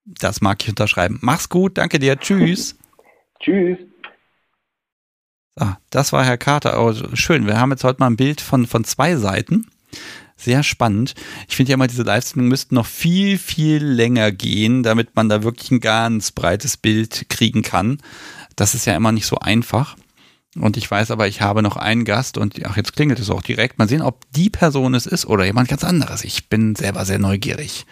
Das mag ich unterschreiben. Mach's gut, danke dir. Tschüss. (laughs) Tschüss. So, das war Herr Carter. Oh, schön. Wir haben jetzt heute mal ein Bild von, von zwei Seiten. Sehr spannend. Ich finde ja immer, diese Livestreaming müssten noch viel, viel länger gehen, damit man da wirklich ein ganz breites Bild kriegen kann. Das ist ja immer nicht so einfach. Und ich weiß aber, ich habe noch einen Gast und ach, jetzt klingelt es auch direkt. Mal sehen, ob die Person es ist oder jemand ganz anderes. Ich bin selber sehr neugierig.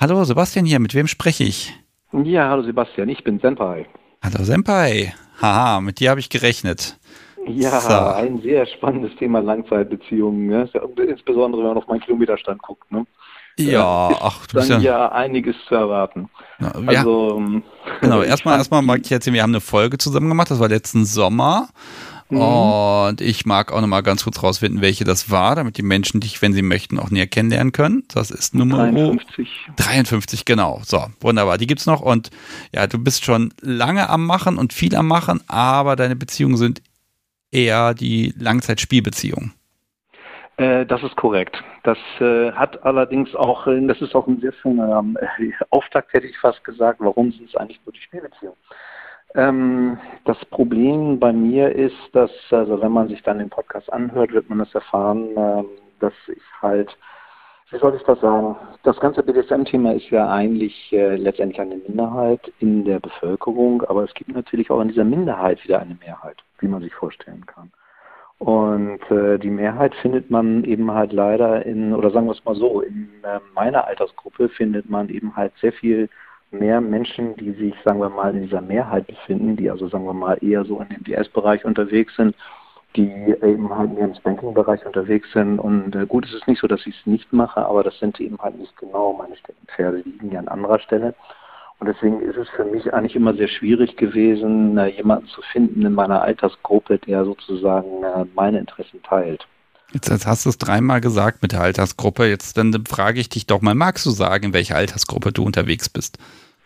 Hallo, Sebastian hier, mit wem spreche ich? Ja, hallo Sebastian, ich bin Senpai. Hallo Senpai. Haha, mit dir habe ich gerechnet. Ja, so. ein sehr spannendes Thema Langzeitbeziehungen. Ne? Insbesondere wenn man auf meinen Kilometerstand guckt. Ne? Ja, ach, du bist dann ja, ja einiges zu erwarten. Ja, also, ähm, genau, (laughs) erstmal, erstmal mag ich erzählen, wir haben eine Folge zusammen gemacht, das war letzten Sommer. Mhm. Und ich mag auch nochmal ganz kurz rausfinden, welche das war, damit die Menschen dich, wenn sie möchten, auch näher kennenlernen können. Das ist Nummer 53. 53, genau. So, wunderbar. Die gibt's noch. Und ja, du bist schon lange am Machen und viel am Machen, aber deine Beziehungen sind eher die Langzeitspielbeziehungen. Äh, das ist korrekt. Das äh, hat allerdings auch, äh, das ist auch ein sehr schöner ähm, (laughs) Auftakt, hätte ich fast gesagt, warum sind es eigentlich nur die Spielbeziehungen? Ähm, das Problem bei mir ist, dass, also wenn man sich dann den Podcast anhört, wird man das erfahren, ähm, dass ich halt, wie soll ich das sagen, das ganze BDSM-Thema ist ja eigentlich äh, letztendlich eine Minderheit in der Bevölkerung, aber es gibt natürlich auch in dieser Minderheit wieder eine Mehrheit, wie man sich vorstellen kann. Und äh, die Mehrheit findet man eben halt leider in, oder sagen wir es mal so, in äh, meiner Altersgruppe findet man eben halt sehr viel mehr Menschen, die sich, sagen wir mal, in dieser Mehrheit befinden, die also, sagen wir mal, eher so in dem DS-Bereich unterwegs sind, die eben halt mehr im Spanking-Bereich unterwegs sind. Und äh, gut, es ist nicht so, dass ich es nicht mache, aber das sind eben halt nicht genau meine Steckenpferde, die liegen ja an anderer Stelle. Und deswegen ist es für mich eigentlich immer sehr schwierig gewesen, äh, jemanden zu finden in meiner Altersgruppe, der sozusagen äh, meine Interessen teilt. Jetzt, jetzt hast du es dreimal gesagt mit der Altersgruppe. Jetzt dann frage ich dich doch mal, magst du sagen, in welcher Altersgruppe du unterwegs bist?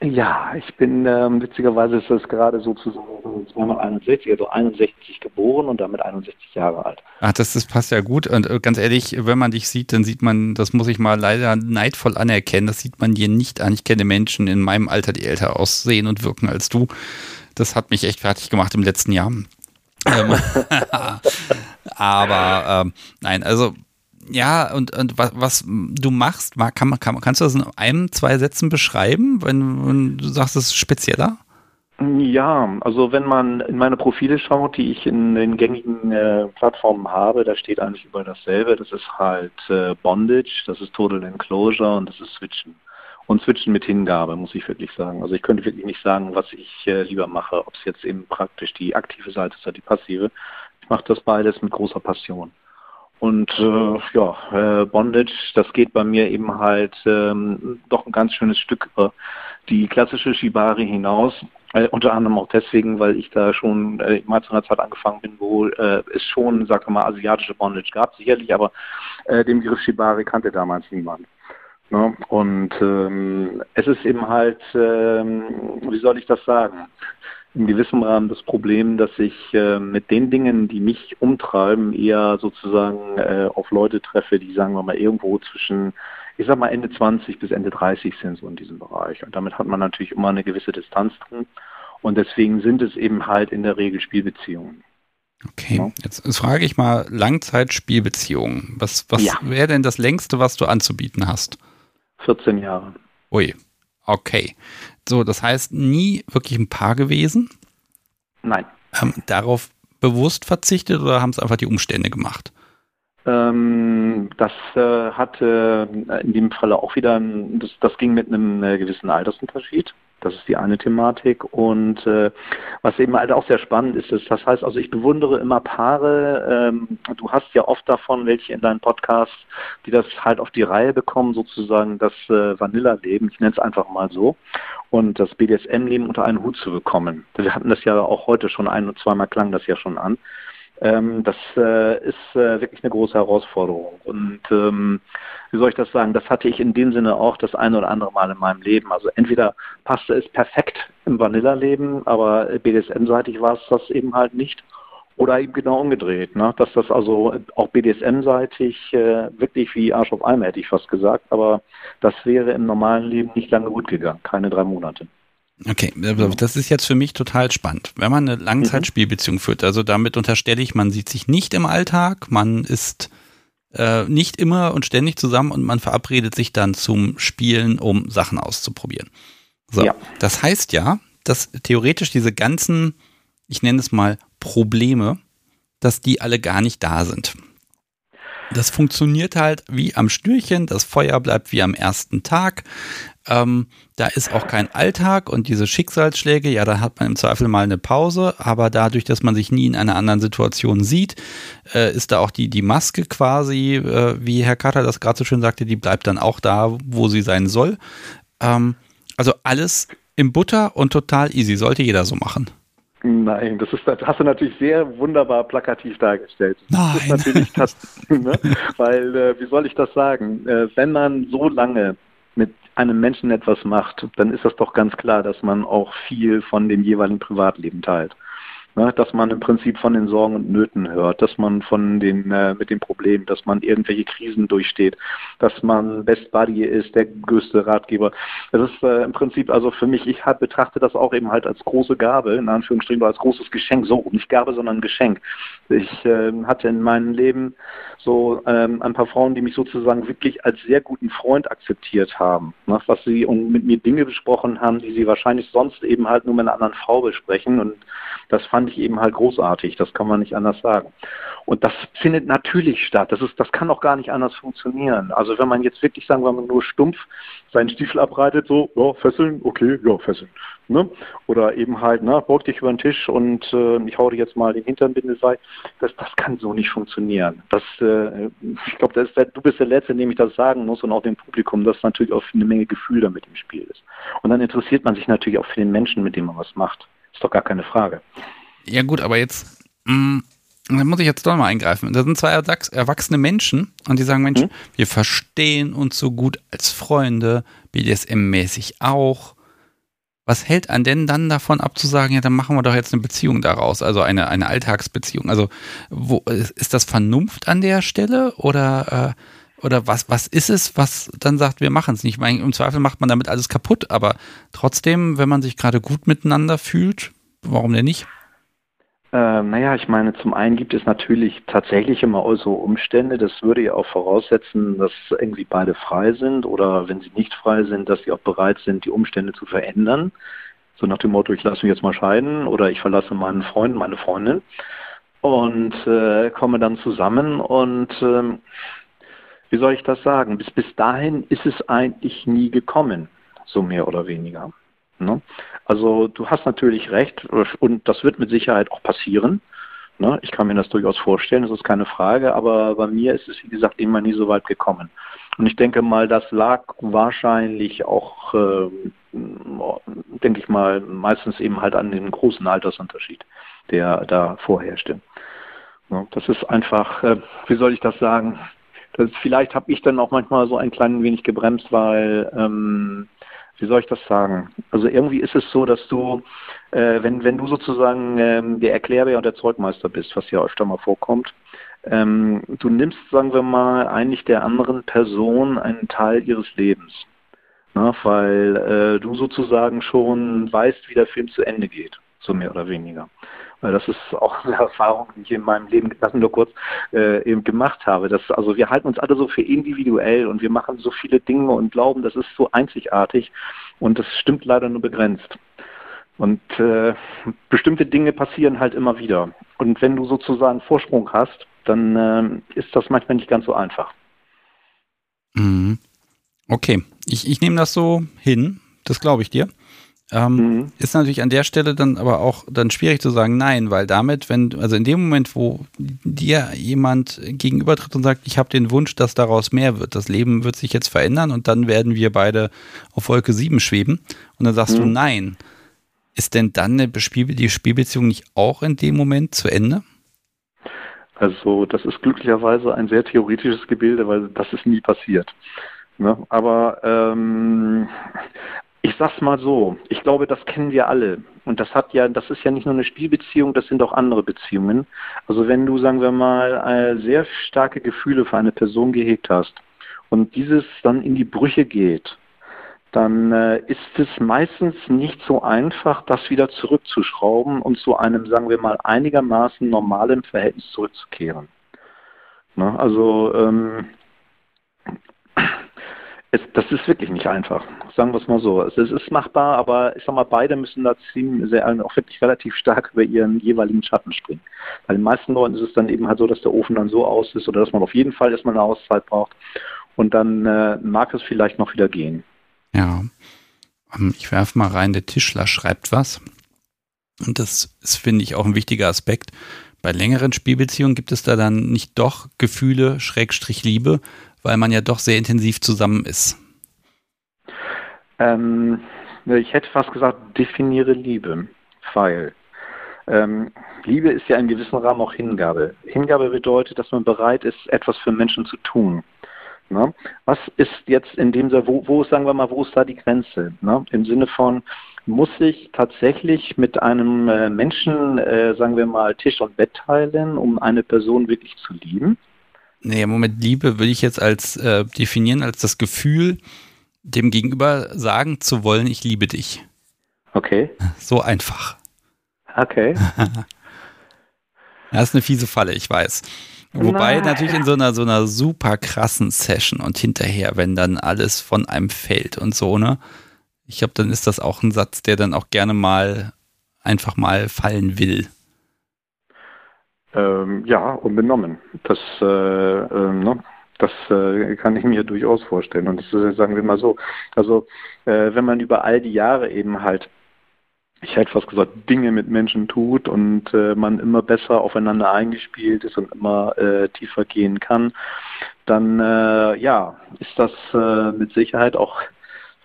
Ja, ich bin, ähm, witzigerweise ist das gerade sozusagen 261, also 61 geboren und damit 61 Jahre alt. Ach, das, das passt ja gut. Und äh, ganz ehrlich, wenn man dich sieht, dann sieht man, das muss ich mal leider neidvoll anerkennen, das sieht man dir nicht an. Ich kenne Menschen in meinem Alter, die älter aussehen und wirken als du. Das hat mich echt fertig gemacht im letzten Jahr. ähm, (laughs) aber ähm, nein, also ja, und, und was, was du machst, kann, kann, kannst du das in einem, zwei Sätzen beschreiben, wenn, wenn du sagst, es ist spezieller? Ja, also wenn man in meine Profile schaut, die ich in den gängigen äh, Plattformen habe, da steht eigentlich über dasselbe. Das ist halt äh, Bondage, das ist Total Enclosure und das ist Switchen. Und Switchen mit Hingabe, muss ich wirklich sagen. Also ich könnte wirklich nicht sagen, was ich äh, lieber mache, ob es jetzt eben praktisch die aktive Seite ist oder die passive. Ich mache das beides mit großer Passion. Und äh, ja, äh, Bondage, das geht bei mir eben halt ähm, doch ein ganz schönes Stück über die klassische Shibari hinaus. Äh, unter anderem auch deswegen, weil ich da schon äh, mal zu einer Zeit angefangen bin, wo äh, es schon, sag mal, asiatische Bondage gab, sicherlich, aber äh, den Begriff Shibari kannte damals niemand. Ne? Und ähm, es ist eben halt, ähm, wie soll ich das sagen? In gewissem Rahmen das Problem, dass ich äh, mit den Dingen, die mich umtreiben, eher sozusagen äh, auf Leute treffe, die, sagen wir mal, irgendwo zwischen, ich sag mal, Ende 20 bis Ende 30 sind, so in diesem Bereich. Und damit hat man natürlich immer eine gewisse Distanz drin. Und deswegen sind es eben halt in der Regel Spielbeziehungen. Okay, ja. jetzt, jetzt, frage ich mal Langzeitspielbeziehungen. Was, was ja. wäre denn das längste, was du anzubieten hast? 14 Jahre. Ui, okay. So, das heißt, nie wirklich ein Paar gewesen? Nein. Ähm, darauf bewusst verzichtet oder haben es einfach die Umstände gemacht? Ähm, das äh, hatte in dem Falle auch wieder, das, das ging mit einem äh, gewissen Altersunterschied. Das ist die eine Thematik. Und äh, was eben halt auch sehr spannend ist, ist, das heißt also, ich bewundere immer Paare. Ähm, du hast ja oft davon, welche in deinen Podcasts, die das halt auf die Reihe bekommen, sozusagen das äh, Vanilla-Leben, ich nenne es einfach mal so, und das BDSM-Leben unter einen Hut zu bekommen. Wir hatten das ja auch heute schon ein und zweimal klang das ja schon an. Ähm, das äh, ist äh, wirklich eine große Herausforderung. Und ähm, wie soll ich das sagen? Das hatte ich in dem Sinne auch das eine oder andere Mal in meinem Leben. Also entweder passte es perfekt im Vanilla-Leben, aber BDSM-seitig war es das eben halt nicht. Oder eben genau umgedreht, ne? dass das also auch BDSM-seitig äh, wirklich wie Arsch auf Eimer hätte ich fast gesagt, aber das wäre im normalen Leben nicht lange gut gegangen, keine drei Monate. Okay, das ist jetzt für mich total spannend. Wenn man eine Langzeitspielbeziehung mhm. führt, also damit unterstelle ich, man sieht sich nicht im Alltag, man ist äh, nicht immer und ständig zusammen und man verabredet sich dann zum Spielen, um Sachen auszuprobieren. So, ja. das heißt ja, dass theoretisch diese ganzen, ich nenne es mal Probleme, dass die alle gar nicht da sind. Das funktioniert halt wie am Stürchen, das Feuer bleibt wie am ersten Tag. Ähm, da ist auch kein Alltag und diese Schicksalsschläge, ja, da hat man im Zweifel mal eine Pause, aber dadurch, dass man sich nie in einer anderen Situation sieht, äh, ist da auch die, die Maske quasi, äh, wie Herr Katter das gerade so schön sagte, die bleibt dann auch da, wo sie sein soll. Ähm, also alles im Butter und total easy, sollte jeder so machen. Nein, das ist, das hast du natürlich sehr wunderbar plakativ dargestellt. Nein. Das ist natürlich (laughs) das, ne? weil, äh, wie soll ich das sagen, äh, wenn man so lange mit einem Menschen etwas macht, dann ist das doch ganz klar, dass man auch viel von dem jeweiligen Privatleben teilt. Ne, dass man im Prinzip von den Sorgen und Nöten hört, dass man von den äh, mit den Problemen, dass man irgendwelche Krisen durchsteht, dass man Best Buddy ist, der größte Ratgeber. Das ist äh, im Prinzip also für mich, ich halt betrachte das auch eben halt als große Gabe, in Anführungsstrichen, als großes Geschenk, so nicht Gabe, sondern Geschenk. Ich äh, hatte in meinem Leben so ähm, ein paar Frauen, die mich sozusagen wirklich als sehr guten Freund akzeptiert haben, ne, was sie und mit mir Dinge besprochen haben, die sie wahrscheinlich sonst eben halt nur mit einer anderen Frau besprechen und das fand ich eben halt großartig, das kann man nicht anders sagen. Und das findet natürlich statt. Das, ist, das kann auch gar nicht anders funktionieren. Also wenn man jetzt wirklich, sagen wir mal, nur stumpf seinen Stiefel abreitet, so, ja, fesseln, okay, ja, fesseln. Ne? Oder eben halt, ne, beug dich über den Tisch und äh, ich hau dir jetzt mal den Hintern Bindesei. Das, das kann so nicht funktionieren. Das, äh, ich glaube, du bist der Letzte, dem ich das sagen muss und auch dem Publikum, dass natürlich auch eine Menge Gefühl damit im Spiel ist. Und dann interessiert man sich natürlich auch für den Menschen, mit dem man was macht. Ist doch gar keine Frage. Ja gut, aber jetzt, mh, mm, da muss ich jetzt doch mal eingreifen. Da sind zwei erwachsene Menschen und die sagen, Mensch, hm? wir verstehen uns so gut als Freunde, BDSM-mäßig auch. was hält an denn dann davon ab zu sagen, ja, dann machen wir doch jetzt eine Beziehung daraus, also eine, eine Alltagsbeziehung? Also wo ist das Vernunft an der Stelle oder, äh, oder was, was ist es, was dann sagt, wir machen es nicht? Ich meine, im Zweifel macht man damit alles kaputt, aber trotzdem, wenn man sich gerade gut miteinander fühlt, warum denn nicht? Äh, naja, ich meine, zum einen gibt es natürlich tatsächlich immer so Umstände, das würde ja auch voraussetzen, dass irgendwie beide frei sind oder wenn sie nicht frei sind, dass sie auch bereit sind, die Umstände zu verändern. So nach dem Motto, ich lasse mich jetzt mal scheiden oder ich verlasse meinen Freund, meine Freundin und äh, komme dann zusammen und äh, wie soll ich das sagen? Bis, bis dahin ist es eigentlich nie gekommen, so mehr oder weniger. Ne? Also du hast natürlich recht und das wird mit Sicherheit auch passieren. Ne? Ich kann mir das durchaus vorstellen, das ist keine Frage, aber bei mir ist es, wie gesagt, immer nie so weit gekommen. Und ich denke mal, das lag wahrscheinlich auch, äh, denke ich mal, meistens eben halt an dem großen Altersunterschied, der da vorherrschte. Ja, das ist einfach, äh, wie soll ich das sagen? Das, vielleicht habe ich dann auch manchmal so ein klein wenig gebremst, weil ähm, wie soll ich das sagen? Also irgendwie ist es so, dass du, äh, wenn, wenn du sozusagen ähm, der Erklärbär und der Zeugmeister bist, was ja öfter mal vorkommt, ähm, du nimmst, sagen wir mal, eigentlich der anderen Person einen Teil ihres Lebens. Na, weil äh, du sozusagen schon weißt, wie der Film zu Ende geht, so mehr oder weniger. Das ist auch eine Erfahrung, die ich in meinem Leben, das nur kurz, äh, eben gemacht habe. Dass, also wir halten uns alle so für individuell und wir machen so viele Dinge und glauben, das ist so einzigartig und das stimmt leider nur begrenzt. Und äh, bestimmte Dinge passieren halt immer wieder. Und wenn du sozusagen Vorsprung hast, dann äh, ist das manchmal nicht ganz so einfach. Mhm. Okay, ich, ich nehme das so hin, das glaube ich dir. Ähm, mhm. Ist natürlich an der Stelle dann aber auch dann schwierig zu sagen nein, weil damit, wenn, also in dem Moment, wo dir jemand gegenübertritt und sagt, ich habe den Wunsch, dass daraus mehr wird, das Leben wird sich jetzt verändern und dann werden wir beide auf Wolke 7 schweben und dann sagst mhm. du nein, ist denn dann die Spielbeziehung nicht auch in dem Moment zu Ende? Also das ist glücklicherweise ein sehr theoretisches Gebilde, weil das ist nie passiert. Ne? Aber ähm, ich sag's mal so, ich glaube, das kennen wir alle. Und das hat ja, das ist ja nicht nur eine Spielbeziehung, das sind auch andere Beziehungen. Also wenn du, sagen wir mal, äh, sehr starke Gefühle für eine Person gehegt hast und dieses dann in die Brüche geht, dann äh, ist es meistens nicht so einfach, das wieder zurückzuschrauben und zu einem, sagen wir mal, einigermaßen normalen Verhältnis zurückzukehren. Ne? Also ähm, es, das ist wirklich nicht einfach, sagen wir es mal so. Es, es, ist machbar, aber ich sag mal, beide müssen da ziemlich, sehr, auch wirklich relativ stark über ihren jeweiligen Schatten springen. Bei den meisten Leuten ist es dann eben halt so, dass der Ofen dann so aus ist oder dass man auf jeden Fall erstmal eine Auszeit braucht und dann äh, mag es vielleicht noch wieder gehen. Ja, ähm, ich werfe mal rein, der Tischler schreibt was. Und das ist, finde ich, auch ein wichtiger Aspekt. Bei längeren Spielbeziehungen gibt es da dann nicht doch Gefühle, Schrägstrich Liebe, weil man ja doch sehr intensiv zusammen ist. Ähm, ich hätte fast gesagt, definiere Liebe, weil ähm, Liebe ist ja in gewissem Rahmen auch Hingabe. Hingabe bedeutet, dass man bereit ist, etwas für Menschen zu tun. Ne? Was ist jetzt in dem wo, wo sagen wir mal, wo ist da die Grenze? Ne? Im Sinne von, muss ich tatsächlich mit einem äh, Menschen, äh, sagen wir mal, Tisch und Bett teilen, um eine Person wirklich zu lieben? Nee, Moment, Liebe will ich jetzt als äh, definieren als das Gefühl, dem Gegenüber sagen zu wollen, ich liebe dich. Okay. (laughs) So einfach. Okay. (laughs) das ist eine fiese Falle, ich weiß. Wobei Nein. natürlich in so einer so einer super krassen Session und hinterher, wenn dann alles von einem fällt und so, ne? Ich glaube, dann ist das auch ein Satz, der dann auch gerne mal einfach mal fallen will. Ähm, ja, unbenommen. Das, äh, äh, ne? das äh, kann ich mir durchaus vorstellen. Und das sagen wir mal so, also äh, wenn man über all die Jahre eben halt, ich hätte fast gesagt, Dinge mit Menschen tut und äh, man immer besser aufeinander eingespielt ist und immer äh, tiefer gehen kann, dann äh, ja, ist das äh, mit Sicherheit auch,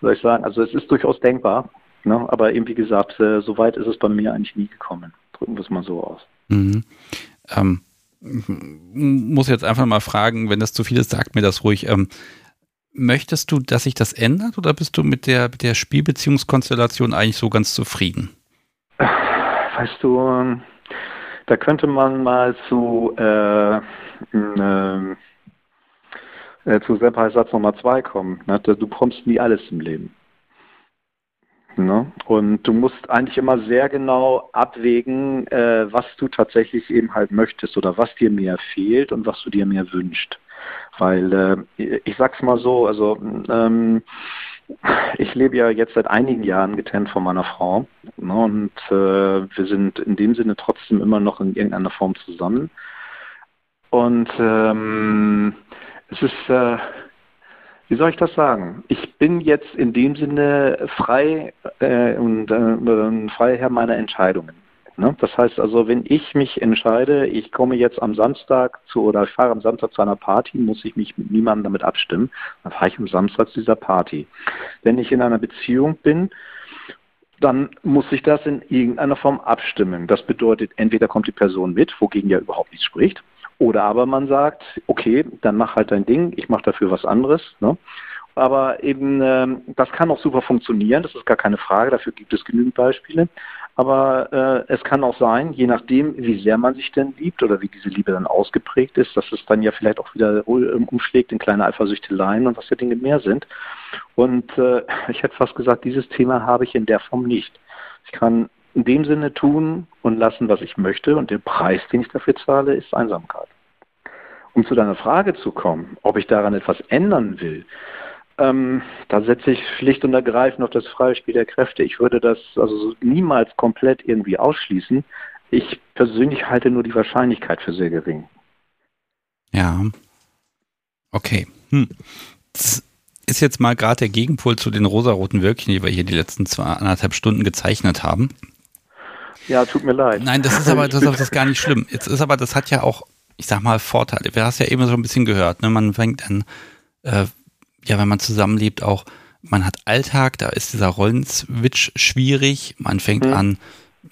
soll ich sagen, also es ist durchaus denkbar, ne? aber eben wie gesagt, äh, so weit ist es bei mir eigentlich nie gekommen. Drücken wir es mal so aus. Mhm. Ähm, muss jetzt einfach mal fragen, wenn das zu viel ist, sagt mir das ruhig. Ähm, möchtest du, dass sich das ändert oder bist du mit der, mit der Spielbeziehungskonstellation eigentlich so ganz zufrieden? Weißt du, da könnte man mal zu, äh, äh, äh, zu Satz Nummer zwei kommen. Ne? Du bekommst nie alles im Leben. Ne? Und du musst eigentlich immer sehr genau abwägen, äh, was du tatsächlich eben halt möchtest oder was dir mehr fehlt und was du dir mehr wünschst. Weil äh, ich sag's mal so, also ähm, ich lebe ja jetzt seit einigen Jahren getrennt von meiner Frau ne, und äh, wir sind in dem Sinne trotzdem immer noch in irgendeiner Form zusammen. Und ähm, es ist, äh, wie soll ich das sagen? Ich bin jetzt in dem Sinne frei äh, und äh, frei Herr meiner Entscheidungen. Ne? Das heißt also, wenn ich mich entscheide, ich komme jetzt am Samstag zu oder ich fahre am Samstag zu einer Party, muss ich mich mit niemandem damit abstimmen, dann fahre ich am Samstag zu dieser Party. Wenn ich in einer Beziehung bin, dann muss ich das in irgendeiner Form abstimmen. Das bedeutet, entweder kommt die Person mit, wogegen ja überhaupt nichts spricht, oder aber man sagt, okay, dann mach halt dein Ding, ich mache dafür was anderes. Ne? Aber eben, ähm, das kann auch super funktionieren, das ist gar keine Frage, dafür gibt es genügend Beispiele. Aber äh, es kann auch sein, je nachdem, wie sehr man sich denn liebt oder wie diese Liebe dann ausgeprägt ist, dass es dann ja vielleicht auch wieder umschlägt in kleine Eifersüchteleien und was für Dinge mehr sind. Und äh, (laughs) ich hätte fast gesagt, dieses Thema habe ich in der Form nicht. Ich kann in dem Sinne tun und lassen, was ich möchte und der Preis, den ich dafür zahle, ist Einsamkeit. Um zu deiner Frage zu kommen, ob ich daran etwas ändern will, ähm, da setze ich schlicht und ergreifend auf das freie Spiel der Kräfte. Ich würde das also niemals komplett irgendwie ausschließen. Ich persönlich halte nur die Wahrscheinlichkeit für sehr gering. Ja. Okay. Hm. Das ist jetzt mal gerade der Gegenpol zu den rosaroten Wölkchen, die wir hier die letzten zwei, anderthalb Stunden gezeichnet haben. Ja, tut mir leid. Nein, das ist aber das ist, das ist gar nicht schlimm. Jetzt ist aber, das hat ja auch, ich sag mal, Vorteile. Wir hast ja eben so ein bisschen gehört, ne? Man fängt an, äh, ja, wenn man zusammenlebt, auch, man hat Alltag, da ist dieser Rollenswitch schwierig, man fängt mhm. an,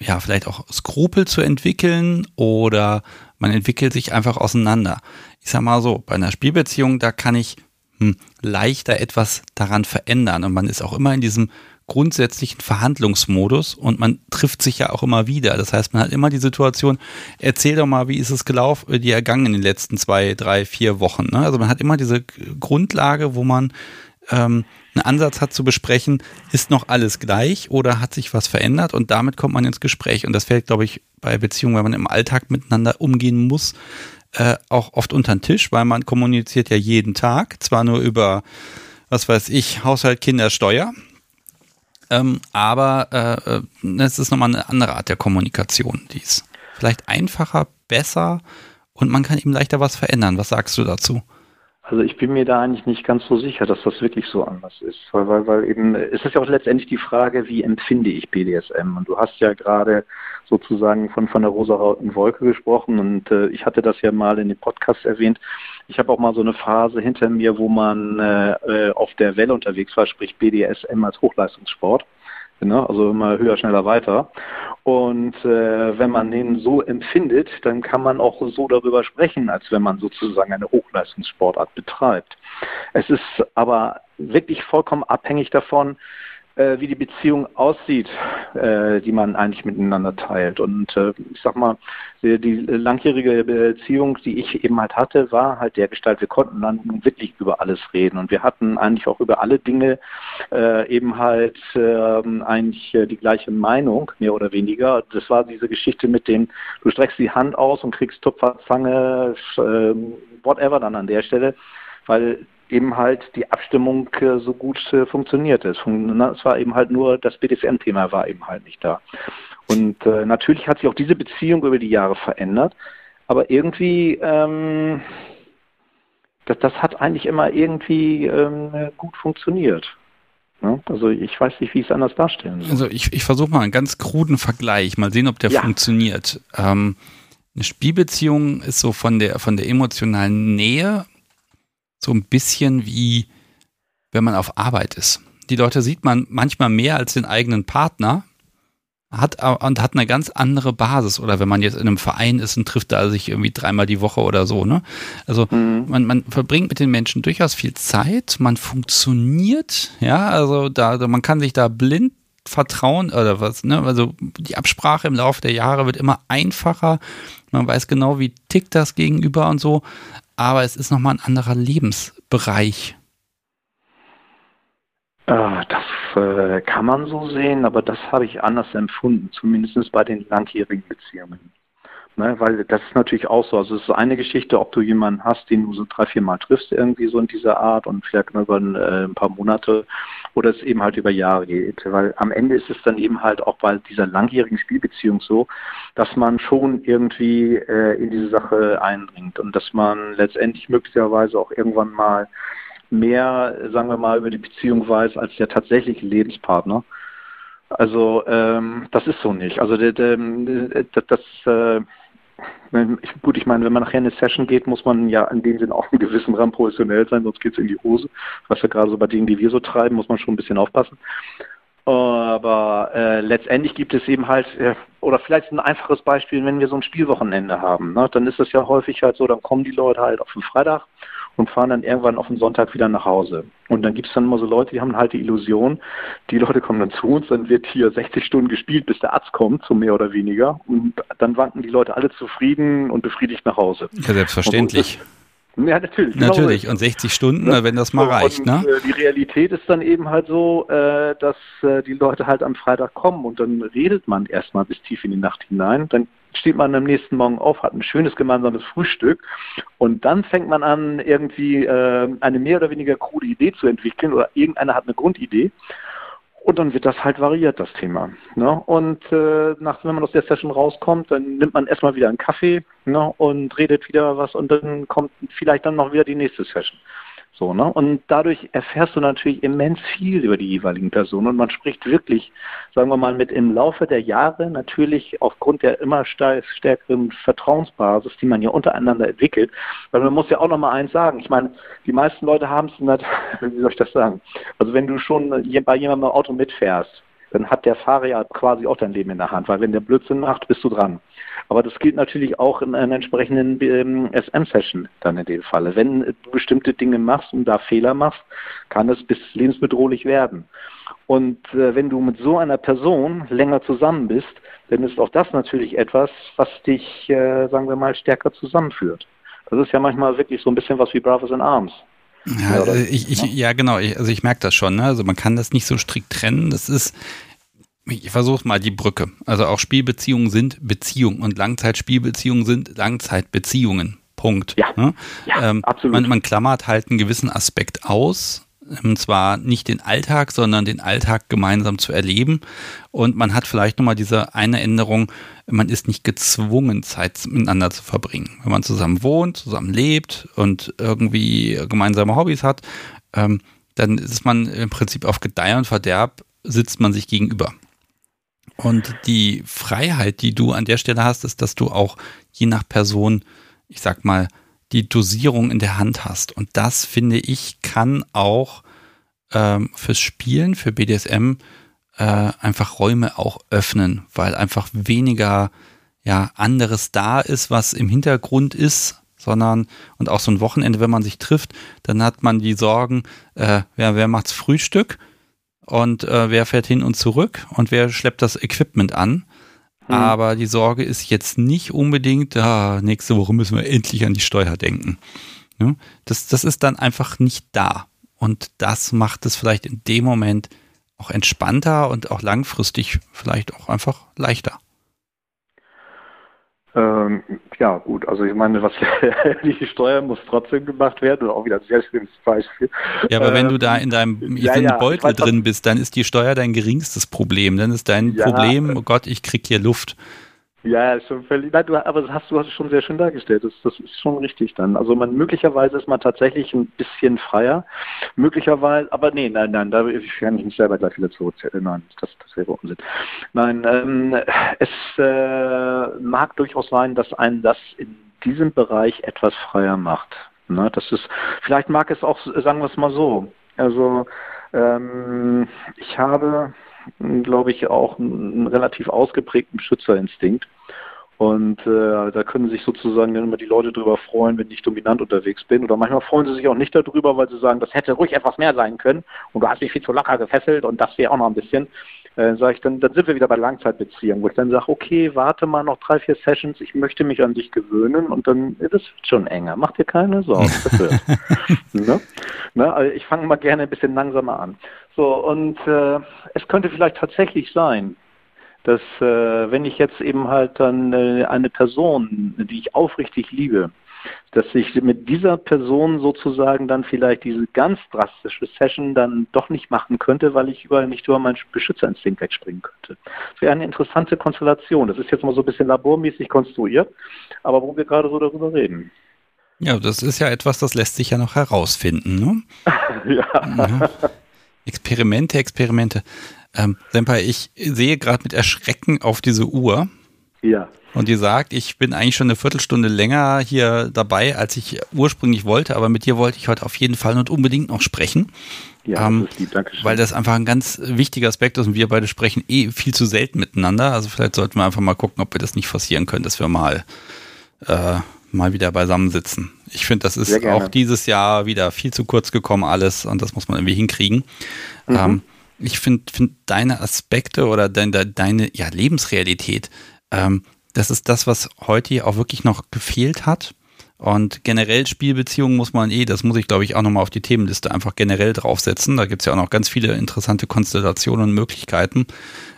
ja, vielleicht auch Skrupel zu entwickeln oder man entwickelt sich einfach auseinander. Ich sag mal so, bei einer Spielbeziehung, da kann ich hm, leichter etwas daran verändern und man ist auch immer in diesem grundsätzlichen Verhandlungsmodus und man trifft sich ja auch immer wieder. Das heißt, man hat immer die Situation, erzähl doch mal, wie ist es gelaufen, äh, die ergangen in den letzten zwei, drei, vier Wochen. Ne? Also man hat immer diese Grundlage, wo man ähm, einen Ansatz hat zu besprechen, ist noch alles gleich oder hat sich was verändert und damit kommt man ins Gespräch. Und das fällt, glaube ich, bei Beziehungen, wenn man im Alltag miteinander umgehen muss, äh, auch oft unter den Tisch, weil man kommuniziert ja jeden Tag, zwar nur über, was weiß ich, Haushalt, Kinder, Steuer, ähm, aber äh, äh, es ist nochmal eine andere Art der Kommunikation, die ist vielleicht einfacher, besser und man kann eben leichter was verändern. Was sagst du dazu? Also ich bin mir da eigentlich nicht ganz so sicher, dass das wirklich so anders ist, weil, weil, weil eben es ist ja auch letztendlich die Frage, wie empfinde ich BDSM? Und du hast ja gerade sozusagen von von der rosa-roten Wolke gesprochen und äh, ich hatte das ja mal in dem Podcast erwähnt. Ich habe auch mal so eine Phase hinter mir, wo man äh, auf der Welle unterwegs war, sprich BDSM als Hochleistungssport. Ne? Also immer höher, schneller, weiter. Und äh, wenn man den so empfindet, dann kann man auch so darüber sprechen, als wenn man sozusagen eine Hochleistungssportart betreibt. Es ist aber wirklich vollkommen abhängig davon, äh, wie die Beziehung aussieht, äh, die man eigentlich miteinander teilt. Und äh, ich sag mal, die, die, langjährige Beziehung, die ich eben halt hatte, war halt der Gestalt, wir konnten dann wirklich über alles reden und wir hatten eigentlich auch über alle Dinge äh, eben halt ähm, eigentlich äh, die gleiche Meinung, mehr oder weniger. Das war diese Geschichte mit dem, du streckst die Hand aus und kriegst Tupfer, Zange, äh, whatever dann an der Stelle, weil eben halt die Abstimmung äh, so gut äh, funktioniert ist. Es war eben halt nur, das BDSM-Thema war eben halt nicht da. Und äh, natürlich hat sich auch diese Beziehung über die Jahre verändert, aber irgendwie, ähm, das, das hat eigentlich immer irgendwie ähm, gut funktioniert. Ne? Also ich weiß nicht, wie ich es anders darstellen soll. Also ich, ich versuche mal einen ganz kruden Vergleich, mal sehen, ob der ja. funktioniert. Ähm, eine Spielbeziehung ist so von der, von der emotionalen Nähe so ein bisschen wie, wenn man auf Arbeit ist. Die Leute sieht man manchmal mehr als den eigenen Partner, hat und hat eine ganz andere Basis. Oder wenn man jetzt in einem Verein ist und trifft da sich irgendwie dreimal die Woche oder so, ne? Also mhm. man, man verbringt mit den Menschen durchaus viel Zeit, man funktioniert, ja, also da, man kann sich da blind vertrauen oder was, ne? Also die Absprache im Laufe der Jahre wird immer einfacher. Man weiß genau, wie tickt das gegenüber und so. Aber es ist nochmal ein anderer Lebensbereich. Äh, das äh, kann man so sehen, aber das habe ich anders empfunden, zumindest bei den langjährigen Beziehungen. Ne, weil das ist natürlich auch so. Also es ist eine Geschichte, ob du jemanden hast, den du so drei, vier Mal triffst, irgendwie so in dieser Art und vielleicht über ein, äh, ein paar Monate oder es eben halt über Jahre geht. Weil am Ende ist es dann eben halt auch bei dieser langjährigen Spielbeziehung so, dass man schon irgendwie äh, in diese Sache eindringt und dass man letztendlich möglicherweise auch irgendwann mal mehr, sagen wir mal, über die Beziehung weiß als der tatsächliche Lebenspartner. Also ähm, das ist so nicht. Also das, das äh, gut, ich meine, wenn man nachher in eine Session geht, muss man ja in dem Sinn auch in gewissem Rahmen professionell sein, sonst geht es in die Hose. Was ja gerade so bei Dingen, die wir so treiben, muss man schon ein bisschen aufpassen. Aber äh, letztendlich gibt es eben halt, äh, oder vielleicht ein einfaches Beispiel, wenn wir so ein Spielwochenende haben, ne, dann ist es ja häufig halt so, dann kommen die Leute halt auf den Freitag und fahren dann irgendwann auf den Sonntag wieder nach Hause. Und dann gibt es dann immer so Leute, die haben halt die Illusion, die Leute kommen dann zu uns, dann wird hier 60 Stunden gespielt, bis der Arzt kommt, so mehr oder weniger. Und dann wanken die Leute alle zufrieden und befriedigt nach Hause. Ja, selbstverständlich. Ja, natürlich. Genau natürlich. Genau. Und 60 Stunden, ja. wenn das mal so, reicht. Und, ne? Äh, die Realität ist dann eben halt so, äh, dass äh, die Leute halt am Freitag kommen und dann redet man erstmal bis tief in die Nacht hinein. Dann steht man am nächsten Morgen auf, hat ein schönes gemeinsames Frühstück und dann fängt man an, irgendwie äh, eine mehr oder weniger krude Idee zu entwickeln oder irgendeiner hat eine Grundidee. Und dann wird das halt variiert, das Thema. Ne? Und äh, nach, wenn man aus der Session rauskommt, dann nimmt man erstmal wieder einen Kaffee ne? und redet wieder was und dann kommt vielleicht dann noch wieder die nächste Session. So, ne? Und dadurch erfährst du natürlich immens viel über die jeweiligen Personen und man spricht wirklich, sagen wir mal, mit im Laufe der Jahre natürlich aufgrund der immer stärkeren Vertrauensbasis, die man ja untereinander entwickelt, weil man muss ja auch noch mal eins sagen, ich meine, die meisten Leute haben es (laughs) wie soll ich das sagen? Also wenn du schon bei jemandem im Auto mitfährst, dann hat der Fahrer ja quasi auch dein Leben in der Hand, weil wenn der Blödsinn macht, bist du dran. Aber das gilt natürlich auch in einer entsprechenden ähm, SM-Session dann in dem Falle. Wenn du bestimmte Dinge machst und da Fehler machst, kann es bis lebensbedrohlich werden. Und äh, wenn du mit so einer Person länger zusammen bist, dann ist auch das natürlich etwas, was dich, äh, sagen wir mal, stärker zusammenführt. Das ist ja manchmal wirklich so ein bisschen was wie Brothers in Arms. Ja, ja, ich, ich, ja genau. Ich, also ich merke das schon. Ne? Also man kann das nicht so strikt trennen. Das ist, ich versuche mal die Brücke. Also auch Spielbeziehungen sind Beziehungen und Langzeitspielbeziehungen sind Langzeitbeziehungen. Punkt. Ja, ne? ja ähm, absolut. Man, man, klammert halt einen gewissen Aspekt aus. Und zwar nicht den Alltag, sondern den Alltag gemeinsam zu erleben. Und man hat vielleicht nochmal diese eine Änderung, man ist nicht gezwungen, Zeit miteinander zu verbringen. Wenn man zusammen wohnt, zusammen lebt und irgendwie gemeinsame Hobbys hat, ähm, dann ist man im Prinzip auf Gedeih und Verderb, sitzt man sich gegenüber. Und die Freiheit, die du an der Stelle hast, ist, dass du auch je nach Person, ich sag mal, die Dosierung in der Hand hast. Und das, finde ich, kann auch ähm, fürs Spielen, für BDSM, äh, einfach Räume auch öffnen, weil einfach weniger ja, anderes da ist, was im Hintergrund ist, sondern und auch so ein Wochenende, wenn man sich trifft, dann hat man die Sorgen, äh, wer, wer macht's Frühstück? und äh, wer fährt hin und zurück und wer schleppt das Equipment an. Hm. Aber die Sorge ist jetzt nicht unbedingt, ah, nächste Woche müssen wir endlich an die Steuer denken. Ja, das, das ist dann einfach nicht da. Und das macht es vielleicht in dem Moment auch entspannter und auch langfristig vielleicht auch einfach leichter. Ähm, ja, gut, also ich meine, was (laughs) die Steuer muss trotzdem gemacht werden, auch wieder ein sehr schönes Beispiel. Ja, aber ähm, wenn du da in deinem ja, ja, Beutel weiß, drin bist, dann ist die Steuer dein geringstes Problem. Dann ist dein ja, Problem, oh Gott, ich krieg hier Luft. Ja, schon völlig. Nein, du, aber das hast du hast es schon sehr schön dargestellt. Das, das ist schon richtig dann. Also man möglicherweise ist man tatsächlich ein bisschen freier. Möglicherweise, aber nee, nein, nein, da kann ich nicht selber gleich wieder zurückzählen. Nein, das, das wäre Unsinn. Nein, ähm, es äh, mag durchaus sein, dass einen das in diesem Bereich etwas freier macht. Ne, das ist, vielleicht mag es auch, sagen wir es mal so. Also ähm, ich habe glaube ich, auch einen relativ ausgeprägten Beschützerinstinkt. Und äh, da können sich sozusagen dann immer die Leute darüber freuen, wenn ich dominant unterwegs bin. Oder manchmal freuen sie sich auch nicht darüber, weil sie sagen, das hätte ruhig etwas mehr sein können und du hast mich viel zu locker gefesselt und das wäre auch noch ein bisschen. Äh, sage ich dann, dann sind wir wieder bei Langzeitbeziehungen, wo ich dann sage, okay, warte mal noch drei, vier Sessions, ich möchte mich an dich gewöhnen und dann das wird schon enger. Mach dir keine Sorgen, das wird. (laughs) ne? Ne? Also ich fange mal gerne ein bisschen langsamer an. So, und äh, es könnte vielleicht tatsächlich sein, dass äh, wenn ich jetzt eben halt dann äh, eine Person, die ich aufrichtig liebe, dass ich mit dieser Person sozusagen dann vielleicht diese ganz drastische Session dann doch nicht machen könnte, weil ich über, nicht über meinen Beschützerinstinkt wegspringen könnte. Das wäre eine interessante Konstellation. Das ist jetzt mal so ein bisschen labormäßig konstruiert, aber wo wir gerade so darüber reden. Ja, das ist ja etwas, das lässt sich ja noch herausfinden. Ne? (laughs) ja. ja. Experimente, Experimente. Ähm, Senpai, ich sehe gerade mit Erschrecken auf diese Uhr. Ja. Und die sagt, ich bin eigentlich schon eine Viertelstunde länger hier dabei, als ich ursprünglich wollte, aber mit dir wollte ich heute auf jeden Fall und unbedingt noch sprechen. Ja, ähm, das lieb, Dankeschön. Weil das einfach ein ganz wichtiger Aspekt ist und wir beide sprechen eh viel zu selten miteinander. Also vielleicht sollten wir einfach mal gucken, ob wir das nicht forcieren können, dass wir mal, äh, mal wieder beisammensitzen. Ich finde, das ist auch dieses Jahr wieder viel zu kurz gekommen alles und das muss man irgendwie hinkriegen. Mhm. Ähm, ich finde find deine Aspekte oder deine, deine ja, Lebensrealität, ähm, das ist das, was heute auch wirklich noch gefehlt hat. Und generell Spielbeziehungen muss man eh, das muss ich glaube ich auch nochmal auf die Themenliste einfach generell draufsetzen. Da gibt es ja auch noch ganz viele interessante Konstellationen und Möglichkeiten.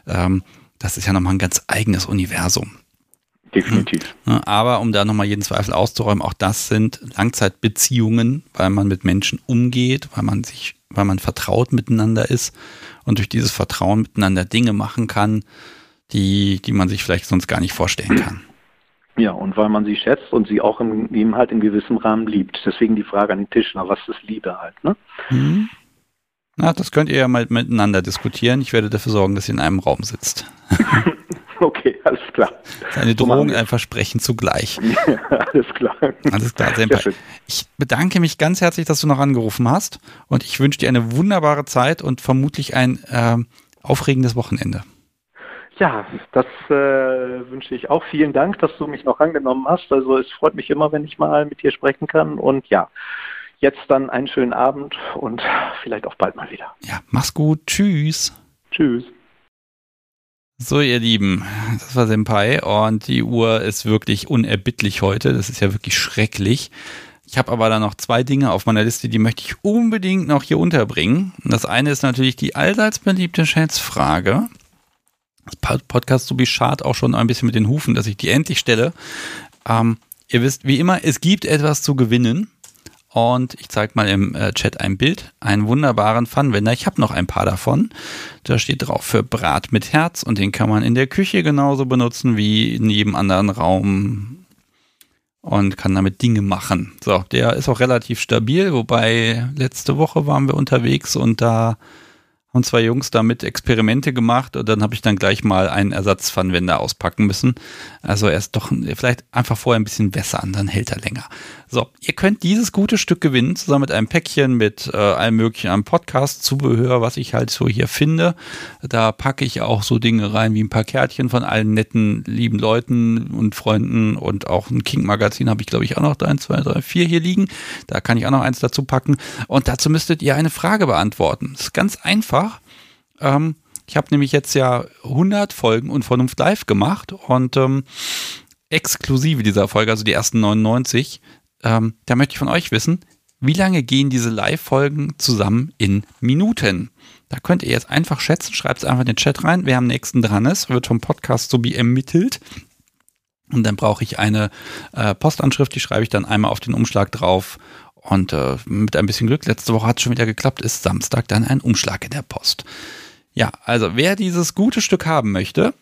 Ähm, das ist ja nochmal ein ganz eigenes Universum. Definitiv. Aber um da nochmal jeden Zweifel auszuräumen, auch das sind Langzeitbeziehungen, weil man mit Menschen umgeht, weil man sich, weil man vertraut miteinander ist und durch dieses Vertrauen miteinander Dinge machen kann, die, die man sich vielleicht sonst gar nicht vorstellen kann. Ja, und weil man sie schätzt und sie auch im, eben halt in gewissem Rahmen liebt. Deswegen die Frage an den Tisch, na, was ist Liebe halt, ne? Mhm. Na, das könnt ihr ja mal miteinander diskutieren. Ich werde dafür sorgen, dass ihr in einem Raum sitzt. (laughs) (laughs) okay, alles klar. Eine Drohung, ein Versprechen zugleich. (laughs) Alles klar. Alles klar, Senpai. Ich bedanke mich ganz herzlich, dass du noch angerufen hast und ich wünsche dir eine wunderbare Zeit und vermutlich ein äh, aufregendes Wochenende. Ja, das äh, wünsche ich auch. Vielen Dank, dass du mich noch angenommen hast. Also es freut mich immer, wenn ich mal mit dir sprechen kann. Und ja, jetzt dann einen schönen Abend und vielleicht auch bald mal wieder. Ja, mach's gut. Tschüss. Tschüss. So, ihr Lieben, das war Senpai und die Uhr ist wirklich unerbittlich heute. Das ist ja wirklich schrecklich. Ich habe aber da noch zwei Dinge auf meiner Liste, die möchte ich unbedingt noch hier unterbringen. Das eine ist natürlich die allseits beliebte Schätzfrage das Podcast so wie schad auch schon ein bisschen mit den Hufen, dass ich die endlich stelle. Ähm, ihr wisst, wie immer, es gibt etwas zu gewinnen. Und ich zeige mal im äh, Chat ein Bild, einen wunderbaren Pfannwender. Ich habe noch ein paar davon. Da steht drauf für Brat mit Herz und den kann man in der Küche genauso benutzen wie in jedem anderen Raum und kann damit Dinge machen. So, der ist auch relativ stabil, wobei letzte Woche waren wir unterwegs und da haben zwei Jungs damit Experimente gemacht und dann habe ich dann gleich mal einen Ersatzpfannwender auspacken müssen. Also er ist doch vielleicht einfach vorher ein bisschen besser an, dann hält er länger. So, ihr könnt dieses gute Stück gewinnen, zusammen mit einem Päckchen mit äh, allem möglichen am Podcast-Zubehör, was ich halt so hier finde. Da packe ich auch so Dinge rein wie ein paar Kärtchen von allen netten, lieben Leuten und Freunden und auch ein King-Magazin habe ich, glaube ich, auch noch da eins, zwei, drei, vier hier liegen. Da kann ich auch noch eins dazu packen. Und dazu müsstet ihr eine Frage beantworten. Das ist ganz einfach. Ähm, ich habe nämlich jetzt ja 100 Folgen und Vernunft live gemacht und ähm, exklusive dieser Folge, also die ersten 99, ähm, da möchte ich von euch wissen, wie lange gehen diese Live-Folgen zusammen in Minuten? Da könnt ihr jetzt einfach schätzen, schreibt es einfach in den Chat rein, wer am nächsten dran ist, wird vom Podcast so wie ermittelt. Und dann brauche ich eine äh, Postanschrift, die schreibe ich dann einmal auf den Umschlag drauf. Und äh, mit ein bisschen Glück, letzte Woche hat es schon wieder geklappt, ist Samstag dann ein Umschlag in der Post. Ja, also wer dieses gute Stück haben möchte,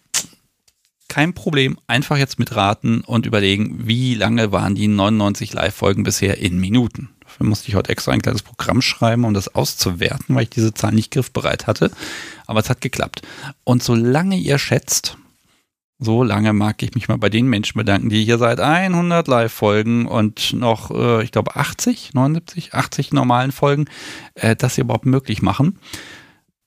kein Problem, einfach jetzt mitraten und überlegen, wie lange waren die 99 Live-Folgen bisher in Minuten. Dafür musste ich heute extra ein kleines Programm schreiben, um das auszuwerten, weil ich diese Zahl nicht griffbereit hatte. Aber es hat geklappt. Und solange ihr schätzt, so lange mag ich mich mal bei den Menschen bedanken, die hier seit 100 Live-Folgen und noch, äh, ich glaube, 80, 79, 80 normalen Folgen, äh, das hier überhaupt möglich machen.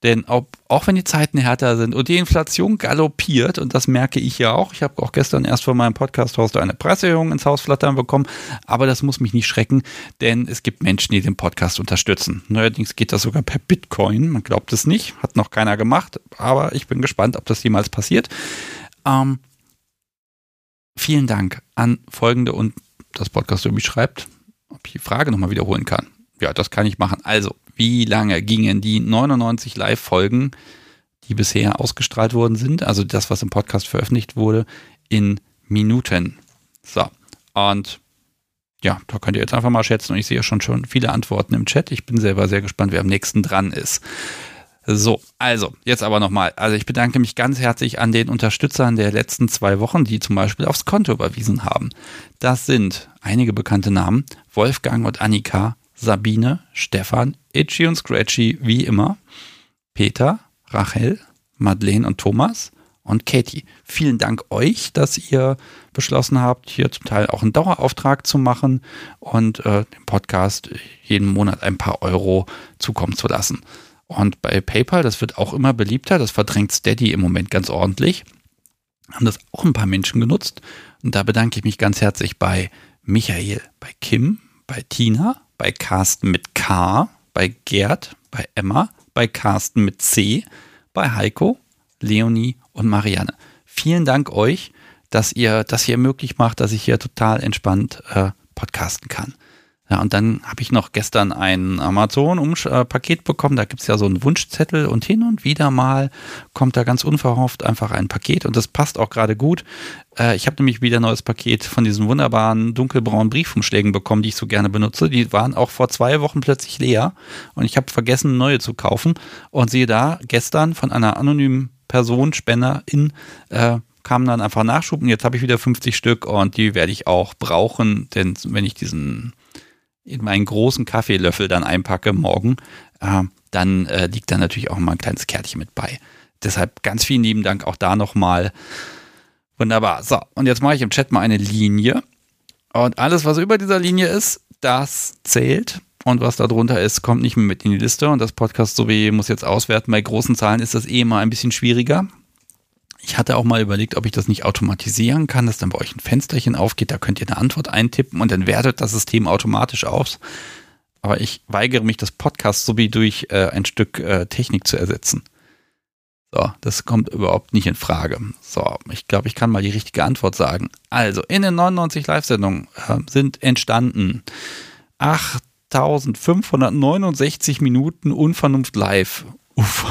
Denn ob, auch wenn die Zeiten härter sind und die Inflation galoppiert, und das merke ich ja auch, ich habe auch gestern erst von meinem Podcast-Host eine Preiserhöhung ins Haus flattern bekommen, aber das muss mich nicht schrecken, denn es gibt Menschen, die den Podcast unterstützen. Neuerdings geht das sogar per Bitcoin, man glaubt es nicht, hat noch keiner gemacht, aber ich bin gespannt, ob das jemals passiert. Ähm, vielen Dank an folgende und das Podcast irgendwie schreibt, ob ich die Frage nochmal wiederholen kann. Ja, das kann ich machen. Also, wie lange gingen die 99 Live-Folgen, die bisher ausgestrahlt worden sind, also das, was im Podcast veröffentlicht wurde, in Minuten. So, und ja, da könnt ihr jetzt einfach mal schätzen und ich sehe schon schon viele Antworten im Chat. Ich bin selber sehr gespannt, wer am nächsten dran ist. So, also, jetzt aber nochmal. Also ich bedanke mich ganz herzlich an den Unterstützern der letzten zwei Wochen, die zum Beispiel aufs Konto überwiesen haben. Das sind einige bekannte Namen. Wolfgang und Annika, Sabine, Stefan, Itchy und Scratchy wie immer, Peter, Rachel, Madeleine und Thomas und Katie. Vielen Dank euch, dass ihr beschlossen habt, hier zum Teil auch einen Dauerauftrag zu machen und äh, dem Podcast jeden Monat ein paar Euro zukommen zu lassen. Und bei PayPal, das wird auch immer beliebter, das verdrängt Steady im Moment ganz ordentlich, haben das auch ein paar Menschen genutzt. Und da bedanke ich mich ganz herzlich bei Michael, bei Kim, bei Tina, bei Carsten mit K, bei Gerd, bei Emma, bei Carsten mit C, bei Heiko, Leonie und Marianne. Vielen Dank euch, dass ihr das hier möglich macht, dass ich hier total entspannt äh, podcasten kann. Ja, und dann habe ich noch gestern ein Amazon-Paket bekommen. Da gibt es ja so einen Wunschzettel und hin und wieder mal kommt da ganz unverhofft einfach ein Paket und das passt auch gerade gut. Äh, ich habe nämlich wieder ein neues Paket von diesen wunderbaren dunkelbraunen Briefumschlägen bekommen, die ich so gerne benutze. Die waren auch vor zwei Wochen plötzlich leer und ich habe vergessen, neue zu kaufen. Und siehe da, gestern von einer anonymen Person, Spenderin, äh, kam dann einfach Nachschub und jetzt habe ich wieder 50 Stück und die werde ich auch brauchen, denn wenn ich diesen in meinen großen Kaffeelöffel dann einpacke morgen, äh, dann äh, liegt da natürlich auch mal ein kleines Kärtchen mit bei. Deshalb ganz vielen lieben Dank auch da nochmal. Wunderbar. So, und jetzt mache ich im Chat mal eine Linie. Und alles, was über dieser Linie ist, das zählt. Und was da drunter ist, kommt nicht mehr mit in die Liste. Und das Podcast so wie muss jetzt auswerten. Bei großen Zahlen ist das eh mal ein bisschen schwieriger. Ich hatte auch mal überlegt, ob ich das nicht automatisieren kann, dass dann bei euch ein Fensterchen aufgeht, da könnt ihr eine Antwort eintippen und dann wertet das System automatisch aus. Aber ich weigere mich, das Podcast sowie durch äh, ein Stück äh, Technik zu ersetzen. So, das kommt überhaupt nicht in Frage. So, ich glaube, ich kann mal die richtige Antwort sagen. Also, in den 99 Live-Sendungen äh, sind entstanden 8569 Minuten Unvernunft live. Uff.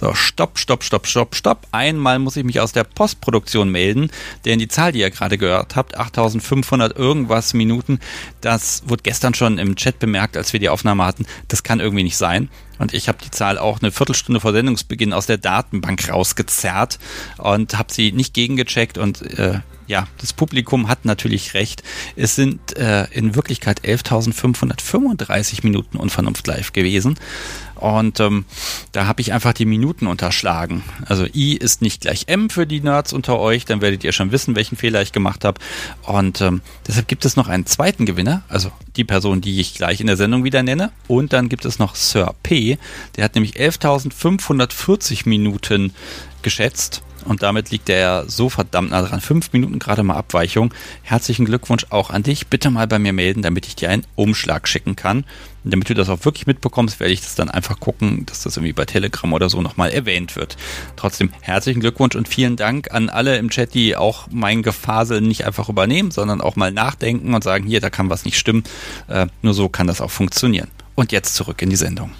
So, stopp, stopp, stopp, stopp, stopp. Einmal muss ich mich aus der Postproduktion melden, denn die Zahl, die ihr gerade gehört habt, 8500 irgendwas Minuten, das wurde gestern schon im Chat bemerkt, als wir die Aufnahme hatten. Das kann irgendwie nicht sein. Und ich habe die Zahl auch eine Viertelstunde vor Sendungsbeginn aus der Datenbank rausgezerrt und habe sie nicht gegengecheckt und äh, ja, das Publikum hat natürlich recht. Es sind äh, in Wirklichkeit 11.535 Minuten Unvernunft live gewesen. Und ähm, da habe ich einfach die Minuten unterschlagen. Also I ist nicht gleich M für die Nerds unter euch, dann werdet ihr schon wissen, welchen Fehler ich gemacht habe. Und ähm, deshalb gibt es noch einen zweiten Gewinner, also die Person, die ich gleich in der Sendung wieder nenne. Und dann gibt es noch Sir P, der hat nämlich 11.540 Minuten geschätzt. Und damit liegt er so verdammt nah dran. Fünf Minuten gerade mal Abweichung. Herzlichen Glückwunsch auch an dich. Bitte mal bei mir melden, damit ich dir einen Umschlag schicken kann. Und damit du das auch wirklich mitbekommst, werde ich das dann einfach gucken, dass das irgendwie bei Telegram oder so nochmal erwähnt wird. Trotzdem herzlichen Glückwunsch und vielen Dank an alle im Chat, die auch mein Gefasel nicht einfach übernehmen, sondern auch mal nachdenken und sagen, hier, da kann was nicht stimmen. Äh, nur so kann das auch funktionieren. Und jetzt zurück in die Sendung.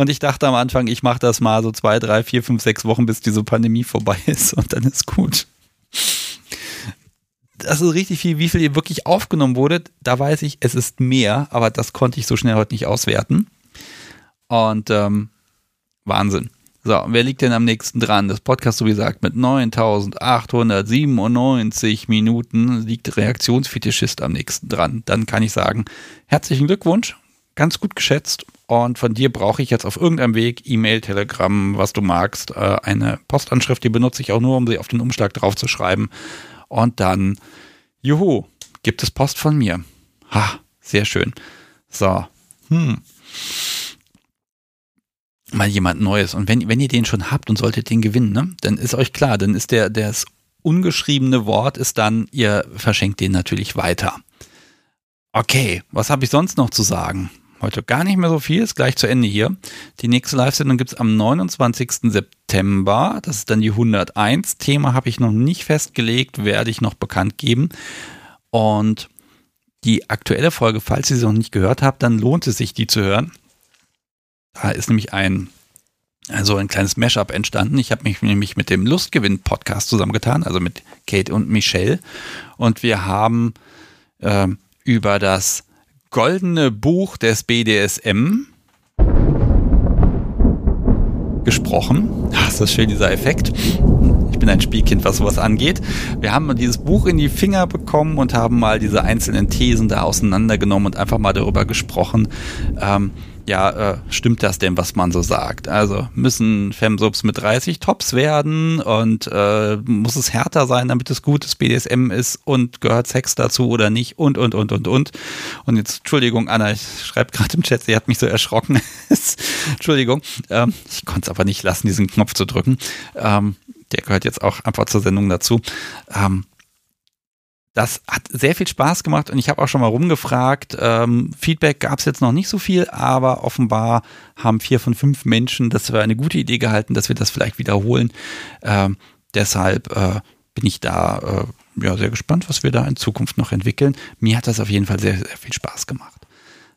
Und ich dachte am Anfang, ich mache das mal so zwei, drei, vier, fünf, sechs Wochen, bis diese Pandemie vorbei (laughs) ist und dann ist gut. Das ist richtig viel, wie viel ihr wirklich aufgenommen wurde. Da weiß ich, es ist mehr, aber das konnte ich so schnell heute nicht auswerten. Und ähm, Wahnsinn. So, wer liegt denn am nächsten dran? Das Podcast, so wie gesagt, mit 9897 Minuten liegt Reaktionsfetischist am nächsten dran. Dann kann ich sagen, herzlichen Glückwunsch, ganz gut geschätzt und von dir brauche ich jetzt auf irgendeinem Weg, E-Mail, Telegram, was du magst, äh, eine Postanschrift, die benutze ich auch nur, um sie auf den Umschlag drauf zu schreiben. Und dann, juhu, gibt es Post von mir. Ha, sehr schön. So. Hm. Mal jemand Neues. Und wenn, wenn ihr den schon habt und solltet den gewinnen, ne, dann ist euch klar, dann ist der, das ungeschriebene Wort ist dann, ihr verschenkt den natürlich weiter. Okay, was habe ich sonst noch zu sagen? Heute gar nicht mehr so viel, ist gleich zu Ende hier. Die nächste Live-Sendung gibt es am 29. September. Das ist dann die 101. Thema habe ich noch nicht festgelegt, werde ich noch bekannt geben. Und die aktuelle Folge, falls ihr sie noch nicht gehört habt, dann lohnt es sich, die zu hören. Da ist nämlich ein, also ein kleines Mashup entstanden. Ich habe mich nämlich mit dem Lustgewinn-Podcast zusammengetan, also mit Kate und Michelle. Und wir haben äh, über das goldene Buch des BDSM gesprochen. Ach, ist das schön, dieser Effekt. Ich bin ein Spielkind, was sowas angeht. Wir haben dieses Buch in die Finger bekommen und haben mal diese einzelnen Thesen da auseinandergenommen und einfach mal darüber gesprochen, ähm, ja, äh, stimmt das denn, was man so sagt? Also müssen Femsubs mit 30 Tops werden und äh, muss es härter sein, damit es gutes BDSM ist und gehört Sex dazu oder nicht und, und, und, und, und. Und jetzt, Entschuldigung, Anna, ich schreibe gerade im Chat, sie hat mich so erschrocken. (laughs) Entschuldigung, ähm, ich konnte es aber nicht lassen, diesen Knopf zu drücken. Ähm, der gehört jetzt auch einfach zur Sendung dazu. Ähm, das hat sehr viel Spaß gemacht und ich habe auch schon mal rumgefragt. Ähm, Feedback gab es jetzt noch nicht so viel, aber offenbar haben vier von fünf Menschen das für eine gute Idee gehalten, dass wir das vielleicht wiederholen. Ähm, deshalb äh, bin ich da äh, ja, sehr gespannt, was wir da in Zukunft noch entwickeln. Mir hat das auf jeden Fall sehr, sehr viel Spaß gemacht.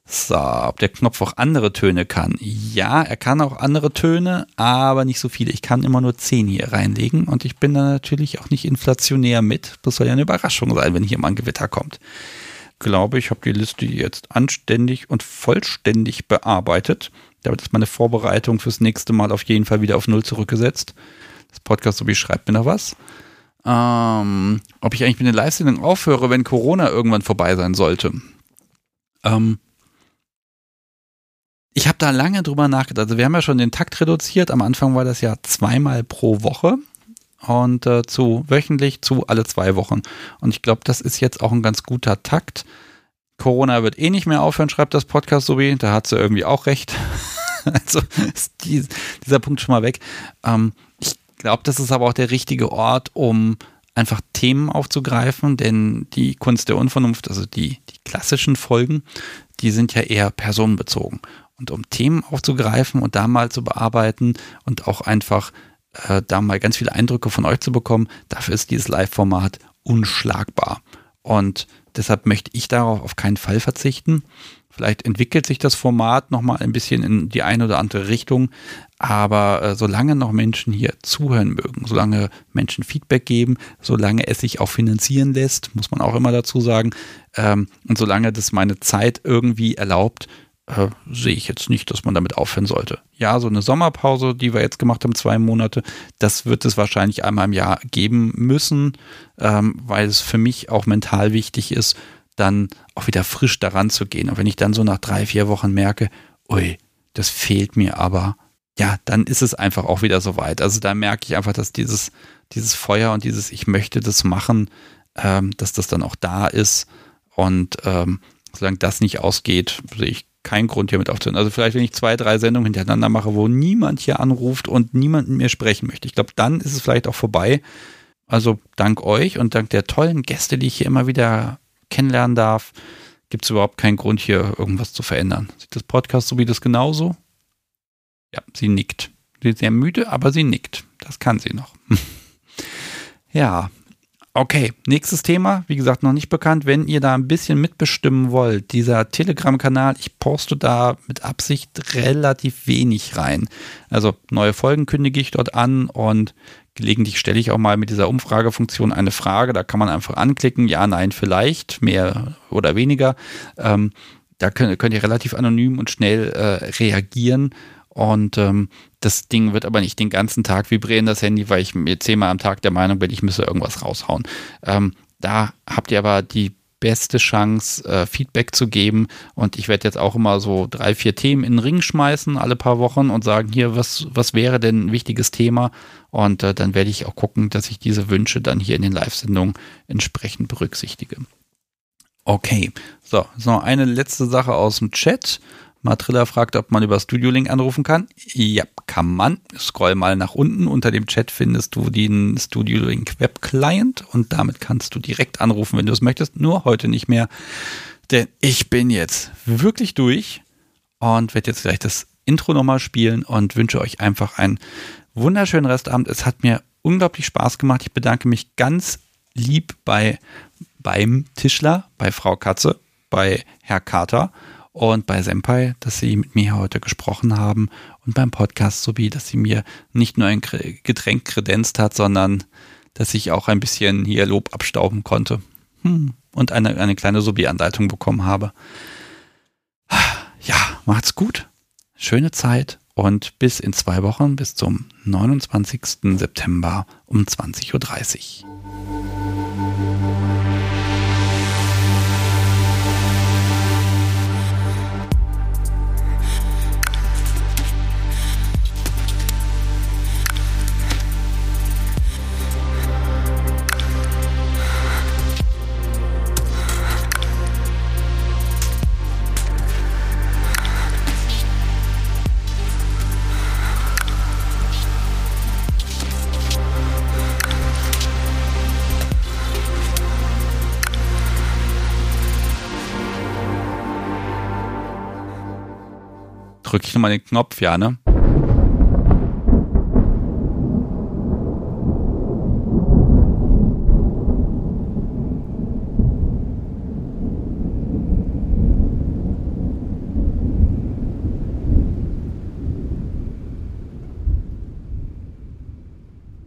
So, ob der Knopf auch andere Töne kann. Ja, er kann auch andere Töne, aber nicht so viele. Ich kann immer nur 10 hier reinlegen und ich bin da natürlich auch nicht inflationär mit. Das soll ja eine Überraschung sein, wenn hier mal ein Gewitter kommt. Glaube ich, habe die Liste jetzt anständig und vollständig bearbeitet. Damit ist meine Vorbereitung fürs nächste Mal auf jeden Fall wieder auf Null zurückgesetzt. Das Podcast so wie schreibt mir noch was. Ähm, ob ich eigentlich mit den Live-Sendungen aufhöre, wenn Corona irgendwann vorbei sein sollte. Ähm, ich habe da lange drüber nachgedacht. Also wir haben ja schon den Takt reduziert. Am Anfang war das ja zweimal pro Woche und äh, zu wöchentlich zu alle zwei Wochen. Und ich glaube, das ist jetzt auch ein ganz guter Takt. Corona wird eh nicht mehr aufhören, schreibt das Podcast so wie. Da hat sie irgendwie auch recht. (laughs) also ist die, dieser Punkt schon mal weg. Ähm, ich glaube, das ist aber auch der richtige Ort, um einfach Themen aufzugreifen, denn die Kunst der Unvernunft, also die, die klassischen Folgen, die sind ja eher personenbezogen und um Themen aufzugreifen und da mal zu bearbeiten und auch einfach äh, da mal ganz viele Eindrücke von euch zu bekommen, dafür ist dieses Live-Format unschlagbar. Und deshalb möchte ich darauf auf keinen Fall verzichten. Vielleicht entwickelt sich das Format nochmal ein bisschen in die eine oder andere Richtung, aber äh, solange noch Menschen hier zuhören mögen, solange Menschen Feedback geben, solange es sich auch finanzieren lässt, muss man auch immer dazu sagen, ähm, und solange das meine Zeit irgendwie erlaubt, äh, sehe ich jetzt nicht, dass man damit aufhören sollte. Ja, so eine Sommerpause, die wir jetzt gemacht haben, zwei Monate, das wird es wahrscheinlich einmal im Jahr geben müssen, ähm, weil es für mich auch mental wichtig ist, dann auch wieder frisch daran zu gehen. Und wenn ich dann so nach drei, vier Wochen merke, ui, das fehlt mir aber, ja, dann ist es einfach auch wieder so weit. Also da merke ich einfach, dass dieses, dieses Feuer und dieses Ich möchte das machen, ähm, dass das dann auch da ist. Und ähm, solange das nicht ausgeht, sehe ich keinen Grund hier mit aufzuhören. Also vielleicht, wenn ich zwei, drei Sendungen hintereinander mache, wo niemand hier anruft und niemand mit mir sprechen möchte. Ich glaube, dann ist es vielleicht auch vorbei. Also dank euch und dank der tollen Gäste, die ich hier immer wieder kennenlernen darf, gibt es überhaupt keinen Grund, hier irgendwas zu verändern. Sieht das Podcast so wie das genauso? Ja, sie nickt. Sie ist sehr müde, aber sie nickt. Das kann sie noch. (laughs) ja, Okay, nächstes Thema, wie gesagt, noch nicht bekannt. Wenn ihr da ein bisschen mitbestimmen wollt, dieser Telegram-Kanal, ich poste da mit Absicht relativ wenig rein. Also neue Folgen kündige ich dort an und gelegentlich stelle ich auch mal mit dieser Umfragefunktion eine Frage. Da kann man einfach anklicken, ja, nein, vielleicht, mehr oder weniger. Ähm, da könnt, könnt, ihr relativ anonym und schnell äh, reagieren und ähm, das Ding wird aber nicht den ganzen Tag vibrieren, das Handy, weil ich mir zehnmal am Tag der Meinung bin, ich müsse irgendwas raushauen. Ähm, da habt ihr aber die beste Chance, äh, Feedback zu geben. Und ich werde jetzt auch immer so drei, vier Themen in den Ring schmeißen, alle paar Wochen und sagen, hier, was, was wäre denn ein wichtiges Thema? Und äh, dann werde ich auch gucken, dass ich diese Wünsche dann hier in den Live-Sendungen entsprechend berücksichtige. Okay, so, so eine letzte Sache aus dem Chat. Matrilla fragt, ob man über Studio Link anrufen kann. Ja, kann man. Scroll mal nach unten. Unter dem Chat findest du den Studio Link Web Client und damit kannst du direkt anrufen, wenn du es möchtest. Nur heute nicht mehr, denn ich bin jetzt wirklich durch und werde jetzt gleich das Intro nochmal spielen und wünsche euch einfach einen wunderschönen Restabend. Es hat mir unglaublich Spaß gemacht. Ich bedanke mich ganz lieb bei beim Tischler, bei Frau Katze, bei Herr Carter und bei Senpai, dass Sie mit mir heute gesprochen haben und beim Podcast sowie, dass sie mir nicht nur ein Getränk kredenzt hat, sondern dass ich auch ein bisschen hier Lob abstauben konnte hm, und eine, eine kleine Sobi-Anleitung bekommen habe. Ja, macht's gut. Schöne Zeit und bis in zwei Wochen, bis zum 29. September um 20.30 Uhr. Drücke ich nochmal den Knopf, ja, ne?